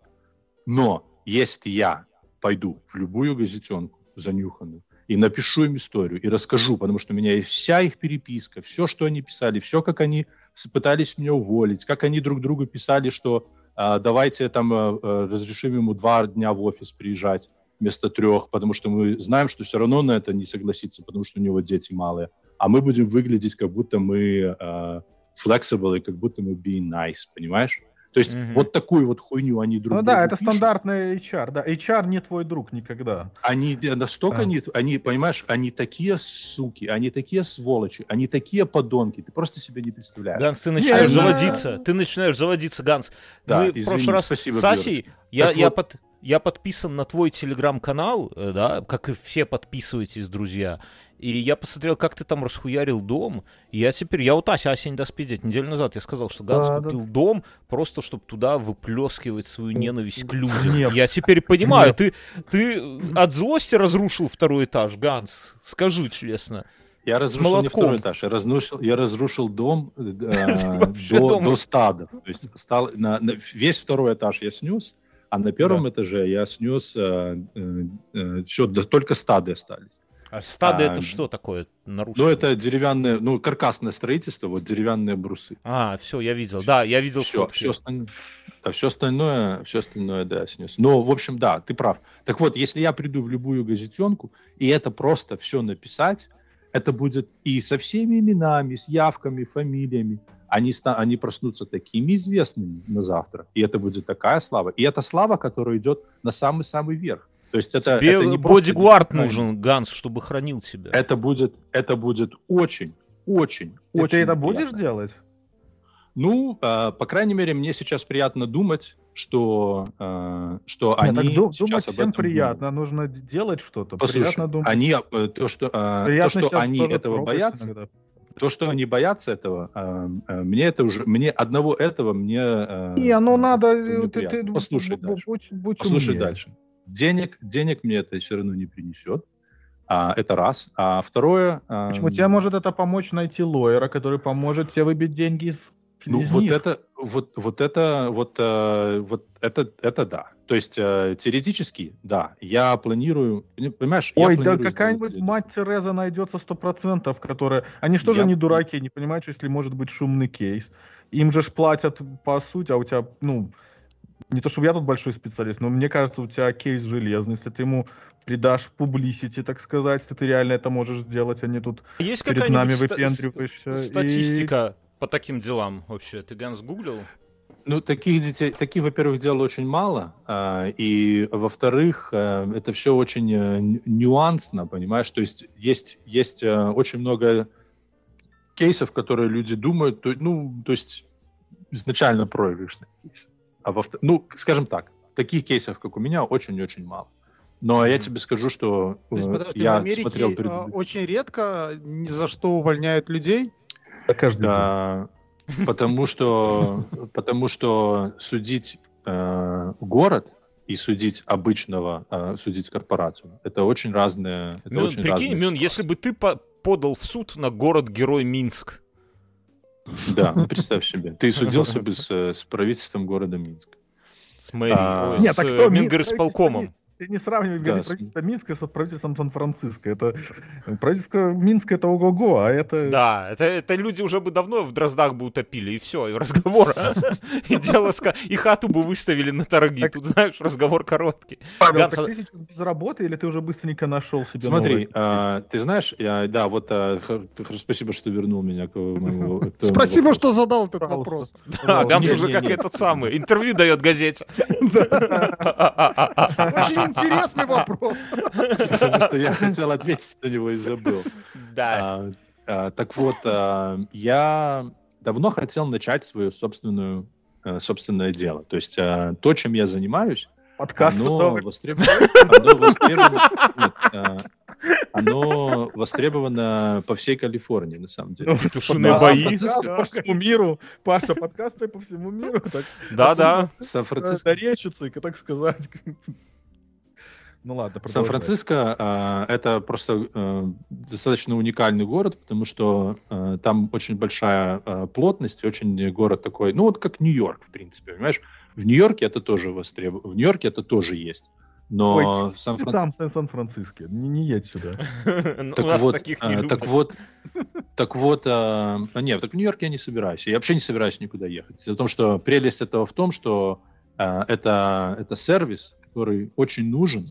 Speaker 5: Но если я пойду в любую газетенку занюханную и напишу им историю и расскажу, потому что у меня есть вся их переписка, все, что они писали, все, как они пытались меня уволить, как они друг другу писали, что а, давайте там э, э, разрешим ему два дня в офис приезжать вместо трех, потому что мы знаем, что все равно на это не согласится, потому что у него дети малые. А мы будем выглядеть, как будто мы э, flexible и как будто мы being nice, понимаешь? То есть
Speaker 2: Мгм.
Speaker 5: вот такую вот хуйню они друг
Speaker 1: Ну да, это
Speaker 5: пишут.
Speaker 1: стандартный HR. Да, HR не твой друг никогда.
Speaker 5: Они настолько
Speaker 1: Да.
Speaker 5: не, они, понимаешь, они такие суки, они такие сволочи, они такие подонки, ты просто себе не представляешь.
Speaker 2: Ганс, ты начинаешь
Speaker 1: Не,
Speaker 2: заводиться. Ты начинаешь заводиться, Ганс.
Speaker 5: Да,
Speaker 2: Мы в
Speaker 5: извини,
Speaker 2: прошлый раз
Speaker 5: спасибо,
Speaker 2: с Асей,
Speaker 5: Бёрдс.
Speaker 2: я,
Speaker 5: Так
Speaker 2: я,
Speaker 5: вот-
Speaker 2: под- я подписан на твой телеграм-канал, э, да, как и все подписываетесь, друзья. И я посмотрел, как ты там расхуярил дом. И я теперь, я вот Ася, Ася не даст пиздеть. Неделю назад я сказал, что Ганс
Speaker 1: Да, да.
Speaker 2: купил дом, просто чтобы туда выплескивать свою ненависть к людям.
Speaker 1: Гнев.
Speaker 2: Я теперь понимаю,
Speaker 1: Гнев.
Speaker 2: ты, ты от злости разрушил второй этаж, Ганс. Скажи честно.
Speaker 5: Я разрушил не
Speaker 2: молотком.
Speaker 5: второй этаж, я разрушил, я разрушил дом э, <laughs>
Speaker 2: Вообще
Speaker 5: до, до стада. То есть стал, на, на- весь второй этаж я снес, а на первом этаже я снес все, только стады остались.
Speaker 2: А стадо
Speaker 5: А,
Speaker 2: это что такое на русском?
Speaker 5: Ну, это деревянное, ну, каркасное строительство, вот деревянные брусы.
Speaker 2: А, все, я видел. Да, я видел
Speaker 5: Все,
Speaker 2: фотки.
Speaker 5: все остальное, да, все остальное, все остальное, да, снес. Но, в общем, да, ты прав. Так вот, если я приду в любую газетенку, и это просто все написать, это будет и со всеми именами, с явками, фамилиями, они, они проснутся такими известными на завтра, и это будет такая слава. И это слава, которая идет на самый-самый верх. То есть это,
Speaker 2: Тебе
Speaker 5: это не просто
Speaker 2: бодигуард
Speaker 5: неправильно.
Speaker 2: нужен, Ганс, чтобы хранил тебя.
Speaker 5: Это будет, это будет очень, очень,
Speaker 1: И
Speaker 5: очень
Speaker 1: ты это
Speaker 5: приятно.
Speaker 1: будешь делать?
Speaker 5: Ну, э, по крайней мере, мне сейчас приятно думать, что, э, что
Speaker 1: Нет,
Speaker 5: они
Speaker 1: так ду-
Speaker 5: сейчас
Speaker 1: думать
Speaker 5: об
Speaker 1: всем
Speaker 5: этом
Speaker 1: приятно, нужно д- делать что-то.
Speaker 5: Послушай,
Speaker 1: приятно думать.
Speaker 5: они э, то, что, э, то, что они этого боятся,
Speaker 1: иногда.
Speaker 5: То, что они боятся этого, э, э, мне это уже, мне одного этого мне. э,
Speaker 1: Не, ну надо... э, Ты, ты,
Speaker 5: Послушай
Speaker 1: бу- бу-
Speaker 5: дальше.
Speaker 1: Будь, будь
Speaker 5: Послушай
Speaker 1: умнее.
Speaker 5: дальше. Денег, денег мне это все равно не принесет. А, это раз. А второе. э,
Speaker 1: Почему? Тебе может это помочь найти лоера, который поможет тебе выбить деньги из,
Speaker 5: Ну,
Speaker 1: из
Speaker 5: вот
Speaker 1: них.
Speaker 5: это, вот, вот это, вот, э, вот это, это да. То есть э, теоретически, да, я планирую, пони- понимаешь? я
Speaker 1: Ой, да какая-нибудь
Speaker 5: сделать-
Speaker 1: мать Тереза найдется сто процентов, которая... Они что же
Speaker 5: Я-
Speaker 1: не дураки, не понимают, что если может быть шумный кейс. Им же ж платят по сути, а у тебя, ну, не то чтобы я тут большой специалист, но мне кажется, у тебя кейс железный. Если ты ему придашь публисити, так сказать, если ты реально это можешь сделать, а не тут
Speaker 2: Есть
Speaker 1: перед нами выпендриваешься.
Speaker 2: с-
Speaker 1: и-
Speaker 2: статистика по таким делам вообще? Ты, Ганс, гуглил?
Speaker 5: Ну, таких детей, таких, во-первых, дел очень мало, а, и, во-вторых, э, это все очень э, нюансно, понимаешь? То есть есть, есть э, очень много кейсов, которые люди думают, то, ну, то есть изначально проигрышные кейсы. А во ну, скажем так, таких кейсов, как у меня, очень-очень мало. Но я тебе скажу, что
Speaker 3: То есть,
Speaker 5: э,
Speaker 3: подожди, в
Speaker 5: я
Speaker 3: Америке
Speaker 5: смотрел
Speaker 3: э,
Speaker 5: предыдущий-
Speaker 3: очень редко ни за что увольняют людей.
Speaker 1: Да, каждый день.
Speaker 5: А, потому что потому что судить э, город и судить обычного, э, судить корпорацию, это очень разные. Это
Speaker 2: Мюн,
Speaker 5: очень
Speaker 2: прикинь,
Speaker 5: разные
Speaker 2: Мюн, если бы ты по- подал в суд на город-герой Минск.
Speaker 5: да, ну, представь себе, ты судился бы с, э, с правительством города Минск.
Speaker 2: С мэрией,
Speaker 5: А,
Speaker 1: Нет,
Speaker 2: с
Speaker 1: так
Speaker 2: э,
Speaker 1: кто? Ми-
Speaker 2: Мингорисполкомом.
Speaker 1: Ты не сравнивай
Speaker 5: Да, с-
Speaker 1: правительство Минска с правительством Сан-Франциско. Это правительство Минска это ого-го, а это...
Speaker 2: Да, это, это люди уже бы давно в Дроздах бы утопили, и все, и разговор. <laughs> И дело и хату бы выставили на торги. Тут, знаешь, разговор короткий.
Speaker 1: Павел, ты сейчас без работы или ты уже быстренько нашел себе
Speaker 5: Смотри, а, ты знаешь, я- да, вот а, спасибо, что вернул меня к моему... <laughs>
Speaker 3: Спасибо, что задал этот вопрос. <laughs>
Speaker 2: Да, Ганс уже как этот самый, интервью дает газете.
Speaker 3: Очень интересный вопрос.
Speaker 5: Потому что я хотел ответить на него и забыл.
Speaker 2: Да.
Speaker 5: А, а, Так вот, а, я давно хотел начать свою собственную э, собственное дело. То есть то, чем я занимаюсь,
Speaker 1: Подкаст
Speaker 5: оно востребовано, оно востребовано, нет, оно востребовано по всей Калифорнии, на самом деле.
Speaker 1: Ну, подкаст
Speaker 2: бои.
Speaker 1: по всему миру. Паша, подкасты по всему миру. Так,
Speaker 2: Да-да.
Speaker 5: Сан-Франциско
Speaker 1: Доречица, так сказать. Ну ладно, продолжай.
Speaker 5: Сан-Франциско а, это просто э, достаточно уникальный город, потому что э, там очень большая э, плотность, очень город такой, ну вот как Нью-Йорк, в принципе, понимаешь? В Нью-Йорке это тоже востребовано, в Нью-Йорке это тоже есть. Но
Speaker 1: Ой,
Speaker 5: в
Speaker 1: ты
Speaker 5: Сан-Франциско...
Speaker 1: там, в Сан- Сан-Франциско. Не, не едь сюда. <laughs>
Speaker 2: У
Speaker 5: Так
Speaker 2: нас
Speaker 5: вот, так
Speaker 2: любят.
Speaker 5: вот, <laughs> так вот, нет, так в Нью-Йорк я не собираюсь. Я вообще не собираюсь никуда ехать. Дело в том, что прелесть этого в том, что а, это, это сервис, который очень нужен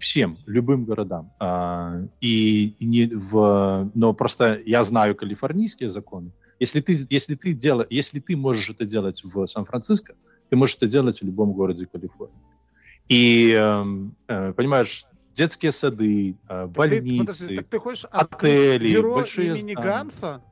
Speaker 5: всем, любым городам. А, и, не в, но просто я знаю калифорнийские законы. Если ты, если ты дела, если ты можешь это делать в Сан-Франциско, ты можешь это делать в любом городе Калифорнии. И эм, э, понимаешь, детские сады, э,
Speaker 3: Ты,
Speaker 5: больницы,
Speaker 3: подожди, так ты хочешь открыть
Speaker 5: отели,
Speaker 3: бюро
Speaker 5: большие
Speaker 3: имени
Speaker 5: здания.
Speaker 3: Ганса?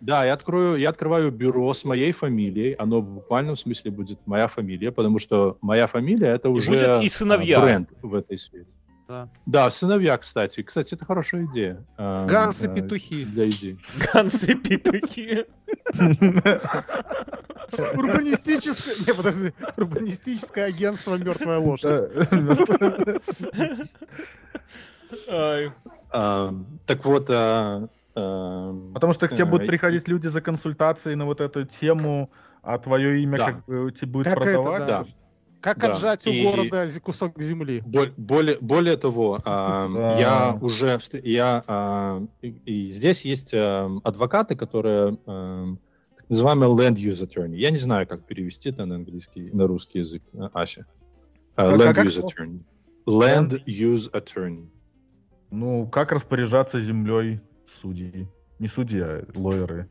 Speaker 5: Да, я открою, я открываю бюро с моей фамилией. Оно в буквальном смысле будет моя фамилия, потому что моя фамилия это
Speaker 2: И
Speaker 5: уже
Speaker 2: будет и
Speaker 5: э,
Speaker 2: сыновья.
Speaker 5: бренд в этой сфере.
Speaker 3: Да.
Speaker 5: Да, сыновья, кстати. Кстати, это хорошая идея. э,
Speaker 3: Ганс и
Speaker 5: э,
Speaker 3: петухи.
Speaker 5: Для идей.
Speaker 2: Гансы петухи.
Speaker 3: Урбанистическое... Не, подожди. Урбанистическое агентство «Мертвая лошадь». <laughs>
Speaker 5: А, так вот, а, а,
Speaker 1: Потому что к тебе будут
Speaker 5: э,
Speaker 1: приходить люди за консультацией на вот эту тему, а твое имя
Speaker 5: Да.
Speaker 1: как бы тебе будет
Speaker 3: Как это,
Speaker 1: продавать.
Speaker 5: да.
Speaker 3: Как
Speaker 5: Да,
Speaker 3: отжать у
Speaker 5: и-
Speaker 3: города зи- кусок земли?
Speaker 5: Бол- более, более того, а, <laughs> я уже я а, и, здесь есть а, адвокаты, которые так называемые land use attorney. Я не знаю, как перевести это на английский, на русский язык, а, Ася. Land use attorney. Land use attorney.
Speaker 1: Ну, как распоряжаться землей судьи? Не судьи, а лоеры.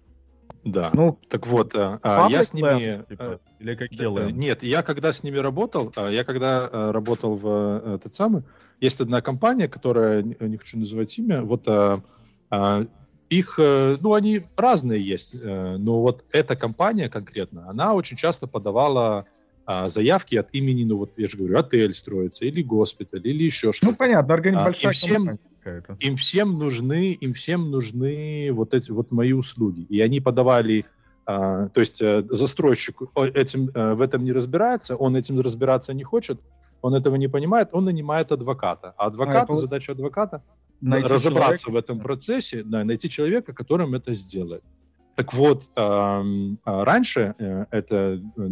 Speaker 5: Да.
Speaker 1: Ну,
Speaker 5: так вот, а, а, я с ними.
Speaker 1: lands,
Speaker 5: а,
Speaker 1: типа, или какие
Speaker 5: Да,
Speaker 1: lands?
Speaker 5: Нет, я когда с ними работал, я когда работал в э, этот самый, есть одна компания, которая, не хочу называть имя, вот а, а, их, э, ну, они разные есть, э, но вот эта компания конкретно, она очень часто подавала а, заявки от имени, ну, вот я же говорю, отель строится, или госпиталь, или еще
Speaker 1: Ну,
Speaker 5: что-то.
Speaker 1: понятно, органи-
Speaker 5: А,
Speaker 1: большая
Speaker 5: и всем-. Им всем нужны, им всем нужны вот эти вот мои услуги. И они подавали, а, то есть э, застройщик этим, э, в этом не разбирается, он этим разбираться не хочет, он этого не понимает, он нанимает адвоката. А адвокат,
Speaker 1: вот
Speaker 5: задача адвоката
Speaker 1: Найти
Speaker 5: разобраться
Speaker 1: человека.
Speaker 5: в этом процессе, да, найти человека, которым это сделает. Так вот, ам, а раньше э, это э,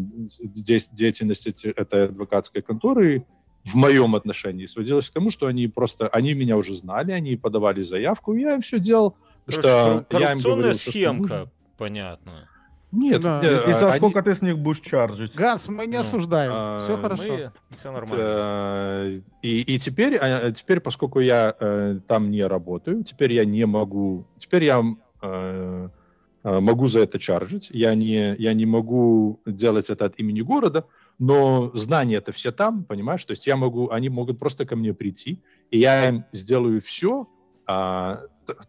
Speaker 5: деятельность этой адвокатской конторы в моем отношении сводилась к тому, что они просто, они меня уже знали, они подавали заявку, я им все делал,
Speaker 2: Короче,
Speaker 5: что я им
Speaker 2: коррупционная
Speaker 5: говорил, что
Speaker 2: схемка,
Speaker 5: нужно.
Speaker 2: понятно.
Speaker 5: Нет,
Speaker 3: Да.
Speaker 5: э,
Speaker 1: И за
Speaker 5: они-
Speaker 1: сколько ты с них будешь чаржить?
Speaker 3: Ганс, мы не
Speaker 2: Ну,
Speaker 3: осуждаем.
Speaker 5: а,
Speaker 3: Все хорошо.
Speaker 2: Мы... Все нормально.
Speaker 5: Э, И, и теперь, а, теперь, поскольку я э, там не работаю, теперь я не могу, теперь я э, э, могу за это чаржить, я не, я не могу делать это от имени города, но знания это все там, понимаешь, то есть я могу, они могут просто ко мне прийти, и я им сделаю все а,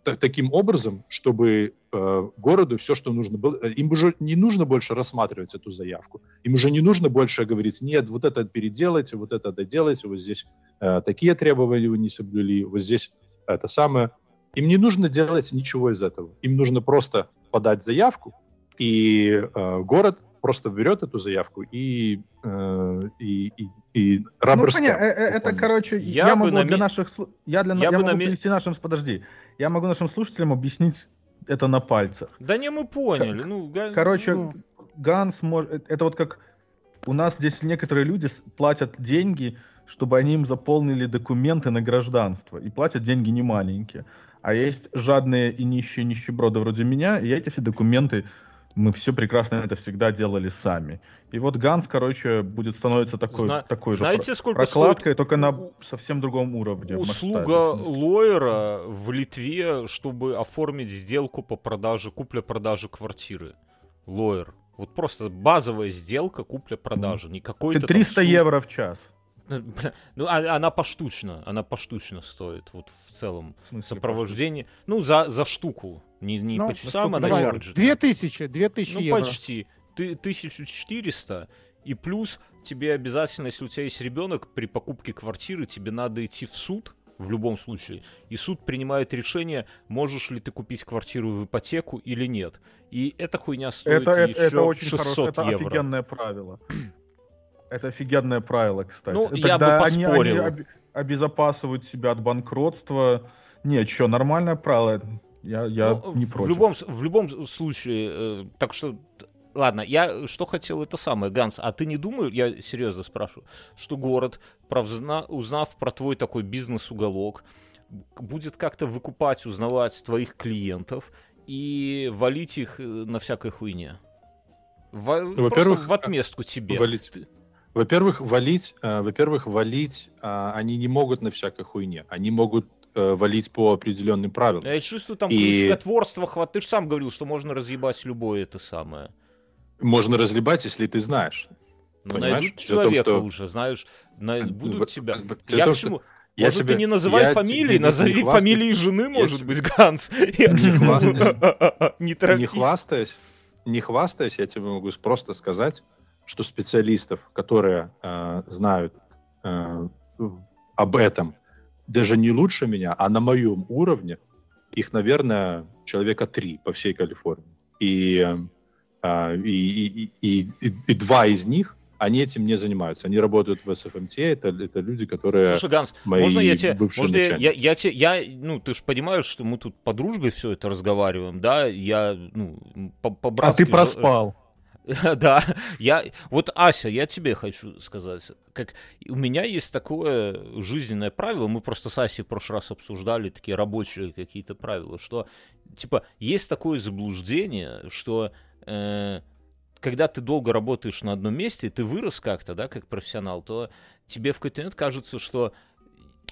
Speaker 5: таким образом, чтобы э, городу все, что нужно было, э, им уже не нужно больше рассматривать эту заявку, им уже не нужно больше говорить, нет, вот это переделайте, вот это доделайте, вот здесь э, такие требования вы не соблюли, вот здесь это самое. Им не нужно делать ничего из этого. Им нужно просто подать заявку, и э, город просто берет эту заявку и, э, и, и, и
Speaker 1: Ну, понятно, э, э, это, короче,
Speaker 2: Я
Speaker 1: я, могу
Speaker 2: наме-
Speaker 1: для наших... Я, для,
Speaker 2: Я
Speaker 1: я,
Speaker 2: бы
Speaker 1: могу привести нашим... Подожди. Я могу нашим слушателям объяснить это на пальцах.
Speaker 2: Да не, мы поняли. Ну, га-
Speaker 1: Короче,
Speaker 2: ну,
Speaker 1: Ганс может... Это вот как... У нас здесь некоторые люди платят деньги чтобы они им заполнили документы на гражданство. И платят деньги не маленькие. А есть жадные и нищие нищеброды вроде меня, и эти все документы мы все прекрасно это всегда делали сами. И вот Ганс, короче, будет становиться такой,
Speaker 2: Зна-
Speaker 1: такой
Speaker 2: знаете,
Speaker 1: же
Speaker 2: сколько
Speaker 1: прокладкой,
Speaker 2: стоит
Speaker 1: только на
Speaker 2: у-
Speaker 1: совсем другом уровне.
Speaker 2: Услуга
Speaker 1: масштабе,
Speaker 2: лоера в Литве, чтобы оформить сделку по продаже, купля-продажи квартиры. Лоер. Вот просто базовая сделка купля-продажи.
Speaker 1: Ты
Speaker 2: там
Speaker 1: 300
Speaker 2: суд.
Speaker 1: евро в час. <laughs>
Speaker 2: Ну, а- она поштучно, она поштучно стоит, вот в целом.
Speaker 1: В смысле,
Speaker 2: Сопровождение, ну, за, за штуку. Не, не
Speaker 3: Ну,
Speaker 2: по часам, а на.
Speaker 3: Две тысячи, две тысячи
Speaker 2: Ну,
Speaker 3: евро.
Speaker 2: почти. Ты 1400, и плюс тебе обязательно, если у тебя есть ребенок, при покупке квартиры тебе надо идти в суд, в любом случае. И суд принимает решение, можешь ли ты купить квартиру в ипотеку или нет. И эта хуйня стоит
Speaker 1: Это, это,
Speaker 2: еще
Speaker 1: это очень
Speaker 2: 600
Speaker 1: хорошее, это
Speaker 2: евро.
Speaker 1: офигенное правило. Это офигенное правило, кстати.
Speaker 2: Ну, я
Speaker 1: Тогда
Speaker 2: бы
Speaker 1: они, они
Speaker 2: поспорил.
Speaker 1: об- обезопасывают себя от банкротства. Не, что, нормальное правило. Я, я
Speaker 2: Ну,
Speaker 1: не
Speaker 2: в
Speaker 1: против.
Speaker 2: Любом, с- в любом случае, э, так что, ладно, я что хотел, это самое, Ганс, а ты не думаешь, я серьезно спрашиваю, что город, провзна- узнав про твой такой бизнес-уголок, будет как-то выкупать, узнавать твоих клиентов и валить их э, на всякой хуйне? Во- просто
Speaker 5: во-первых,
Speaker 2: в отместку тебе.
Speaker 5: Валить.
Speaker 2: Ты-
Speaker 5: Во-первых, валить, э, во-первых, валить а, они не могут на всякой хуйне. Они могут э, валить по определенным правилам.
Speaker 2: Я чувствую, там
Speaker 5: И-
Speaker 2: крючкотворство хват. Ты же сам говорил, что можно разъебать любое это самое.
Speaker 5: Можно разлибать, если ты знаешь.
Speaker 2: Ну,
Speaker 5: Понимаешь?
Speaker 2: найдут
Speaker 5: Дело в том,
Speaker 2: человека
Speaker 5: что-
Speaker 2: уже, знаешь, на- будут
Speaker 5: вот,
Speaker 2: тебя. Я
Speaker 5: том,
Speaker 2: к чему?
Speaker 5: Я
Speaker 2: Может,
Speaker 5: тебе-
Speaker 2: ты не называй
Speaker 5: я
Speaker 2: фамилии,
Speaker 5: тебе не
Speaker 2: назови
Speaker 5: хвастаюсь-
Speaker 2: фамилии жены, может
Speaker 5: тебе-
Speaker 2: быть, Ганс. <laughs> <laughs>
Speaker 5: Хвастаюсь.
Speaker 2: Не
Speaker 5: не хвастаясь, не хвастаясь, я тебе могу просто сказать, что специалистов, которые э, знают э, об этом, даже не лучше меня, а на моем уровне, их, наверное, человека три по всей Калифорнии. И, э, и, и, и, и- и два из них, они этим не занимаются. Они работают в СФМТ, это, это люди, которые...
Speaker 2: Слушай, Ганс,
Speaker 5: мои
Speaker 2: можно я тебе,
Speaker 5: бывшие
Speaker 2: можно я, я, я тебе, я, ну, ты же понимаешь, что мы тут по дружбе все это разговариваем, да, я, ну, по,
Speaker 1: А
Speaker 2: по-братски
Speaker 1: ты проспал. <laughs>
Speaker 2: Да, я, вот, Ася, я тебе хочу сказать, как у меня есть такое жизненное правило, мы просто с Асей в прошлый раз обсуждали такие рабочие какие-то правила, что, типа, есть такое заблуждение, что э, когда ты долго работаешь на одном месте, ты вырос как-то, да, как профессионал, то тебе в какой-то момент кажется, что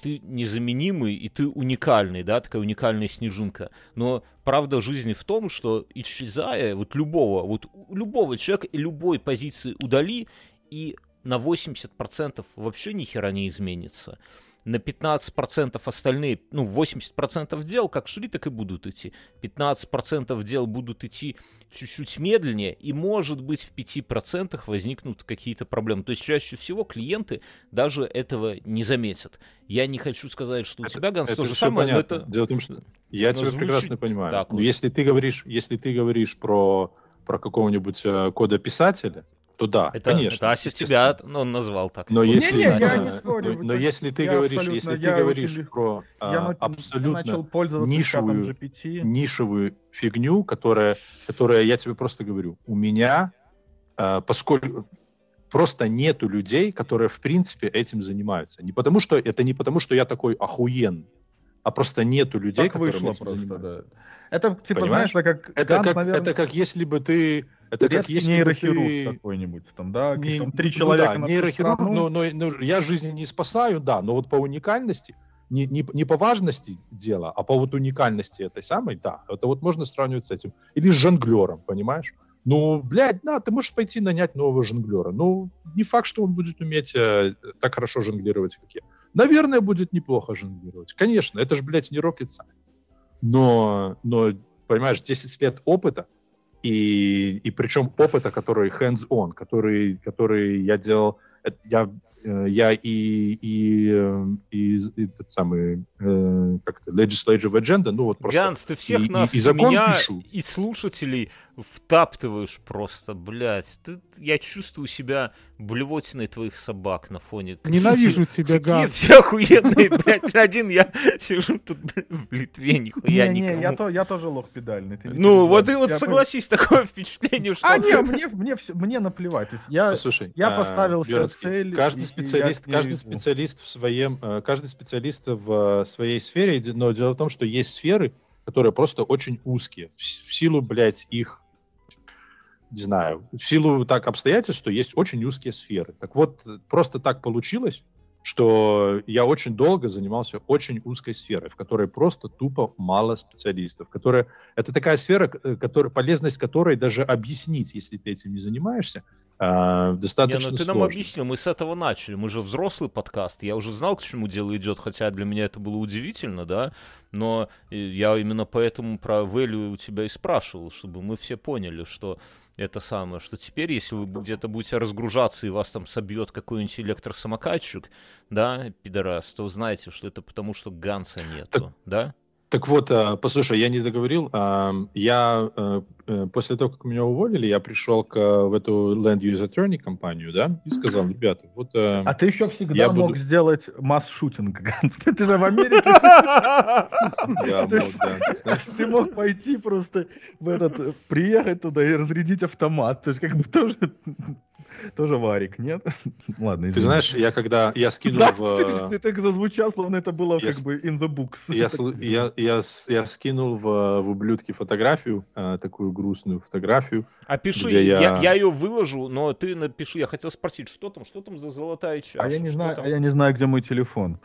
Speaker 2: ты незаменимый и ты уникальный, да, такая уникальная снежинка. Но правда жизни в том, что исчезая, вот любого, вот любого человека и любой позиции удали, и на 80% вообще ни хера не изменится. На 15% остальные, ну, 80% дел как шли, так и будут идти. 15% дел будут идти чуть-чуть медленнее, и, может быть, в 5% возникнут какие-то проблемы. То есть чаще всего клиенты даже этого не заметят. Я не хочу сказать, что у тебя, Ганс, то же самое, но
Speaker 5: понятно.
Speaker 2: это...
Speaker 5: Дело в том, что я
Speaker 2: но
Speaker 5: тебя
Speaker 2: звучит
Speaker 5: прекрасно понимаю.
Speaker 2: так
Speaker 5: Но
Speaker 2: вот.
Speaker 5: если ты говоришь, если ты говоришь про про какого-нибудь э, кодописателя, то да,
Speaker 2: Это,
Speaker 5: конечно.
Speaker 2: это Ася
Speaker 5: естественно.
Speaker 2: тебя ну, он назвал так.
Speaker 5: Но если,
Speaker 1: я
Speaker 5: э,
Speaker 1: не спорю,
Speaker 5: но, но если ты
Speaker 1: я
Speaker 5: говоришь, если ты
Speaker 1: я
Speaker 5: говоришь
Speaker 1: очень лег-
Speaker 5: про а,
Speaker 1: Я, я
Speaker 5: абсолютно
Speaker 1: начал пользоваться
Speaker 5: нишевую- нишевую фигню, которая, которая, я тебе просто говорю, у меня, э, поскольку просто нету людей, которые в принципе этим занимаются. Не потому что это не потому, что я такой охуенный, а просто нету людей,
Speaker 1: Так
Speaker 5: которые
Speaker 1: вышло
Speaker 5: этим
Speaker 1: просто,
Speaker 5: занимаются.
Speaker 1: да. Это, типа,
Speaker 5: Понимаешь?
Speaker 1: знаешь, это как
Speaker 5: Это
Speaker 1: Ганс,
Speaker 5: как,
Speaker 1: наверное,
Speaker 5: это как если бы ты, это как
Speaker 1: редкий
Speaker 5: если бы
Speaker 1: нейрохирург
Speaker 5: ты
Speaker 1: какой-нибудь, там, да,
Speaker 5: Не-
Speaker 1: там три
Speaker 5: ну
Speaker 1: человека
Speaker 5: да, нейрохирург, но, но- но я жизни не спасаю, да, но вот по уникальности, не, не, не по важности дела, а по вот уникальности этой самой, да, это вот можно сравнивать с этим. Или с жонглером, понимаешь? Ну, блядь, да, ты можешь пойти нанять нового жонглера. Ну, не факт, что он будет уметь э, так хорошо жонглировать, как я. Наверное, будет неплохо жонглировать. Конечно, это же, блядь, не rocket science. Но, но, понимаешь, 10 лет опыта, и, и причем опыта, который hands-on, который, который я делал, это я, э, я и, и, э, и, и этот самый, э, как-то, legislative agenda, ну вот просто...
Speaker 2: Ганс, ты всех
Speaker 5: и- и-
Speaker 2: нас,
Speaker 5: и
Speaker 2: и
Speaker 5: закон
Speaker 2: меня,
Speaker 5: пишу.
Speaker 2: и слушателей втаптываешь просто, блядь. Ты, я чувствую себя блевотиной твоих собак на фоне. Какие <laughs>
Speaker 3: Ненавижу
Speaker 2: все-
Speaker 3: тебя,
Speaker 2: Какие
Speaker 3: Ганс.
Speaker 2: все охуенные, блядь. Один я сижу тут в Литве, нихуя
Speaker 1: Не, не,
Speaker 2: никому.
Speaker 1: я, то, я тоже лох педальный. ты не
Speaker 2: Ну, вот и вот
Speaker 1: Я
Speaker 2: согласись, такое впечатление, что...
Speaker 1: А, не, <laughs> мне, мне, всё- мне наплевать. То есть я,
Speaker 5: Послушай,
Speaker 1: я
Speaker 5: а,
Speaker 1: поставил себе
Speaker 5: Бёрдский,
Speaker 1: цель,
Speaker 5: Каждый
Speaker 1: и-
Speaker 5: специалист,
Speaker 1: ней
Speaker 5: каждый специалист в своем, э, каждый специалист в э, своей сфере, но дело в том, что есть сферы, которые просто очень узкие. В силу, блядь, их, не знаю, в силу так обстоятельств, что есть очень узкие сферы. Так вот, э, просто так получилось, что я очень долго занимался очень узкой сферой, в которой просто тупо мало специалистов. Которая, это такая сфера, э, которая, полезность которой даже объяснить, если ты этим не занимаешься, а,
Speaker 2: Не,
Speaker 5: достаточно
Speaker 2: ну ты нам
Speaker 5: сложно.
Speaker 2: объяснил, мы с этого начали. Мы же взрослый подкаст. Я уже знал, к чему дело идет, хотя для меня это было удивительно, да. Но э, я именно поэтому про value у тебя и спрашивал, чтобы мы все поняли, что это самое, что теперь, если вы где-то будете разгружаться и вас там собьет какой-нибудь электросамокатчик, да, пидорас, то знаете, что это потому, что Ганса нету,
Speaker 5: Так-
Speaker 2: да?
Speaker 5: Так вот, а, послушай, я не договорил. А, Я э, э, после того, как меня уволили, я пришел к, э, в эту Land Use Attorney компанию, да, и сказал, ребята, вот... э,
Speaker 1: А ты еще всегда мог
Speaker 5: буду-
Speaker 1: сделать масс-шутинг. <laughs> Ты же в Америке. <laughs> <laughs> Ты мог пойти просто в этот, э, приехать туда и разрядить автомат. То есть как бы тоже, тоже варик, нет? Ладно,
Speaker 5: Ты
Speaker 1: извини.
Speaker 5: знаешь, я когда, я скинул
Speaker 1: Да,
Speaker 5: в...
Speaker 1: ты, ты так зазвучал, словно это было
Speaker 5: Я
Speaker 1: как бы in the books.
Speaker 5: Я, я, я, я скинул в, в ублюдке фотографию, э, такую грустную фотографию.
Speaker 2: Опиши,
Speaker 5: Где
Speaker 2: я...
Speaker 5: я-
Speaker 2: Я, ее выложу, но ты напиши. Я хотел спросить, что там, что там за золотая чаша?
Speaker 1: А я не знаю,
Speaker 2: там?
Speaker 1: а я не знаю, где мой телефон.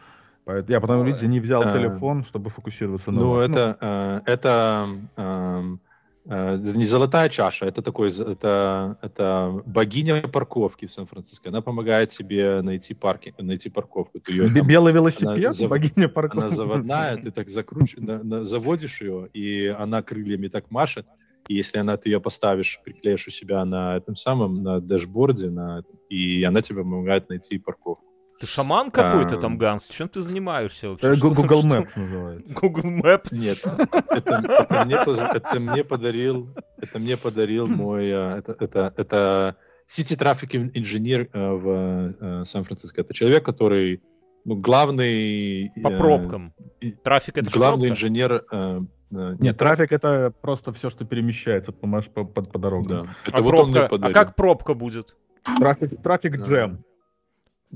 Speaker 1: Я потом,
Speaker 2: Ой.
Speaker 1: видите, не взял
Speaker 5: А.
Speaker 1: телефон, чтобы фокусироваться на
Speaker 5: Ну,
Speaker 1: вас.
Speaker 5: это, э, это эм, э, не золотая чаша, это такой, это, это богиня парковки в Сан-Франциско. Она помогает тебе найти парки, найти парковку. Ты её
Speaker 1: Бе-
Speaker 5: там-
Speaker 1: Белый велосипед,
Speaker 5: зав-
Speaker 1: богиня парковки.
Speaker 5: она заводная, ты так закруч... на- на- заводишь ее, и она крыльями так машет. И если она, ты ее поставишь, приклеишь у себя на этом самом, на дэшборде, на, и она тебе помогает найти парковку.
Speaker 2: Ты шаман какой-то
Speaker 5: А.
Speaker 2: там, Ганс? Чем ты занимаешься вообще?
Speaker 1: Э, Google
Speaker 2: что-
Speaker 1: Maps называется.
Speaker 2: Google Maps.
Speaker 5: Нет, это, это мне, поз- это мне подарил, это мне подарил мой, э, это, это, это City Traffic инженер э, в э, Сан-Франциско. Это человек, который ну, главный...
Speaker 2: По
Speaker 5: э,
Speaker 2: пробкам. Трафик это
Speaker 5: главный
Speaker 2: пробка?
Speaker 5: инженер... э, э,
Speaker 1: Нет, трафик это просто все, что перемещается по, маш- по, по, по
Speaker 5: Да.
Speaker 1: дорогам.
Speaker 5: Это
Speaker 2: А
Speaker 5: вот
Speaker 2: пробка? А как пробка будет?
Speaker 1: Трафик, трафик
Speaker 5: Да.
Speaker 1: джем.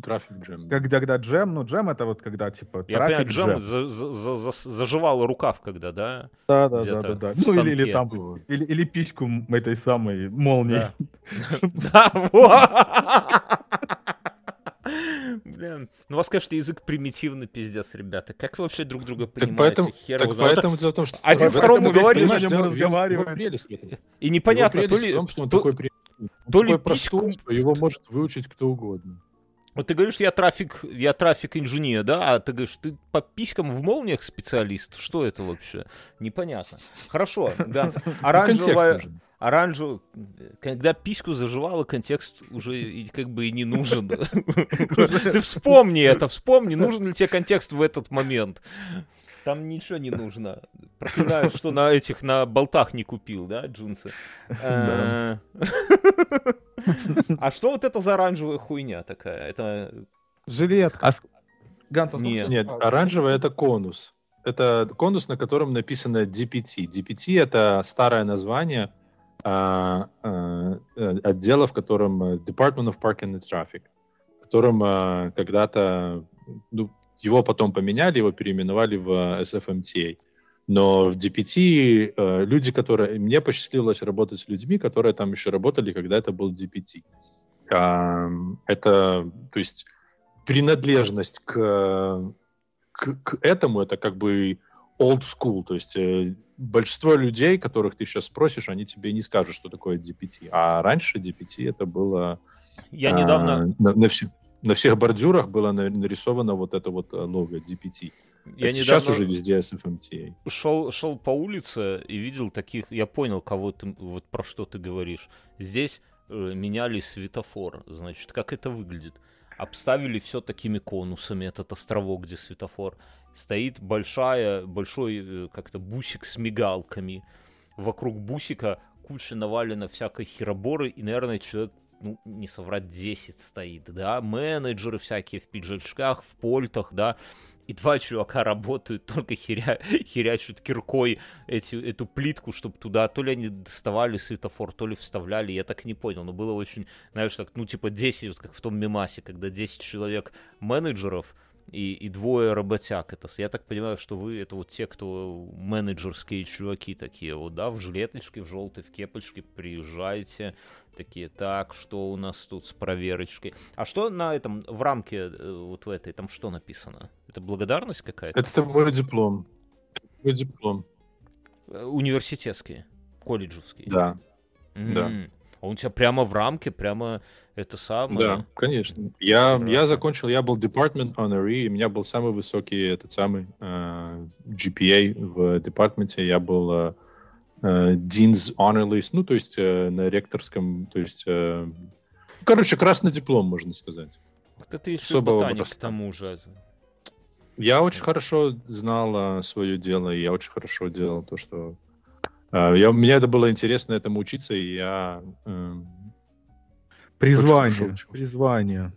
Speaker 5: Трафик джем.
Speaker 1: Когда, когда джем, ну джем это вот когда типа
Speaker 2: Я понимаю,
Speaker 1: трафик
Speaker 2: джем
Speaker 1: джем.
Speaker 2: за- за- за- за- заживала рукав когда, да?
Speaker 1: Да, да, да, да, да. Ну или, или там, или, или письку этой самой молнии.
Speaker 2: Да. <laughs> Да, во! <laughs> Блин, ну у вас, конечно, язык примитивный, пиздец, ребята. Как вы вообще друг друга
Speaker 5: Так
Speaker 2: понимаете?
Speaker 5: поэтому,
Speaker 2: Хер
Speaker 5: так поэтому дело в том, что...
Speaker 2: Один второму говорит,
Speaker 5: понимаешь,
Speaker 1: мы разговариваем.
Speaker 2: И непонятно, то ли...
Speaker 5: что он
Speaker 2: то-
Speaker 5: такой,
Speaker 2: то ли письку-
Speaker 5: что его может выучить кто угодно.
Speaker 2: Вот ты говоришь, я трафик, я трафик инженер, да? А ты говоришь, ты по писькам в молниях специалист? Что это вообще? Непонятно. Хорошо, Ганс.
Speaker 5: Контекст
Speaker 2: Оранжевая, оранжевый, когда письку заживала, контекст уже и как бы и не нужен. Ты вспомни это, вспомни, нужен ли тебе контекст в этот момент. Там ничего не нужно. Проклинаю, что на этих, на болтах не купил, да, джинсы. Э, А что вот это за оранжевая хуйня такая? Это
Speaker 3: Жилетка.
Speaker 1: Ганс, а
Speaker 2: Нет.
Speaker 5: Нет,
Speaker 1: тебе-
Speaker 5: оранжевый это конус. Это конус, на котором написано DPT. DPT это старое название а, а, э, отдела, в котором э, Department of Parking and Traffic, в котором а, когда-то ну, его потом поменяли, его переименовали в SFMTA. Но в DPT э, люди, которые... Мне посчастливилось работать с людьми, которые там еще работали, когда это был DPT. Это, то есть, принадлежность к, к, к этому, это как бы old school, то есть э, большинство людей, которых ты сейчас спросишь, они тебе не скажут, что такое DPT. А раньше DPT это было...
Speaker 2: я
Speaker 5: а,
Speaker 2: недавно,
Speaker 5: на, на все- на всех бордюрах было на- нарисовано вот это вот э, лого DPT.
Speaker 2: я
Speaker 5: Это сейчас уже везде SFMTA.
Speaker 2: шел, шел по улице и видел таких, я понял, кого ты, вот про что ты говоришь. Здесь э, меняли светофор, значит, как это выглядит? Обставили все такими конусами, этот островок, где светофор. Стоит большая, большой э, как-то бусик с мигалками. Вокруг бусика куча навалена всякой хероборы, и, наверное, человек ну, не соврать, 10 стоит, да, менеджеры всякие в пиджачках, в польтах, да, и два чувака работают, <laughs> только херя, херячут киркой эти, эту плитку, чтобы туда, то ли они доставали светофор, то ли вставляли, я так не понял, но было очень, знаешь, так, ну, типа 10, вот как в том мемасе, когда 10 человек менеджеров, и, и двое работяг. Это, я так понимаю, что вы это вот те, кто менеджерские чуваки такие, вот, да, в жилеточке, в желтой, в кепочке, приезжайте, такие, так, что у нас тут с проверочкой. А что на этом, в рамке, э, вот в этой, там что написано? Это благодарность какая-то?
Speaker 5: Это мой диплом. Мой диплом.
Speaker 2: Э, Университетский, колледжевский.
Speaker 5: Да.
Speaker 2: М.
Speaker 5: да.
Speaker 2: А он у тебя прямо в рамке, прямо это самое.
Speaker 5: Да, конечно. Я,
Speaker 2: Прекрасно.
Speaker 5: я закончил, я был department honoree, и у меня был самый высокий этот самый э, GPA в департменте. Я был э, э, Dean's Honor List, ну, то есть э, на ректорском, то есть... э, короче, красный диплом, можно сказать.
Speaker 2: Это ты еще
Speaker 5: Особого
Speaker 2: ботаник к
Speaker 5: образца.
Speaker 2: тому же.
Speaker 5: Я очень хорошо знал свое дело, и я очень хорошо делал то, что... э, я, мне это было интересно этому учиться, и я... э,
Speaker 1: Призвание.
Speaker 5: хорошо учился.
Speaker 1: Призвание.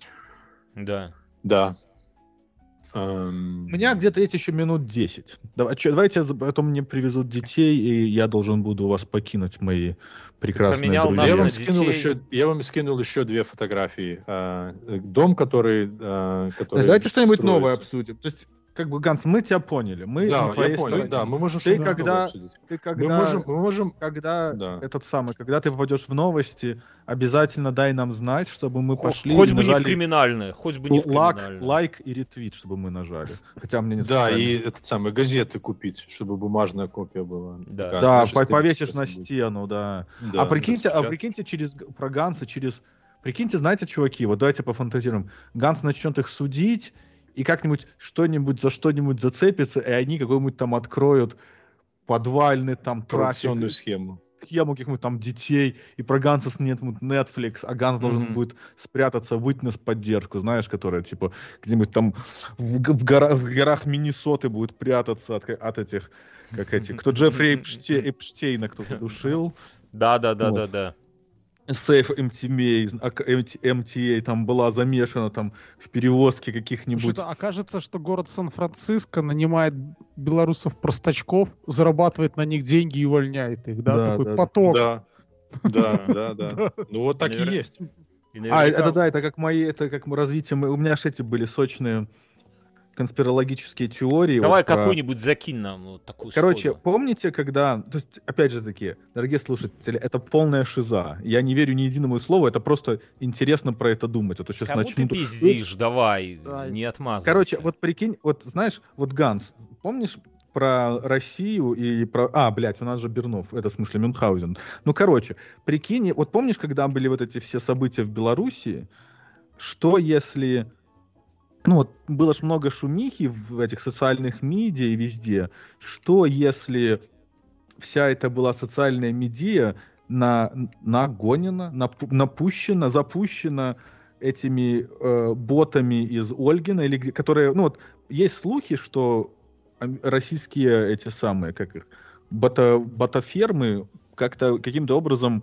Speaker 2: Да.
Speaker 5: да. Эм,
Speaker 1: У меня где-то есть еще минут 10. Давай- Давайте, потом мне привезут детей, и я должен буду вас покинуть, мои прекрасные друзья.
Speaker 5: Я вам, скинул еще, я вам скинул еще две фотографии. А, э, Дом, который... а, который
Speaker 1: Давайте что-нибудь новое обсудим. То есть, как бы, Ганс, мы тебя поняли. Мы
Speaker 5: Да,
Speaker 1: на твоей
Speaker 5: я понял,
Speaker 1: стороне.
Speaker 5: да, мы можем
Speaker 1: Ты когда-
Speaker 5: обсудить.
Speaker 1: Ты
Speaker 5: Мы
Speaker 1: когда,
Speaker 5: можем, мы можем...
Speaker 1: когда
Speaker 5: Да.
Speaker 1: этот самый, когда ты попадешь в новости, обязательно дай нам знать, чтобы мы
Speaker 2: Хо-
Speaker 1: пошли
Speaker 2: хоть
Speaker 1: и
Speaker 2: бы не в
Speaker 1: нажали
Speaker 2: криминальное, хоть бы не в криминальное.
Speaker 1: лайк и ретвит, чтобы мы нажали. Хотя мне не
Speaker 5: Да, и этот самый газеты купить, чтобы бумажная копия была.
Speaker 2: Да.
Speaker 1: Да, повесишь на
Speaker 5: будет.
Speaker 1: стену, да.
Speaker 5: Да,
Speaker 1: а прикиньте, а прикиньте через про Ганса, через. Прикиньте, знаете, чуваки, вот давайте пофантазируем. Ганс начнет их судить, и как-нибудь что-нибудь за что-нибудь зацепится, и они какой-нибудь там откроют подвальный там трафик,
Speaker 5: схему.
Speaker 1: схему каких-нибудь там детей, и про Ганса снят Netflix, а Ганс должен
Speaker 2: Мгм.
Speaker 1: будет спрятаться, выйти на поддержку, знаешь, которая типа где-нибудь там в, в гора- в горах Миннесоты будет прятаться от, от этих, как эти, кто <laughs> Джеффри Эпште- Эпштейна кто-то <laughs> душил,
Speaker 2: Да,
Speaker 1: Сейф MTA, а, MTA там была замешана там в перевозке каких-нибудь.
Speaker 3: Что-то окажется, что город Сан-Франциско нанимает белорусов-простачков, зарабатывает на них деньги и увольняет их, да?
Speaker 1: Да,
Speaker 3: Такой
Speaker 1: да,
Speaker 3: поток.
Speaker 5: Да, да, <laughs> да, да. Ну вот так и есть.
Speaker 1: А, это да, это как мои, это как развитие, у меня же эти были сочные конспирологические теории.
Speaker 2: Давай
Speaker 1: вот про-
Speaker 2: какую-нибудь закинь нам вот такую
Speaker 1: Короче,
Speaker 2: сходу.
Speaker 1: помните, когда... То есть, опять же таки, дорогие слушатели, это полная шиза. Я не верю ни единому слову, это просто интересно про это думать. А то сейчас
Speaker 2: Кому
Speaker 1: начнут...
Speaker 2: ты пиздишь, давай,
Speaker 3: Да.
Speaker 2: не отмазывайся.
Speaker 1: Короче, вот прикинь, вот знаешь, вот Ганс, помнишь про Россию и про... А, блядь, у нас же Бернов, это в смысле Мюнхгаузен. Ну, короче, прикинь, вот помнишь, когда были вот эти все события в Белоруссии, что если... Ну, вот было ж много шумихи в этих социальных медиа и везде. Что если вся эта была социальная медиа на, нагонена, напу- напущена, запущена этими э, ботами из Ольгина, или которые, ну вот, есть слухи, что российские эти самые, как их, бота, ботафермы как-то каким-то образом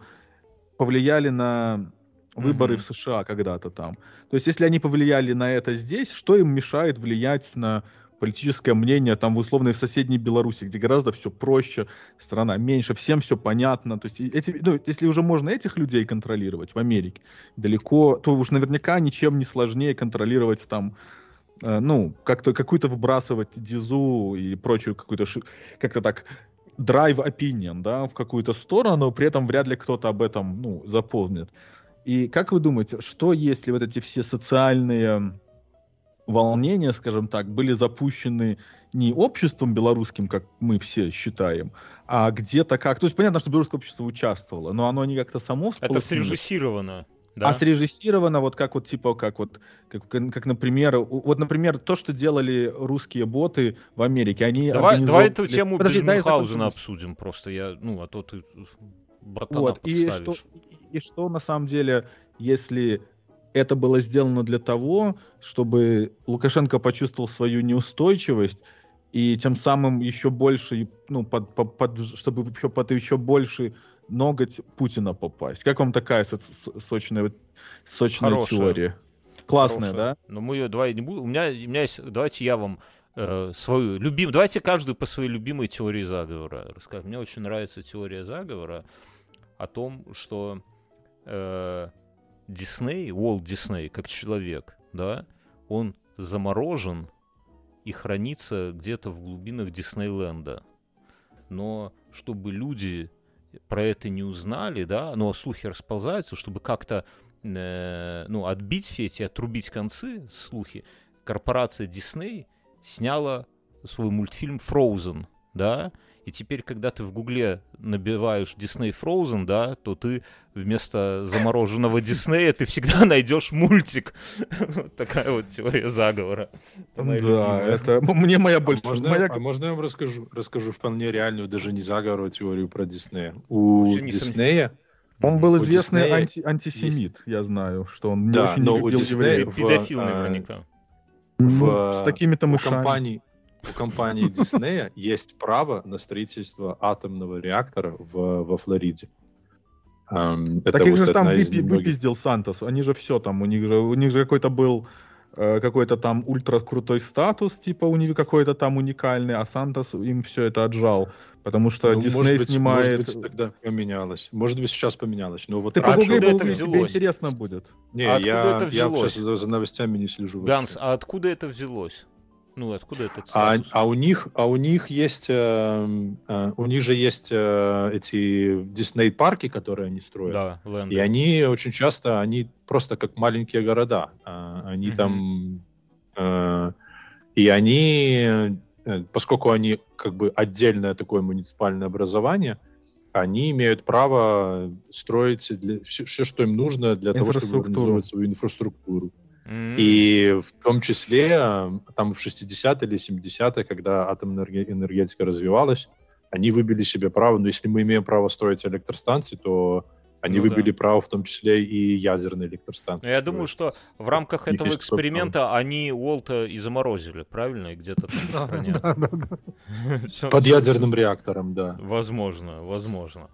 Speaker 1: повлияли на выборы
Speaker 2: Мгм.
Speaker 1: в США когда-то там. То есть, если они повлияли на это здесь, что им мешает влиять на политическое мнение там в условной в соседней Беларуси, где гораздо все проще, страна меньше, всем все понятно. То есть, эти, ну, если уже можно этих людей контролировать в Америке далеко, то уж наверняка ничем не сложнее контролировать там э, ну, как-то какую-то выбрасывать дизу и прочую какую-то, как-то так, drive opinion, да, в какую-то сторону, но при этом вряд ли кто-то об этом, ну, запомнит. И как вы думаете, что если вот эти все социальные волнения, скажем так, были запущены не обществом белорусским, как мы все считаем, а где-то как... То есть понятно, что белорусское общество участвовало, но оно не как-то само
Speaker 2: Это срежиссировано. Да?
Speaker 1: А срежиссировано вот как вот типа как вот как, как, например вот например то что делали русские боты в Америке они
Speaker 2: давай, давай
Speaker 1: организовывали-
Speaker 2: эту тему
Speaker 1: Подожди,
Speaker 2: без
Speaker 1: дай я
Speaker 2: Мюнхгаузена
Speaker 1: закончу.
Speaker 2: обсудим просто. Я, ну, а то ты братана
Speaker 1: вот и что
Speaker 2: подставишь.
Speaker 1: И что на самом деле если это было сделано для того чтобы Лукашенко почувствовал свою неустойчивость и тем самым еще больше ну под, под- под- чтобы еще под еще больше ноготь Путина попасть. Как вам такая со- со- сочная, сочная
Speaker 2: Хорошая.
Speaker 1: теория? Классная,
Speaker 2: Хорошая.
Speaker 1: да?
Speaker 2: Но мы ее давай не будем. У меня, у меня есть. Давайте я вам э, свою любимую. Давайте каждую по своей любимой теории заговора расскажем. Мне очень нравится теория заговора о том, что Дисней, Уолт Дисней, как человек, да, он заморожен и хранится где-то в глубинах Диснейленда. Но чтобы люди про это не узнали, да, но слухи расползаются, чтобы как-то э, ну, отбить все эти, отрубить концы, слухи, корпорация Disney сняла свой мультфильм Frozen, да, и теперь, когда ты в Гугле набиваешь Disney Frozen, да, то ты вместо замороженного Диснея ты всегда <laughs> найдешь мультик. <laughs> Вот такая вот теория заговора. Это
Speaker 1: Да,
Speaker 2: любимая.
Speaker 1: это мне моя
Speaker 5: А
Speaker 1: больше...
Speaker 5: можно,
Speaker 1: моя-
Speaker 5: а можно я вам расскажу, расскажу вполне реальную, даже не заговор, а теорию про Диснея? У. Диснея,
Speaker 1: Он был известный
Speaker 5: Диснея
Speaker 1: анти- антисемит, я знаю, что он не
Speaker 5: Да,
Speaker 1: очень
Speaker 5: но
Speaker 1: не
Speaker 5: у
Speaker 1: любил
Speaker 5: Диснея
Speaker 1: евреев.
Speaker 5: в,
Speaker 2: Педофил
Speaker 5: а,
Speaker 2: наверняка.
Speaker 1: Ну,
Speaker 5: в-
Speaker 1: с такими-то
Speaker 5: у
Speaker 1: мышами.
Speaker 5: компании, у компании Диснея есть право на строительство атомного реактора в, во Флориде. Эм,
Speaker 1: Так
Speaker 5: это
Speaker 1: их
Speaker 5: вот
Speaker 1: же там выпи-
Speaker 5: немногих-
Speaker 1: выпиздил Сантос. Они же все там, у них же, у них же какой-то был э, какой-то там ультра крутой статус, типа у них какой-то там уникальный, а Сантос им все это отжал, потому что
Speaker 5: Ну,
Speaker 1: Дисней
Speaker 5: быть,
Speaker 1: снимает.
Speaker 5: Может быть, тогда поменялось. Может быть, сейчас поменялось. Но вот
Speaker 1: Ты
Speaker 5: раньше...
Speaker 1: погугли,
Speaker 2: это
Speaker 1: погугли, тебе
Speaker 2: взялось?
Speaker 1: интересно будет.
Speaker 5: Не,
Speaker 2: А откуда
Speaker 5: я,
Speaker 2: это
Speaker 5: я
Speaker 2: взялось?
Speaker 5: сейчас за, за новостями не слежу. вообще.
Speaker 2: Ганс, а откуда это взялось? Ну, откуда этот
Speaker 5: А,
Speaker 2: статус?
Speaker 5: а у них, а у них есть, эм, э, у них же есть э, эти Дисней парки, которые они строят.
Speaker 2: Да, Лэнда.
Speaker 5: И они очень часто, они просто как маленькие города. А, Они
Speaker 2: Мгм.
Speaker 5: там, э, и они, э, поскольку они как бы отдельное такое муниципальное образование, они имеют право строить все, что им нужно для того, чтобы организовать свою инфраструктуру. И в том числе э, там в 60-е или 70-е, когда атомная энерге- энергетика развивалась, они выбили себе право, но если мы имеем право строить электростанции, то они
Speaker 2: Ну
Speaker 5: выбили
Speaker 2: да.
Speaker 5: право в том числе и ядерные электростанции.
Speaker 2: Ну, Я думаю, что в рамках этого
Speaker 5: есть такой
Speaker 2: эксперимента они Уолта и заморозили, правильно? И где-то там.
Speaker 3: Да, да, да. <laughs>
Speaker 5: Под ядерным реактором, да.
Speaker 2: Возможно, возможно.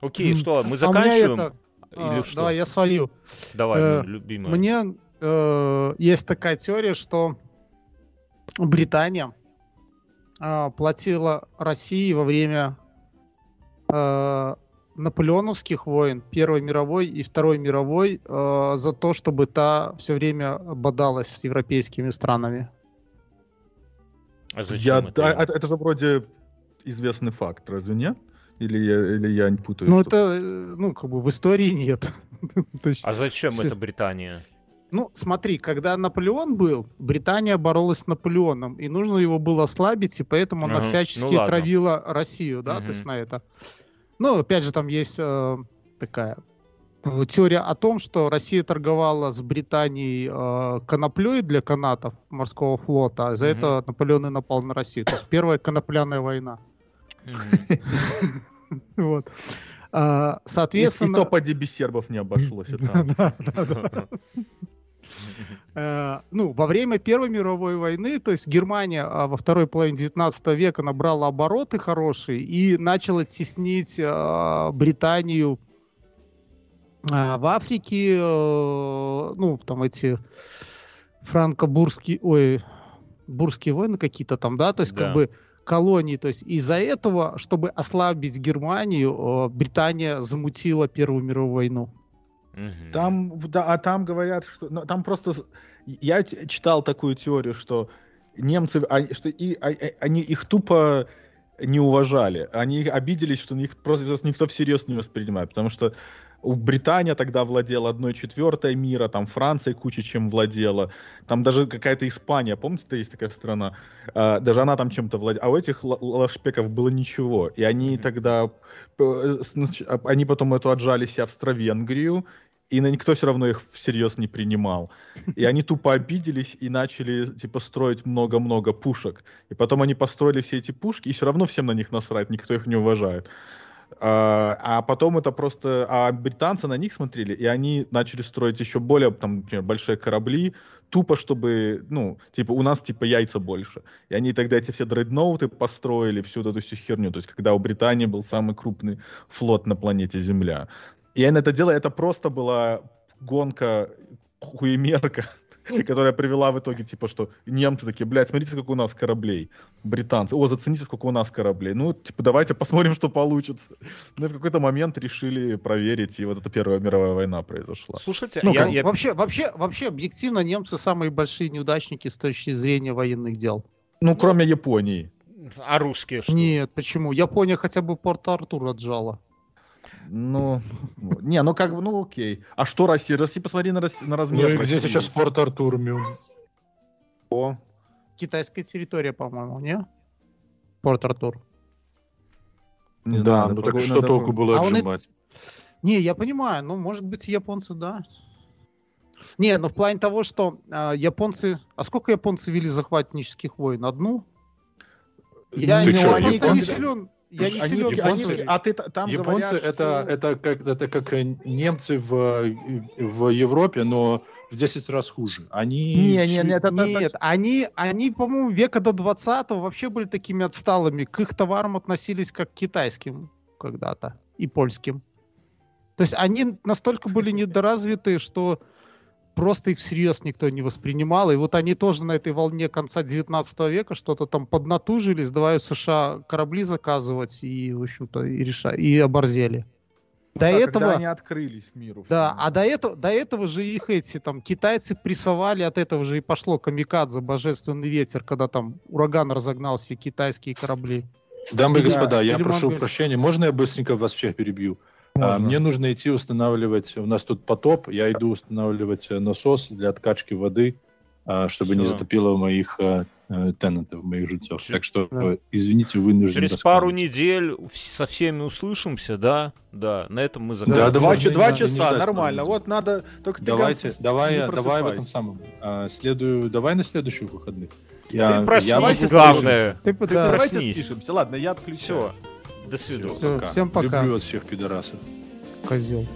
Speaker 2: Окей, что, мы
Speaker 3: А
Speaker 2: заканчиваем? Или
Speaker 3: а,
Speaker 2: что?
Speaker 3: Давай, я свою.
Speaker 2: Давай,
Speaker 3: э,
Speaker 2: мой любимый.
Speaker 3: Мне э, есть такая теория, что Британия э, платила России во время э, наполеоновских войн, Первой мировой и Второй мировой, э, за то, чтобы та все время бодалась с европейскими странами.
Speaker 2: А зачем
Speaker 1: Я,
Speaker 2: это им?
Speaker 1: это, же вроде известный факт, разве нет? Или я, или я не путаю?
Speaker 3: Ну, это, э, ну, как бы в истории нет. <laughs> Есть,
Speaker 2: А зачем это Британия?
Speaker 3: Ну, смотри, когда Наполеон был, Британия боролась с Наполеоном, и нужно его было ослабить, и поэтому она
Speaker 2: Ага,
Speaker 3: всячески
Speaker 2: ну ладно.
Speaker 3: травила Россию, да, то есть на это. Ну, опять же, там есть э, такая э, теория о том, что Россия торговала с Британией э, коноплей для канатов морского флота, а за
Speaker 2: Мгм.
Speaker 3: это Наполеон и напал на Россию. То есть первая конопляная война. <laughs> Вот. А,
Speaker 1: И, и
Speaker 3: Соответственно...
Speaker 1: то поди без сербов не обошлось. <laughs> <laughs>
Speaker 3: ну, во время Первой мировой войны, то есть Германия а, во второй половине 19 века набрала обороты хорошие и начала теснить а, Британию а, в Африке, э, ну, там эти франко-бурские, ой, бурские войны какие-то там, да, то есть
Speaker 2: Да.
Speaker 3: как бы колонии, то есть из-за этого, чтобы ослабить Германию, э, Британия замутила Первую мировую войну.
Speaker 2: Мгм.
Speaker 1: Там, да, а там говорят, что ну, там просто я читал такую теорию, что немцы, они, что и, а- а- они их тупо не уважали, они обиделись, что их просто просто никто всерьез не воспринимает, потому что у Британия тогда владела одной четвертой мира, там Франция куча чем владела, там даже какая-то Испания, помните, это есть такая страна, А, даже она там чем-то владела, а у этих ла- лашпеков было ничего, и они
Speaker 2: Мгм.
Speaker 1: тогда, э, а- они потом эту отжали себе Австро-Венгрию, и на никто все равно их всерьез не принимал. И они тупо обиделись и начали, типа, строить много-много пушек. И потом они построили все эти пушки, и все равно всем на них насрать, никто их не уважает. А, а потом это просто... А британцы на них смотрели, и они начали строить еще более, там, например, большие корабли, тупо, чтобы, ну, типа, у нас, типа, яйца больше. И они тогда эти все дредноуты построили, всю вот эту всю херню. То есть, когда у Британии был самый крупный флот на планете Земля. И они это делали, это просто была гонка хуемерка, <laughs> которая привела в итоге, типа, что немцы такие, блядь, смотрите, сколько у нас кораблей. Британцы, о, зацените, сколько у нас кораблей. Ну, типа, давайте посмотрим, <laughs> что получится. Ну, и в какой-то момент решили проверить, и вот эта Первая мировая война произошла.
Speaker 2: Слушайте,
Speaker 3: Ну,
Speaker 2: я,
Speaker 3: как-
Speaker 2: я-
Speaker 3: Вообще, вообще, вообще, объективно, немцы самые большие неудачники с точки зрения военных дел.
Speaker 1: Ну, кроме Японии.
Speaker 2: а русские что?
Speaker 3: Нет, почему? Япония хотя бы Порт-Артур отжала.
Speaker 1: Ну, ну, не, ну как бы, ну окей. А что Россия? Россия, посмотри на, Рос- на
Speaker 5: Ну
Speaker 1: размер
Speaker 5: и где
Speaker 1: России.
Speaker 5: сейчас Порт Артур, Мю?
Speaker 1: О,
Speaker 3: Китайская территория, по-моему, не? Порт-Артур.
Speaker 1: не
Speaker 5: Да,
Speaker 1: знаю,
Speaker 5: ну так что
Speaker 1: надо
Speaker 5: толку было
Speaker 3: А он и-
Speaker 5: отжимать?
Speaker 3: Не, я понимаю, ну, может быть, японцы, да. Не, ну в плане того, что а, японцы... А сколько японцы вели захватнических войн? Одну? Я,
Speaker 5: Ты
Speaker 3: не,
Speaker 5: чё,
Speaker 3: я просто не силен. Я не
Speaker 1: Они-
Speaker 3: силен в
Speaker 1: они- а ты там
Speaker 5: Японцы
Speaker 1: говорят,
Speaker 5: это,
Speaker 1: что-
Speaker 5: это, как, это как э, немцы в, в Европе, но в 10 раз хуже. Они...
Speaker 1: Не, не, не, это- это-
Speaker 3: Нет, они, они, по-моему, века до 20 вообще были такими отсталыми. К их товарам относились как к китайским когда-то и польским. То есть они настолько были недоразвиты, что просто их всерьез никто не воспринимал. И вот они тоже на этой волне конца 19 века что-то там поднатужились, давай у США корабли заказывать и, в общем-то, и, реша... и оборзели. До
Speaker 1: да, когда
Speaker 3: этого...
Speaker 1: они открылись миру.
Speaker 3: Да, а до этого, до этого же их эти там китайцы прессовали, от этого же и пошло камикадзе, божественный ветер, когда там ураган разогнал все китайские корабли.
Speaker 5: Дамы и
Speaker 3: Да,
Speaker 5: господа, я прошу прощения, можно я быстренько вас всех перебью? А,
Speaker 1: Можно.
Speaker 5: Мне нужно идти устанавливать, у нас тут потоп, я иду устанавливать э, насос для откачки воды, а, чтобы не
Speaker 2: Всё.
Speaker 5: затопило моих э, э, тенантов, моих жильцов. Так что,
Speaker 3: Да.
Speaker 5: извините, вынужден
Speaker 2: Через пару недель со всеми услышимся, да? Да, на этом мы закончим.
Speaker 5: да,
Speaker 1: два, два
Speaker 5: не- не
Speaker 1: часа, нормально. Вот надо только ты,
Speaker 5: Давайте, давай,
Speaker 1: не
Speaker 5: давай в этом самом. а, следую, давай на следующих выходных.
Speaker 2: Ты
Speaker 5: Я,
Speaker 2: проснись,
Speaker 5: я могу
Speaker 2: главное.
Speaker 3: Ты,
Speaker 2: Ты
Speaker 3: да,
Speaker 2: проснись.
Speaker 1: Давайте спишемся. Ладно, я отключаю.
Speaker 2: Все, до свидания.
Speaker 3: Всё, всем пока.
Speaker 5: Люблю вас всех, пидорасов.
Speaker 3: козел.